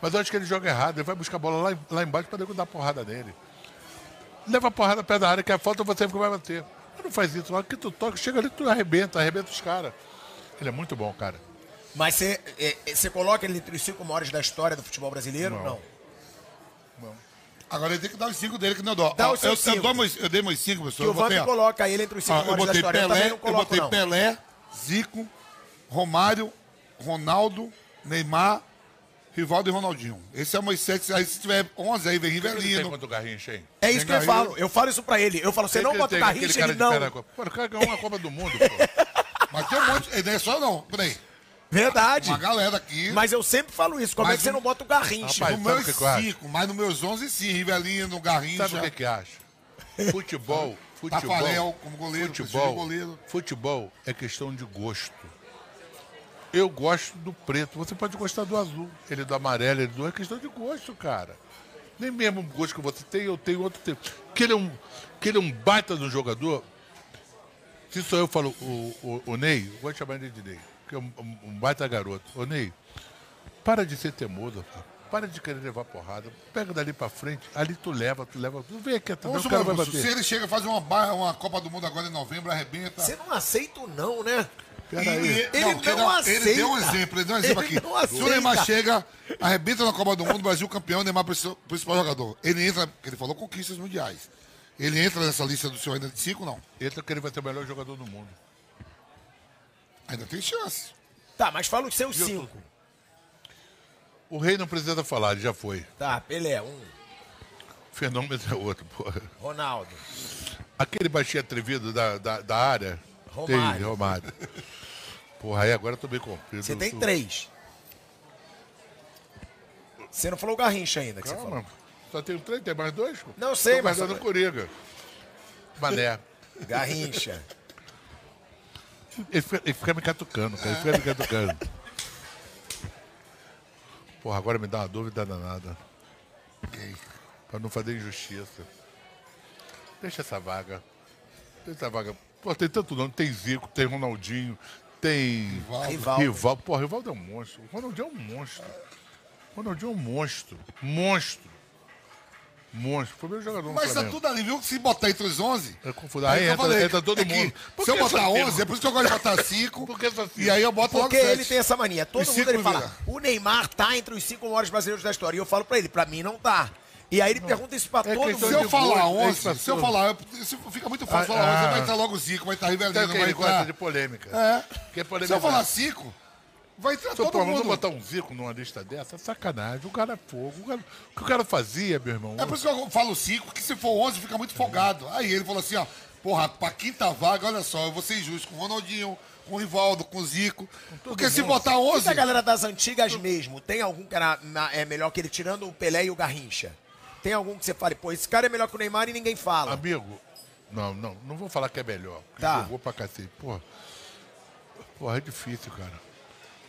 Mas eu acho que ele joga errado. Ele vai buscar a bola lá, lá embaixo pra nego dar porrada nele. Leva a porrada perto da área, que é falta, você que vai bater. Mas não faz isso. Na hora que tu toca, chega ali, tu arrebenta, arrebenta os caras. Ele é muito bom, cara. Mas você é, é, coloca ele entre os cinco maiores da história do futebol brasileiro? Não. Agora ele tem que dar os cinco dele que não dou. Dá os eu, eu, cinco. meus- eu dei meus cinco, pessoal. Que Eu o botei, Vamp ó, coloca ele entre os cinco eu maiores da botei história. eu Pelé, não eu coloco, botei não. Pelé, Zico, Romário, Ronaldo, Neymar, Rivaldo e Ronaldinho. Esse é o sete. Aí se tiver 11, aí vem Rivelino. quanto Garrincha, hein? É isso que eu falo. Eu falo isso pra ele. Eu falo, você não bota o Garrincha, ele não. Pô, o cara ganhou uma Copa do Mundo, pô. Mas tem um monte. Não é só não. Peraí. Verdade. Uma galera aqui. Mas eu sempre falo isso. Como é Mas que você um- não bota o Garrincha? Rapaz, no meus que que eu acho? cinco, mas nos meus 11 sim. Rivelino, Garrincha. Sabe o que que acha? Futebol, futebol, Tafarel como goleiro, futebol, goleiro. futebol é questão de gosto. Eu gosto do preto, você pode gostar do azul, ele do amarelo, ele do é questão de gosto, cara. Nem mesmo o gosto que você tem, eu tenho outro tempo. Que ele é um, que ele é um baita do jogador. Se sou eu falo o, o, o Ney, eu vou chamar ele de Ney, que é um, um- baita garoto. Ô Ney, para de ser teimoso, cara. Para de querer levar porrada. Pega dali pra frente, ali tu leva, tu leva. Tu vem aqui atrás, Vamos o cara vai se bater. ele chega e faz uma, barra, uma Copa do Mundo agora em novembro, arrebenta. Você não aceita o não, né? Peraí. Ele não dar- aceita. Ele deu um exemplo, ele deu um exemplo Ele aqui. não Se o Neymar chega, arrebenta na Copa do Mundo, Brasil campeão, Neymar principal, jogador. Ele entra, ele falou conquistas mundiais. Ele entra nessa lista do senhor ainda de cinco, não. Entra que ele vai ser o melhor jogador do mundo. Ainda tem chance. Tá, mas fala os seus cinco. O rei não precisa falar, ele já foi. Tá, Pelé, um. O fenômeno é outro, porra. Ronaldo. Aquele baixinho atrevido da, da, da área. Romário. Tem, Romário. Porra, aí agora eu tô bem comprido. Você tem Tu- três. Você não falou o Garrincha ainda, que você falou. Calma. Só tenho três, tem mais dois? Não sei, Tô mas- guardando o Coriga. Mané. Garrincha. Ele fica, ele fica me catucando, cara. Ele fica me catucando. Porra, agora me dá uma dúvida danada. Pra não fazer injustiça. Deixa essa vaga. Deixa essa vaga. Pô, tem tanto nome. Tem Zico, tem Ronaldinho, tem. Rivaldo. Rivaldo. Pô, Rivaldo é um monstro. O Ronaldinho é um monstro. O Ronaldinho é um monstro. Monstro. Monstro. Foi o meu jogador Mas tá tudo ali, viu? Se botar entre os 11. É confuso. Aí eu entra- falei, entra todo é que mundo. Se eu botar só cinco? 11, é por isso que eu gosto de botar 5. Por que só cinco? E aí eu boto logo Porque ele sete. tem essa mania. Todo Os mundo ele fala, vira. o Neymar tá entre os cinco maiores brasileiros da história. E eu falo pra ele, pra mim não tá. E aí ele pergunta isso pra É todo questão Se mundo. eu falar gosto, é 11, isso, se eu falar, isso fica muito fácil Ah, falar 11, ah. vai estar logo Zico, vai estar que vai estar... de polêmica. É. Que é polêmica. Se eu falar 5, vai entrar Se todo não mundo. botar um Zico numa lista dessa, é sacanagem. O cara é fogo. O, cara- o que o cara fazia, meu irmão? É por isso que eu falo 5, que se for 11 fica muito folgado. Aí ele falou assim, ó, porra, pra quinta vaga, olha só, eu vou ser injusto com o Ronaldinho, com o Rivaldo, com o Zico. Porque se botar E 11, da galera das antigas mesmo, tem algum que era na- é melhor que ele, tirando o Pelé e o Garrincha? Tem algum que você fale, pô, esse cara é melhor que o Neymar e ninguém fala. Amigo, não, não, não vou falar que é melhor. Tá. Jogou pra cacete. Porra, porra, é difícil, cara.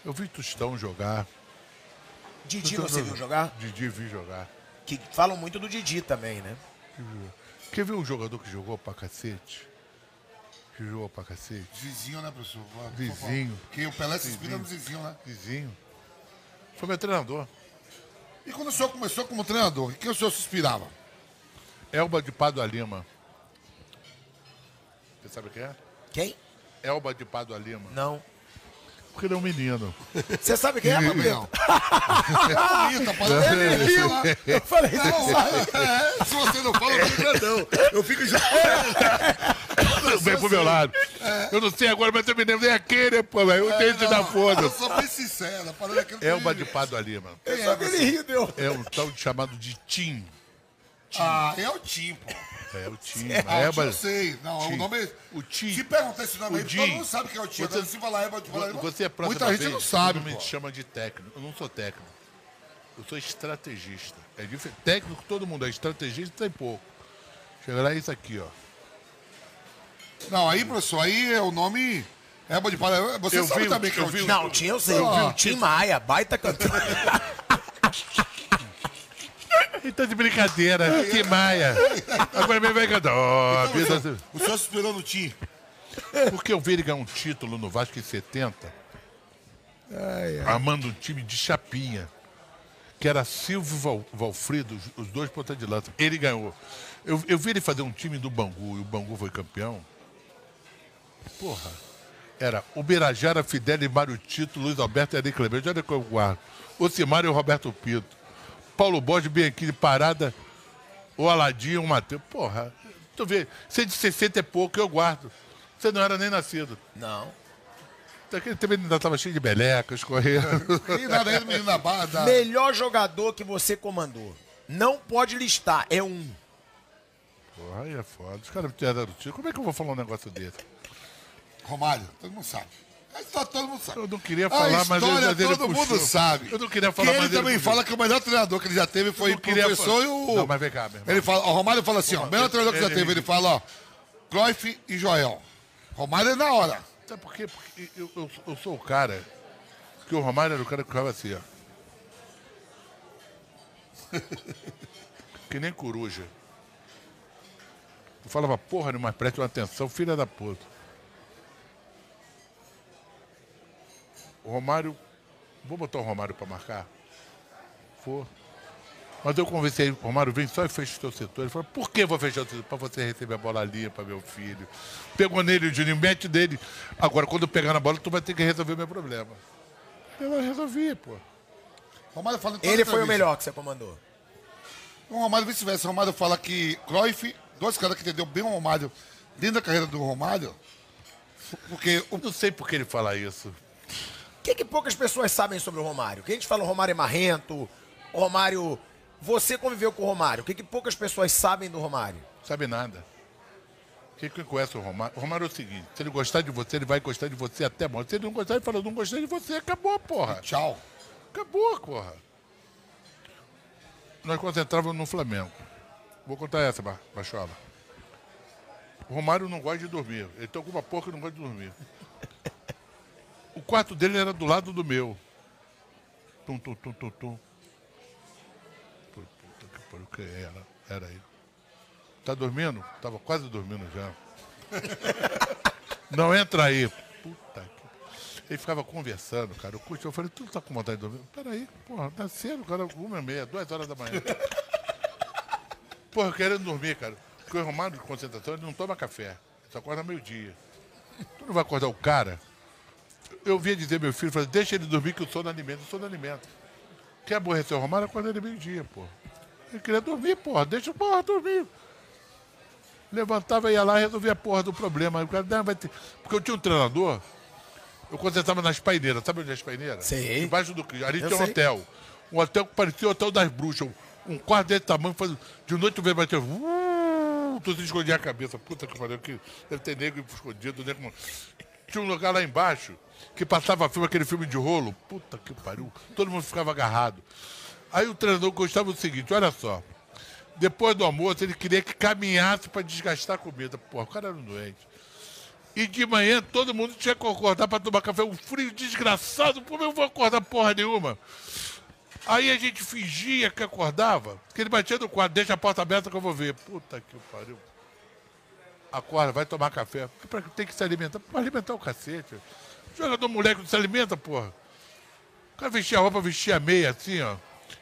Eu vi Tostão jogar. Didi Tostão você viu jogar? Didi vi jogar. Que falam muito do Didi também, né? Quer ver um jogador que jogou pra cacete? Que jogou pra cacete? Vizinho, né, professor? Vizinho. Que o Pelé se inspira no vizinho, né? Vizinho. Foi meu treinador. E quando o senhor começou como treinador, em que o senhor se inspirava? Elba de Padua Lima. Você sabe quem é? Quem? Elba de Padua Lima. Não. Porque ele é um menino. Você sabe quem é, Não. Pablito? É Ele riu. Eu falei, você sabe. É, se você não fala, eu fico grandão. Eu fico já. Vem pro meu lado. Eu não sei agora, mas eu me lembro. É aquele, pô, velho. O dente da Eu foda. sou bem sincera. Parece aquele Elba de Padua Lima. Eu só que ele riu, deu. É um tal de chamado de Tim. Ah, é o Tim, pô. É o Tim. Ah, A o Elba... Tim eu sei. Não, Tim. o nome é... O Tim. Se perguntar esse nome O aí, Tim. todo mundo sabe que é o Tim. Você- se falar Eba de falar Você é próxima Muita gente não sabe, me chama de técnico. Eu não sou técnico. Eu sou estrategista. É diferente. Técnico, todo mundo é estrategista, tem pouco. Chega lá, é isso aqui, ó. Não, aí, professor, aí é o nome... Eba de Palha. Você Eu sabe vi o- também que é eu o vi Tim. o- Não, Tim eu sei. Ah. Tim Maia, baita cantor. Então de brincadeira, que maia. Agora me vai cantar. Oh, vida... O senhor se esperou no time. Porque eu vi ele ganhar um título no Vasco em 70, armando um time de chapinha, que era Silvio Val, Valfrido, os- os dois pontas de lança. Ele ganhou. Eu, eu vi ele fazer um time do Bangu e o Bangu foi campeão. Porra. Era Uberajara, Fidel, Mário Tito, Luiz Alberto e Ari Clemente. Olha que eu guardo. Ocimar e o Roberto Pinto. Paulo Borges, Bianchini, Parada, o Aladim, o Matheus. Porra, tu vê, você é de 60 e pouco, eu guardo. Você não era nem nascido. Não. Aquele também ainda estava cheio de belecas, correndo. E nada aí, menino da barra. Da... Melhor jogador que você comandou. Não pode listar, é um. Porra, aí é foda. Os caras me tiraram do tiro. Como é que eu vou falar um negócio desse? Romário, todo mundo sabe. A história todo mundo sabe. Eu não queria falar, mas ele, mas ele todo puxou. mundo sabe. Eu não queria falar, que ele também puxou. fala que o melhor treinador que ele já teve foi o professor falar. e o... Não, mas vem cá, meu irmão. Ele fala, o Romário fala assim, ó, o melhor treinador que já ele- teve, ele fala, ó, Cruyff e Joel. Romário é na hora. Sabe por quê? Porque eu, eu, eu sou o cara que o Romário era o cara que ficava assim, ó. que nem coruja. Eu falava, porra, mas preste uma atenção, filha da puta. O Romário. Vou botar o Romário pra marcar? For. Mas eu conversei, o Romário vem só e fecha o seu setor. Ele falou, por que eu vou fechar o setor? Para você receber a bola limpa, meu filho. Pegou nele o Juninho, mete dele. Agora, quando eu pegar na bola, tu vai ter que resolver o meu problema. Eu resolvi, pô. Romário fala Ele foi o melhor que você comandou. O Romário vice-versa. O Romário fala que Cruyff, dois caras que entendeu bem o Romário dentro da carreira do Romário, porque Eu não sei por que ele fala isso. O que, que poucas pessoas sabem sobre o Romário? Que a gente fala o Romário é marrento, o Romário. Você conviveu com o Romário. O que, que poucas pessoas sabem do Romário? Sabe nada. Quem quem conhece o Romário? O Romário é o seguinte: se ele gostar de você, ele vai gostar de você até morrer. Se ele não gostar, ele fala, não gostei de você, acabou, porra. tchau. Acabou, porra. Nós concentrávamos no Flamengo. Vou contar essa, Ba- Bachola. O Romário não gosta de dormir. Ele tem alguma porra que não gosta de dormir. O quarto dele era do lado do meu. Tum, tum, tum, tum, tum. Puta que pariu, que era? Era aí. Tá dormindo? Tava quase dormindo já. Não entra aí. Puta que. Ele ficava conversando, cara. Eu, eu falei, tu tá com vontade de dormir? Peraí, porra, tá cedo, cara, uma e meia, duas horas da manhã. porra, querendo dormir, cara. Porque o Romário de concentração, ele não toma café. Ele só acorda meio-dia. Tu não vai acordar o cara? Eu via dizer meu filho, falei, deixa ele dormir que o sono alimenta, o sono alimenta. Quer aborrecer o Romário, acorda ele meio-dia, porra. Ele queria dormir, porra, deixa o porra dormir. Levantava, ia lá e resolvia a porra do problema. O cara, não, vai ter... Porque eu tinha um treinador, eu concentrava nas paineiras. Sabe onde é as paineiras? Sei. Embaixo do Cristo. Ali Eu tinha um sei. hotel. Um hotel que parecia o hotel das bruxas. Um, quarto desse tamanho. De noite tu vê bater. Uh, tu se escondia a cabeça. Puta que pariu. Que deve ter negro escondido. Negro... Tinha um lugar lá embaixo que passava filme, aquele filme de rolo. Puta que pariu. Todo mundo ficava agarrado. Aí o treinador gostava do seguinte: olha só. Depois do almoço, ele queria que caminhasse para desgastar a comida. Porra, o cara era um doente. E de manhã todo mundo tinha que acordar para tomar café. Um frio desgraçado, como eu vou acordar porra nenhuma? Aí a gente fingia que acordava, que ele batia no quarto, deixa a porta aberta que eu vou ver. Puta que pariu. Acorda, vai tomar café. Tem que se alimentar. Pra alimentar o cacete. Jogador moleque não se alimenta, porra. O cara vestia a roupa, vestia a meia assim, ó.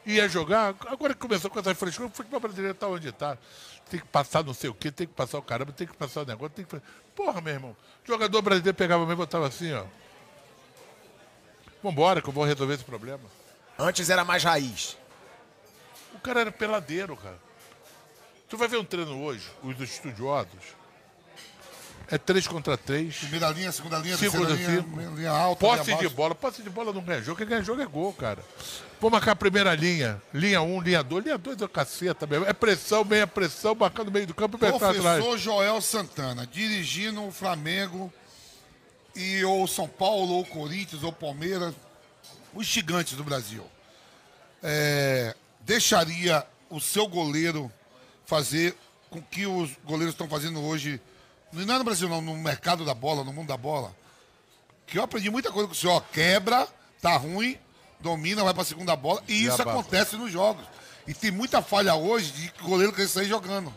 Ia jogar. Agora que começou com essa frescura, o futebol brasileiro tá onde tá. Tem que passar não sei o quê, tem que passar o caramba, tem que passar o negócio, tem que fazer. Porra, meu irmão. Jogador brasileiro pegava mesmo e botava assim, ó. Vambora, que eu vou resolver esse problema. Antes era mais raiz. O cara era peladeiro, cara. Tu vai ver um treino hoje, os estudiosos. É três contra três. Primeira linha, segunda linha, Segunda terceira linha, linha. linha alta, Posse linha de bola. Posse de bola não ganha jogo. Quem ganha jogo é gol, cara. Vou marcar a primeira linha. Linha 1, um, linha 2. Linha 2 é o caceta mesmo. É pressão, meia pressão, marcando no meio do campo e pensar atrás. Professor Joel Santana, dirigindo o Flamengo e ou São Paulo, ou Corinthians, ou Palmeiras, os gigantes do Brasil. É, deixaria o seu goleiro fazer com que os goleiros estão fazendo hoje, não é no Brasil não, no mercado da bola, no mundo da bola, que eu aprendi muita coisa com o senhor, quebra, tá ruim, domina, vai pra segunda bola, e E isso abafa. acontece nos jogos. E tem muita falha hoje de que goleiro quer sair jogando.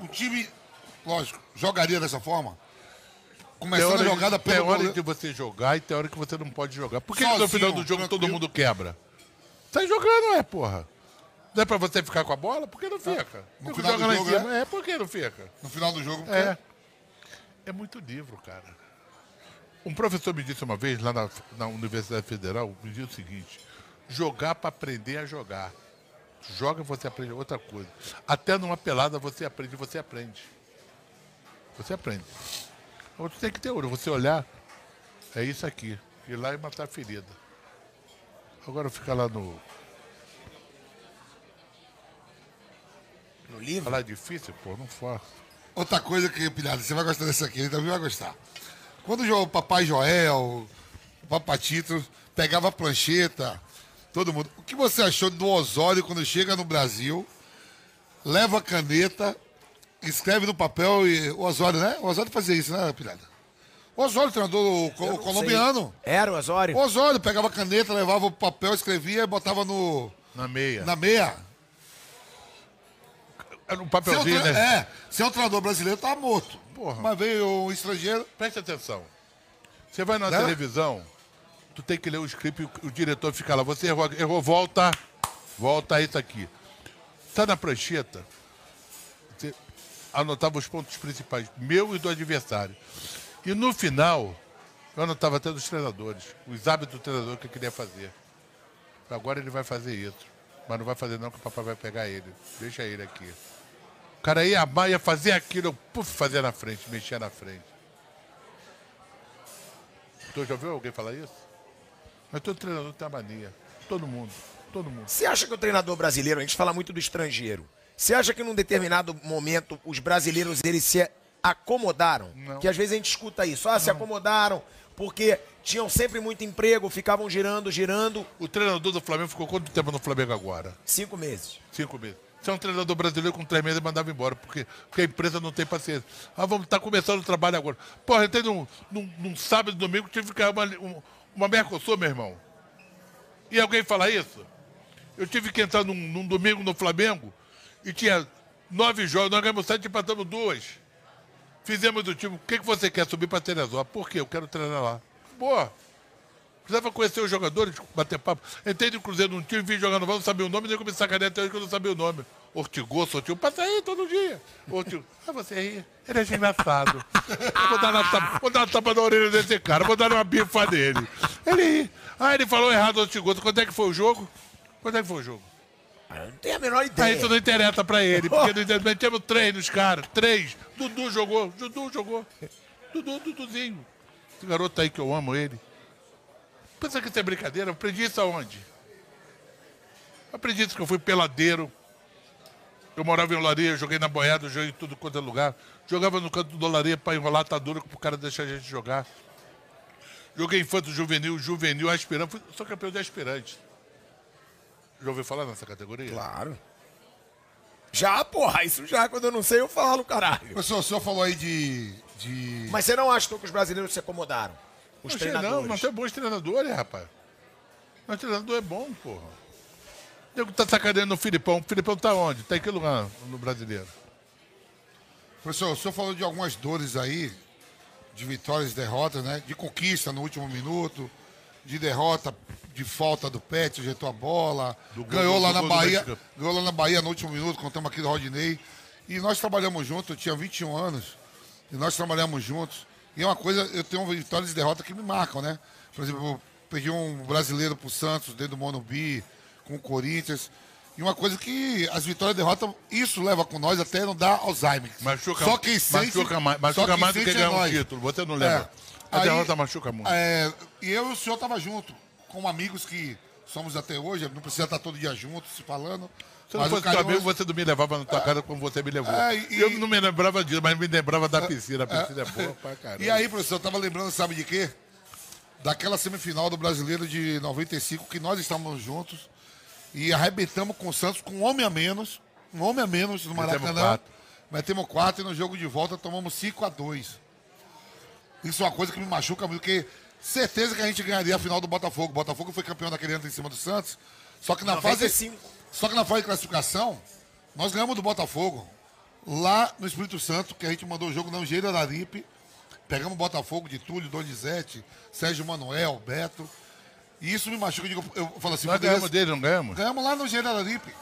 O time, lógico, jogaria dessa forma. Tem Começando hora, a jogada tem pelo hora goleiro. de você jogar e tem hora que você não pode jogar. Por que, que no Sozinho, final do jogo todo tranquilo. mundo quebra? Sai jogando, é, porra. Não é pra você ficar com a bola? Por que não fica? No final joga do lá em jogo, cima. É, por que não fica? No final do jogo, É. É muito livro, cara. Um professor me disse uma vez, lá na, na Universidade Federal, me disse o seguinte: jogar para aprender a jogar. Joga, você aprende outra coisa. Até numa pelada você aprende, você aprende. Você aprende. Você tem que ter olho. Você olhar, é isso aqui. Ir lá e matar a ferida. Agora fica lá no. No livro? Falar é difícil, pô, não faço. Outra coisa que, pilhado, você vai gostar dessa aqui, ele também vai gostar. Quando o papai Joel, o papatito, pegava a plancheta, todo mundo. O que você achou do Osório quando chega no Brasil, leva a caneta, escreve no papel e. O Osório, né? O Osório fazia isso, né, pilhada? O Osório, treinador co- colombiano. sei. Era o Osório? O Osório pegava a caneta, levava o papel, escrevia e botava no, Na meia. na meia. É, um papelzinho, tre- né? é, se é um treinador brasileiro, tá morto. Porra. Mas veio um estrangeiro. Preste atenção. Você vai na Né? televisão, tu tem que ler o script e o, o diretor fica lá. Você errou, errou, volta, volta isso aqui. Tá na prancheta, você anotava os pontos principais, meu e do adversário. E no final, eu anotava até dos treinadores, os hábitos do treinador que eu queria fazer. Agora ele vai fazer isso. Mas não vai fazer não, que o papai vai pegar ele. Deixa ele aqui. O cara ia amar, ia fazer aquilo, eu puf, fazia na frente, mexia na frente. Tu já ouviu alguém falar isso? Mas todo treinador tem a mania. Todo mundo. Todo mundo. Você acha que o treinador brasileiro, a gente fala muito do estrangeiro, você acha que num determinado momento os brasileiros eles se acomodaram? Não. Que às vezes a gente escuta isso, ah, se acomodaram porque tinham sempre muito emprego, ficavam girando, girando, O treinador do Flamengo ficou quanto tempo no Flamengo agora? cinco meses. Cinco meses. Se é um treinador brasileiro com três meses, mandava embora, porque, porque a empresa não tem paciência. Ah, vamos estar começando o trabalho agora. Porra, tenho num, num, num sábado domingo, tive que ficar uma, um, uma Mercosul, meu irmão. E alguém fala isso? Eu tive que entrar num, num domingo no Flamengo e tinha nove jogos, nós ganhamos sete e empatamos duas. Fizemos o time. O que, que você quer subir para Teresópolis? Por quê? Eu quero treinar lá. Boa. Precisava conhecer os jogadores, bater papo. Entrei no Cruzeiro num time, vim jogar no Val, não sabia o nome, nem comecei a sacanear até hoje que eu não sabia o nome. Ortigô, Sotil, passa aí todo dia. Ortigô, ah, você aí, ele é engraçado. Vou dar, uma tapa, vou dar uma tapa na orelha desse cara, vou dar uma bifa nele. Ele, ah, ele falou errado, Ortigô. Quando é que foi o jogo? Quando é que foi o jogo? Eu não tenho a menor Ah, ideia. isso não interessa pra ele, porque interessa. metemos três nos caras, três. Dudu jogou, Dudu jogou. Dudu, Duduzinho. Esse garoto aí que eu amo ele. Pensa que isso é brincadeira? Eu aprendi isso aonde? Eu aprendi isso que eu fui peladeiro. Eu morava em Olaria, joguei na boiada, joguei em tudo quanto é lugar. Jogava no canto do Olaria pra enrolar atadura pro cara deixar a gente jogar. Joguei infanto juvenil, juvenil, aspirante. Fui- Sou campeão de aspirante. Já ouviu falar nessa categoria? Claro. Já, porra, isso já, quando eu não sei, eu falo, caralho. Professor, o senhor falou aí de. de... Mas você não acha que os brasileiros se acomodaram? Os Não sei treinadores. não, mas tem bons treinadores, rapaz. Mas treinador é bom, porra. O nego tá sacaneando no Filipão. O Filipão tá onde? Tá em que lugar no brasileiro? Professor, o senhor falou de algumas dores aí, de vitórias e derrotas, né? De conquista no último minuto, de derrota, de falta do Pet, ajeitou a bola, Do gol- ganhou do lá gol na Bahia, ganhou lá na Bahia no último minuto, contamos aqui do Rodinei. E nós trabalhamos juntos, eu tinha 21 anos, e nós trabalhamos juntos. E é uma coisa, eu tenho vitórias e derrotas que me marcam, né? Por exemplo, eu perdi um brasileiro pro Santos dentro do Monobi, com o Corinthians. E uma coisa que as vitórias e derrotas, isso leva com nós até não dar Alzheimer. Machuca, Só quem sente, machuca mais, só machuca quem mais do que é ganhar um nós. título. Você não lembra. É. A Aí, derrota machuca muito. É, e eu e o senhor tava junto, com amigos que somos até hoje, não precisa estar todo dia juntos, se falando. Se não mas o fosse amigo, você não me levava na tua casa como você me levou. É, e- Eu não me lembrava disso, mas me lembrava da piscina. A piscina é boa pra caramba. E aí, professor, eu tava lembrando, sabe de quê? Daquela semifinal do Brasileiro de 95, que nós estávamos juntos e arrebentamos com o Santos com um homem a menos, um homem a menos no Metemos Maracanã. quatro. Metemos quatro e no jogo de volta tomamos 5 a 2 Isso é uma coisa que me machuca muito, porque certeza que a gente ganharia a final do Botafogo. O Botafogo foi campeão daquele ano em cima do Santos. Só que na fase. 95. Só que na fase de classificação, nós ganhamos do Botafogo lá no Espírito Santo, que a gente mandou o jogo na Angeira Araripe. Pegamos o Botafogo de Túlio, Donizete, Sérgio Manuel, Beto. E isso me machuca. Eu, digo, eu falo assim, Nós ganhamos dele, não ganhamos? Ganhamos lá no Angeira Araripe.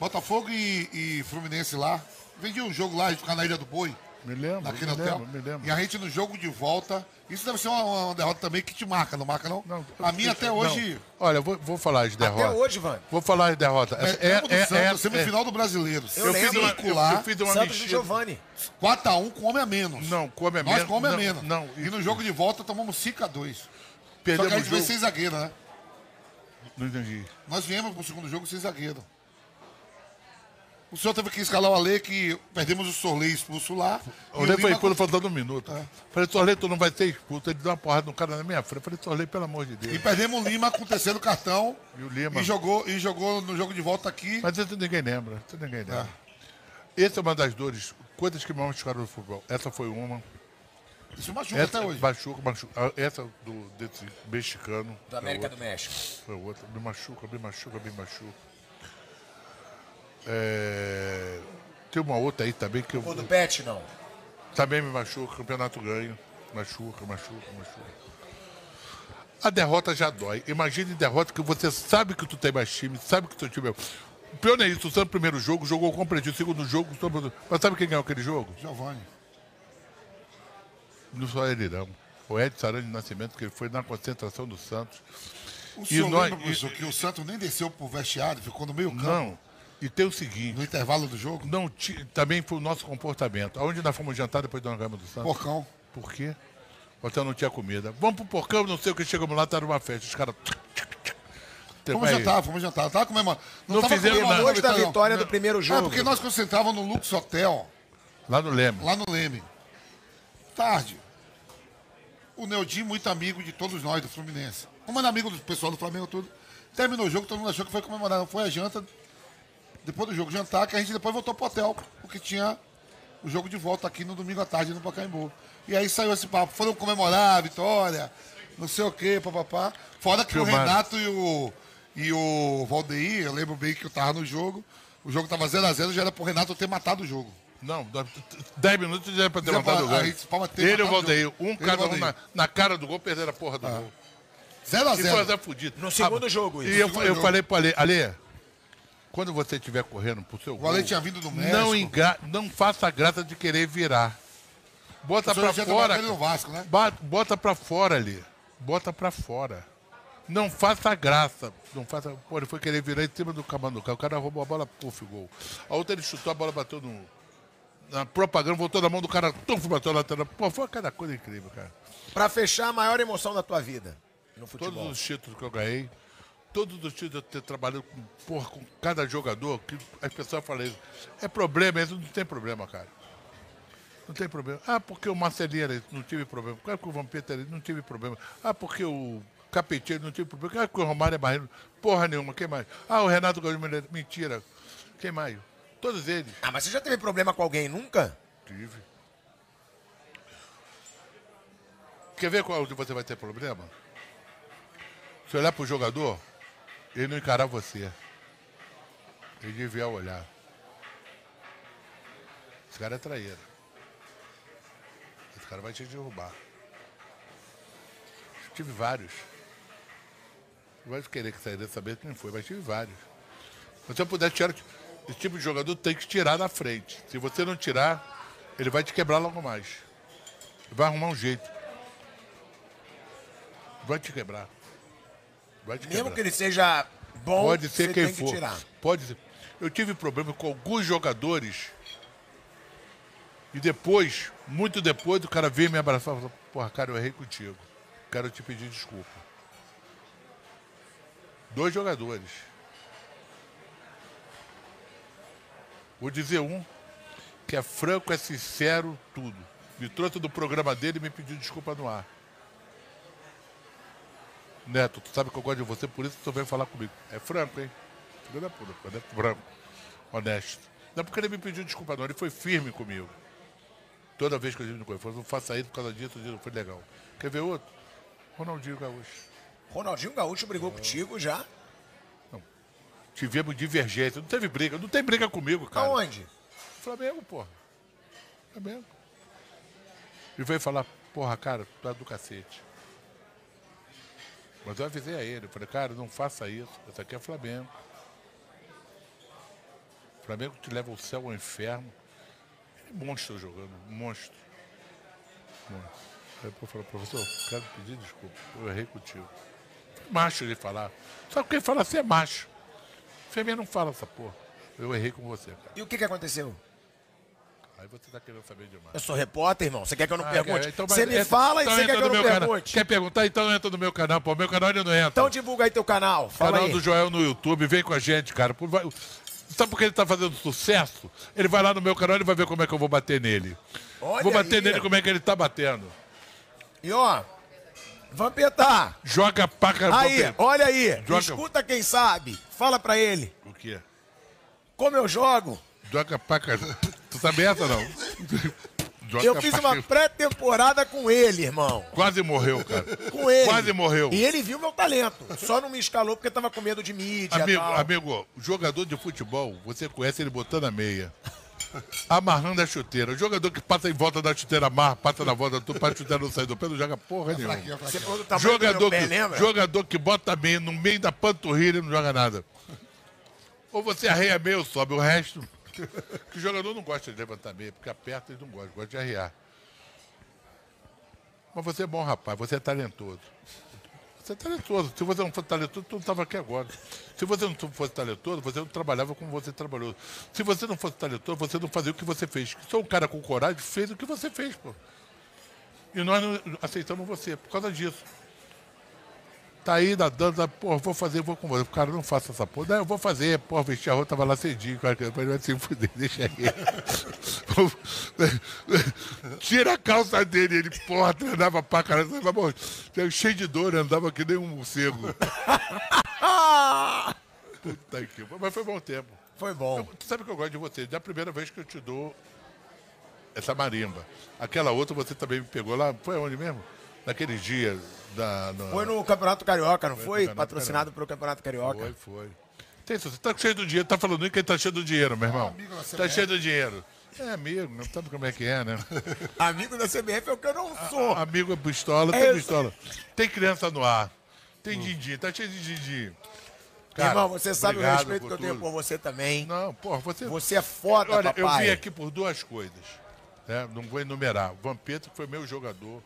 Botafogo e, e Fluminense lá. Vendi um jogo lá, a gente ficava na Ilha do Boi. Me lembro, Naquele me hotel. lembro, me lembro. E a gente no jogo de volta. Isso deve ser uma, uma derrota também que te marca, não marca não? Não, a minha até não. hoje. Olha, eu vou, vou falar as derrotas. Até hoje, Vani. Vou falar as derrotas. É, é, do Santos, semifinal do Brasileiro. Eu eu, fiz uma, eu, eu fiz uma Santos do mexida. Giovanni. 4x1 com homem a menos. Não, com homem a Nós menos. com homem a Não, menos. não, E no jogo de volta tomamos 5x2. Só que Perdemos a gente veio sem zagueiro, né? Não entendi. Nós viemos pro segundo jogo sem zagueiro. O senhor teve que escalar o Ale, que perdemos o Sorley expulso lá. e O Lê foi expulso faltando um minuto. É. Falei, Torley, tu não vai ser expulso. Ele deu uma porrada no cara na minha frente. Falei, Torley, pelo amor de E Deus. perdemos o Lima com o terceiro cartão. E o Lima. E jogou, e jogou no jogo de volta aqui. Mas isso ninguém lembra. Isso ninguém lembra. É. Essa é uma das dores, coisas que me machucaram no futebol. Essa foi uma. Isso machuca Essa até hoje. machuca, machuca. Ah, Essa do, desse mexicano. Do América é do outra. México. Foi outra. Me machuca, me machuca, me machuca. É, Tem uma outra aí também que eu, O do Pet, não. também me machuca, campeonato ganho. Machuca, machuca, machuca. A derrota já dói. Imagine derrota que você sabe que tu tem mais time, sabe que teu time é. O pior não é isso, o Santos primeiro jogo, jogou completinho, segundo jogo, todo- mas sabe quem ganhou aquele jogo? Giovanni. Não só ele não. O Ed Sarandi de Nascimento, que ele foi na concentração do Santos. O E senhor nós- lembra, professor, que o Santos nem desceu pro vestiário, ficou no meio campo, Não. E tem o seguinte, no intervalo do jogo? não ti- também foi o nosso comportamento. Aonde nós fomos jantar depois do ganhamos do Santos? Porcão. Por quê? O hotel não tinha comida. Vamos pro porcão, não sei o que, chegamos lá, tá numa festa. Os caras. Fomos Aí, jantar, fomos jantar. Tava comemorando. Não tava fizemos nada. Depois da não. vitória do primeiro É, jogo. porque nós concentrávamos no Lux Hotel, Lá no Leme. lá no Leme. Tarde. O Neudinho, muito amigo de todos nós do Fluminense. Como era amigo do pessoal do Flamengo, tudo. Terminou o jogo, todo mundo achou que foi comemorar. Não foi a janta, depois do jogo, jantar, que a gente depois voltou pro hotel, porque tinha o jogo de volta aqui no domingo à tarde no Pacaembu. E aí saiu esse papo. Foram comemorar a vitória, não sei o quê, papapá. Fora que o Filmado. Renato e o, e o Valdeir, eu lembro bem que eu tava no jogo. O jogo tava 0x0, já era pro Renato ter matado o jogo. Não, dá- 10 minutos já era pra ter matado o pra- gol. Ele e o o Valdeir. jogo. Um Ele e o cada um na, na cara do gol, perderam a porra do gol. 0x0. E foi até fudido. No segundo Ah, jogo, E isso. eu, segundo eu jogo. falei pro Ale, Ale, quando você estiver correndo pro seu O gol, Ale tinha vindo do México. não, enga, não faça a graça de querer virar. Bota já fora. no Vasco, né? Ba- Bota pra fora ali. Bota pra fora. Não faça graça. Não faça. Pô, ele foi querer virar em cima do Camanduca. O cara roubou a bola, puf, gol. A outra ele chutou, a bola bateu no. Na propaganda, voltou na mão do cara, tuf, bateu na lateral. Pô, foi cada coisa incrível, cara. Pra fechar, a maior emoção da tua vida no futebol. Todos os títulos que eu ganhei, todos os títulos eu ter trabalhado com, porra, com cada jogador, que as pessoas falam isso. É problema, isso não tem problema, cara. Não tem problema. Ah, porque o Marcelinho era isso, não tive problema. Claro que o Vampeta era isso, não tive problema. Ah, porque o Capetinho não tive problema. Claro que o Romário é barreiro. Porra nenhuma, quem mais? Ah, o Renato Gaúcho, mentira. Quem mais? Todos eles. Ah, mas você já teve problema com alguém nunca? Tive. Quer ver qual de você vai ter problema? Se olhar pro jogador, ele não encarar você. Ele devia olhar. Esse cara é traíra. Esse cara vai te derrubar. Tive vários. Não vai querer que saia saber que não foi, mas tive vários. Se eu puder tirar. Esse tipo de jogador tem que tirar da frente. Se você não tirar, ele vai te quebrar logo mais. Vai arrumar um jeito. Vai te quebrar. Mesmo quebrar. que ele seja bom, Pode ser você quem tem for. que tirar. Pode ser. Eu tive problema com alguns jogadores. E depois, muito depois, o cara veio me abraçar e falou: Porra, cara, eu errei contigo. Quero te pedir desculpa. Dois jogadores. Vou dizer um que é franco, é sincero, tudo. Me trouxe do programa dele e me pediu desculpa no ar. Neto, tu sabe que eu gosto de você, por isso que tu vem falar comigo. É franco, hein? Filho da puta, é franco. Honesto. Não é porque ele me pediu desculpa, não. Ele foi firme comigo. Toda vez que eu digo ele, falou, não faça isso por causa disso, disso, foi legal. Quer ver outro? Ronaldinho Gaúcho. Ronaldinho Gaúcho brigou contigo já? tivemos divergência. Não teve briga. Não tem briga comigo, cara. Aonde? Flamengo, porra. Flamengo. E veio falar, porra, cara, tu é do cacete. Mas eu avisei a ele, eu falei, cara, não faça isso, isso aqui é Flamengo. Flamengo te leva ao céu ao inferno. Ele é monstro jogando, monstro. monstro. Aí eu falei, professor, quero pedir desculpa, eu errei contigo. Macho ele falar. Só que quem fala assim é macho. Fêmea não fala essa porra. Eu errei com você, cara. E o que, que aconteceu? Aí você tá querendo saber demais. Eu sou repórter, irmão. Você quer que eu não Ah, pergunte? então, você me entra- fala então e você quer que eu não meu canal. pergunte. Quer perguntar? Então entra no meu canal. Pô, meu canal ele não entra. Então divulga aí teu canal. Fala canal aí. do Joel no YouTube, vem com a gente, cara. Sabe por que ele tá fazendo sucesso? Ele vai lá no meu canal e vai ver como é que eu vou bater nele. Olha vou bater aí. nele como é que ele tá batendo. E ó, Vampeta, Joga paca. aí, Vampeta. olha aí. Joga- Escuta quem sabe. Fala pra ele. O quê? Como eu jogo. Joga paca. Tu sabe essa não? Eu fiz uma pré-temporada com ele, irmão. Quase morreu, cara. Com ele. Quase morreu. E ele viu meu talento. Só não me escalou porque tava com medo de mídia Amigo, tal. amigo, jogador de futebol, você conhece ele botando a meia. Amarrando a chuteira. O jogador que passa em volta da chuteira, amarra, passa na volta, tu para a chuteira não sair do pé, não joga porra nenhuma. Você falou do tamanho do meu Jogador pé, que, lembra? jogador que bota a meia no meio da panturrilha e não joga nada. Ou você arreia meia ou sobe, o resto. Que o jogador não gosta de levantar meia, porque aperta e não gosta, gosta de arrear. Mas você é bom, rapaz, você é talentoso. Você é talentoso. Se você não fosse talentoso, tu não estava aqui agora. Se você não fosse talentoso, você não trabalhava como você trabalhou. Se você não fosse talentoso, você não fazia o que você fez. Só um cara com coragem fez o que você fez, pô. E nós não aceitamos você por causa disso. Tá aí nadando, tá, pô, vou fazer, vou com você. O cara não faça essa porra. Não, eu vou fazer, pô, vestir a roupa, tava lá cedinho, cara, que ele vai se fuder, deixa aí. Tira a calça dele, ele, porra, treinava pra caralho, tava bom, cheio de dor, andava que nem um morcego. Puta que mas foi bom tempo. Foi bom. Eu- tu sabe que eu gosto de você, da primeira vez que eu te dou essa marimba. Aquela outra você também me pegou lá, foi onde mesmo? Naquele dia da. no- Foi no Campeonato Carioca, não Foi foi? Patrocinado pelo Campeonato Carioca. Foi, foi. Tem, você tá cheio do dinheiro, tá falando que ele tá cheio do dinheiro, meu irmão. amigo da tá cheio do dinheiro. É amigo, não sabe como é que é, né? Amigo da CBF é o que eu não sou. Amigo é pistola, É tem isso. pistola. Tem criança no ar. Tem din-din, tá cheio de din-din. Cara, Irmão, você sabe o respeito que eu tenho tudo. por você também. Não, porra, você. Você é foda, Olha, eu papai. vim aqui por duas coisas. né? Não vou enumerar. O Vampeta que foi meu jogador.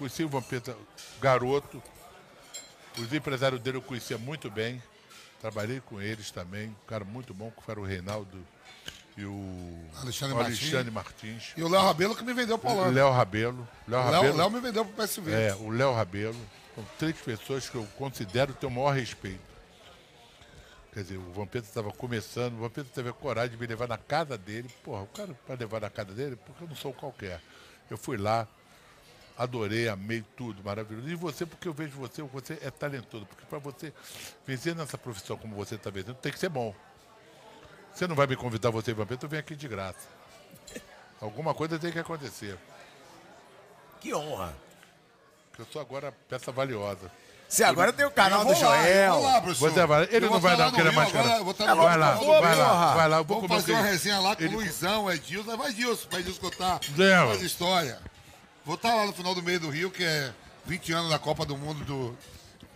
Conheci o Vampeta garoto. Os empresários dele eu conhecia muito bem. Trabalhei com eles também. Um cara muito bom, que era o Reinaldo e o Alexandre o Alexandre Martins. E o Léo Rabelo que me vendeu pra Holanda. Léo Rabelo. Léo O Léo, Rabelo. Léo me vendeu pro PSV. É, o Léo Rabelo. São três pessoas que eu considero ter o maior respeito. Quer dizer, o Vampeta estava começando, o Vampeta teve a coragem de me levar na casa dele. Porra, o cara para levar na casa dele, porque eu não sou qualquer. Eu fui lá, adorei, amei tudo, maravilhoso. E você, porque eu vejo você, você é talentoso. Porque para você vencer nessa profissão como você está vencendo, tem que ser bom. Você não vai me convidar você, Vampeta, eu venho aqui de graça. Alguma coisa tem que acontecer. Que honra. Porque eu sou agora peça valiosa. Você agora tem o canal do vou lá, Joel. vou lá. Você vai, ele não vai estar não, lá que ele é mais bom, Vai lá, vai lá, vai lá. Eu vou fazer uma resenha lá com ele- o Luizão, Edilson. Vai Edilson, vai Edilson contar Zé, mais história. Vou estar lá no final do mês do Rio, que é 20 anos da Copa do Mundo do,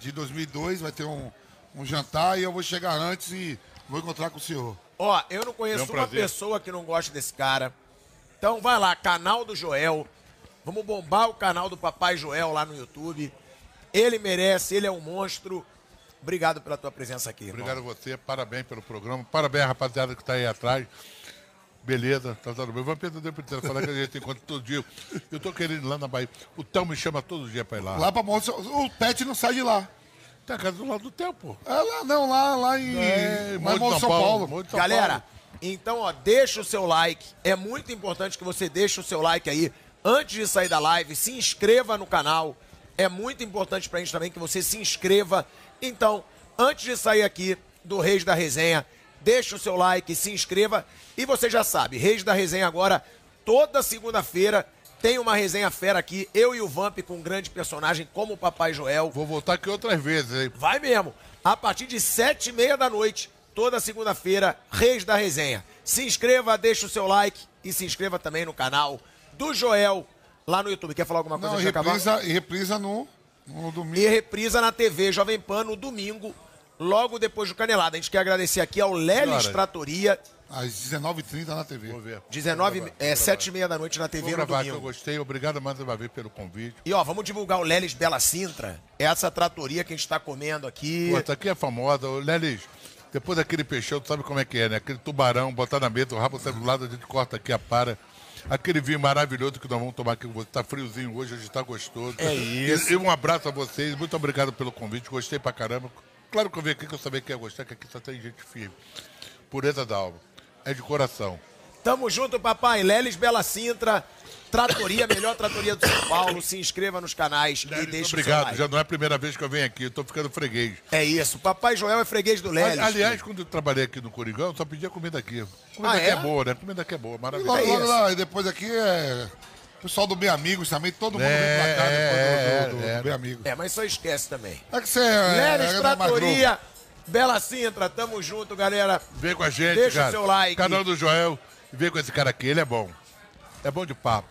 de 2002. Vai ter um, um jantar e eu vou chegar antes e vou encontrar com o senhor. Ó, eu não conheço É um uma pessoa que não gosta desse cara. Então vai lá, canal do Joel. Vamos bombar o canal do Papai Joel lá no YouTube. Ele merece, ele é um monstro. Obrigado pela tua presença aqui, irmão. Obrigado a você, parabéns pelo programa. Parabéns, rapaziada que está aí atrás. Beleza, tá tudo bem. Vamos tempo inteiro, falar que a gente encontra todo dia. Eu tô querendo ir lá na Bahia. O Theo me chama todo dia pra ir lá. Lá pra Monte, o Pet não sai de lá. Tá a casa do lado do Theo, pô. É lá, não, lá, lá em, É, em Monte São Paulo. Monte São Galera, Paulo. então, ó, deixa o seu like. É muito importante que você deixe o seu like aí antes de sair da live. Se inscreva no canal. É muito importante pra gente também que você se inscreva. Então, antes de sair aqui do Reis da Resenha, deixa o seu like, se inscreva. E você já sabe, Reis da Resenha agora, toda segunda-feira, tem uma resenha fera aqui. Eu e o Vamp com um grande personagem como o Papai Joel. Vou voltar aqui outras vezes, hein? Vai mesmo. A partir de sete e meia da noite toda segunda-feira, Reis da Resenha. Se inscreva, deixa o seu like e se inscreva também no canal do Joel lá no YouTube. Quer falar alguma coisa Não, reprisa, e reprisa no, no domingo. E reprisa na TV Jovem Pan no domingo, logo depois do Canelada. A gente quer agradecer aqui ao Lelis? Tratoria, Às 19h30 na TV. Vou ver. 19, é, 7 e meia da noite na TV Vou no gravar, que eu domingo. gostei. Obrigado mais uma vez pelo convite. E ó, vamos divulgar o Lelis Bela Sintra, essa tratoria que a gente tá comendo aqui. Pô, essa aqui é famosa. Ô, Lelis, depois daquele peixão, tu sabe como é que é, né? Aquele tubarão, botar na mesa, o rabo sai do lado, a gente corta aqui a para. Aquele vinho maravilhoso que nós vamos tomar aqui com você. Tá friozinho hoje, hoje tá gostoso. É isso. E, e um abraço a vocês. Muito obrigado pelo convite. Gostei pra caramba. Claro que eu vim aqui que eu sabia que ia gostar, que aqui só tem gente firme. Pureza da alma. É de coração. Tamo junto, papai. Lelis Bela Sintra, tratoria, melhor tratoria do São Paulo. Se inscreva nos canais e Lelis, deixe o seu obrigado. Já não é a primeira vez que eu venho aqui. Eu tô ficando freguês. É isso. Papai Joel é freguês do Lelis. Aliás, quando eu trabalhei aqui no Coringão, eu só pedia comida aqui. Comida Ah, aqui é? é boa, né? Comida aqui é boa, E maravilhosa. É lá, e depois aqui é. O pessoal do Bem Amigos também, todo mundo É, vem pra cá depois do, do, do é, é. Bem Amigos. É, mas só esquece também. É que você é. É, é Tratoria, Bela Sintra, tamo junto, galera. Vem com a gente, Deixa o cara. seu like. Canal do Joel. Vem com esse cara aqui, ele é bom. É bom de papo.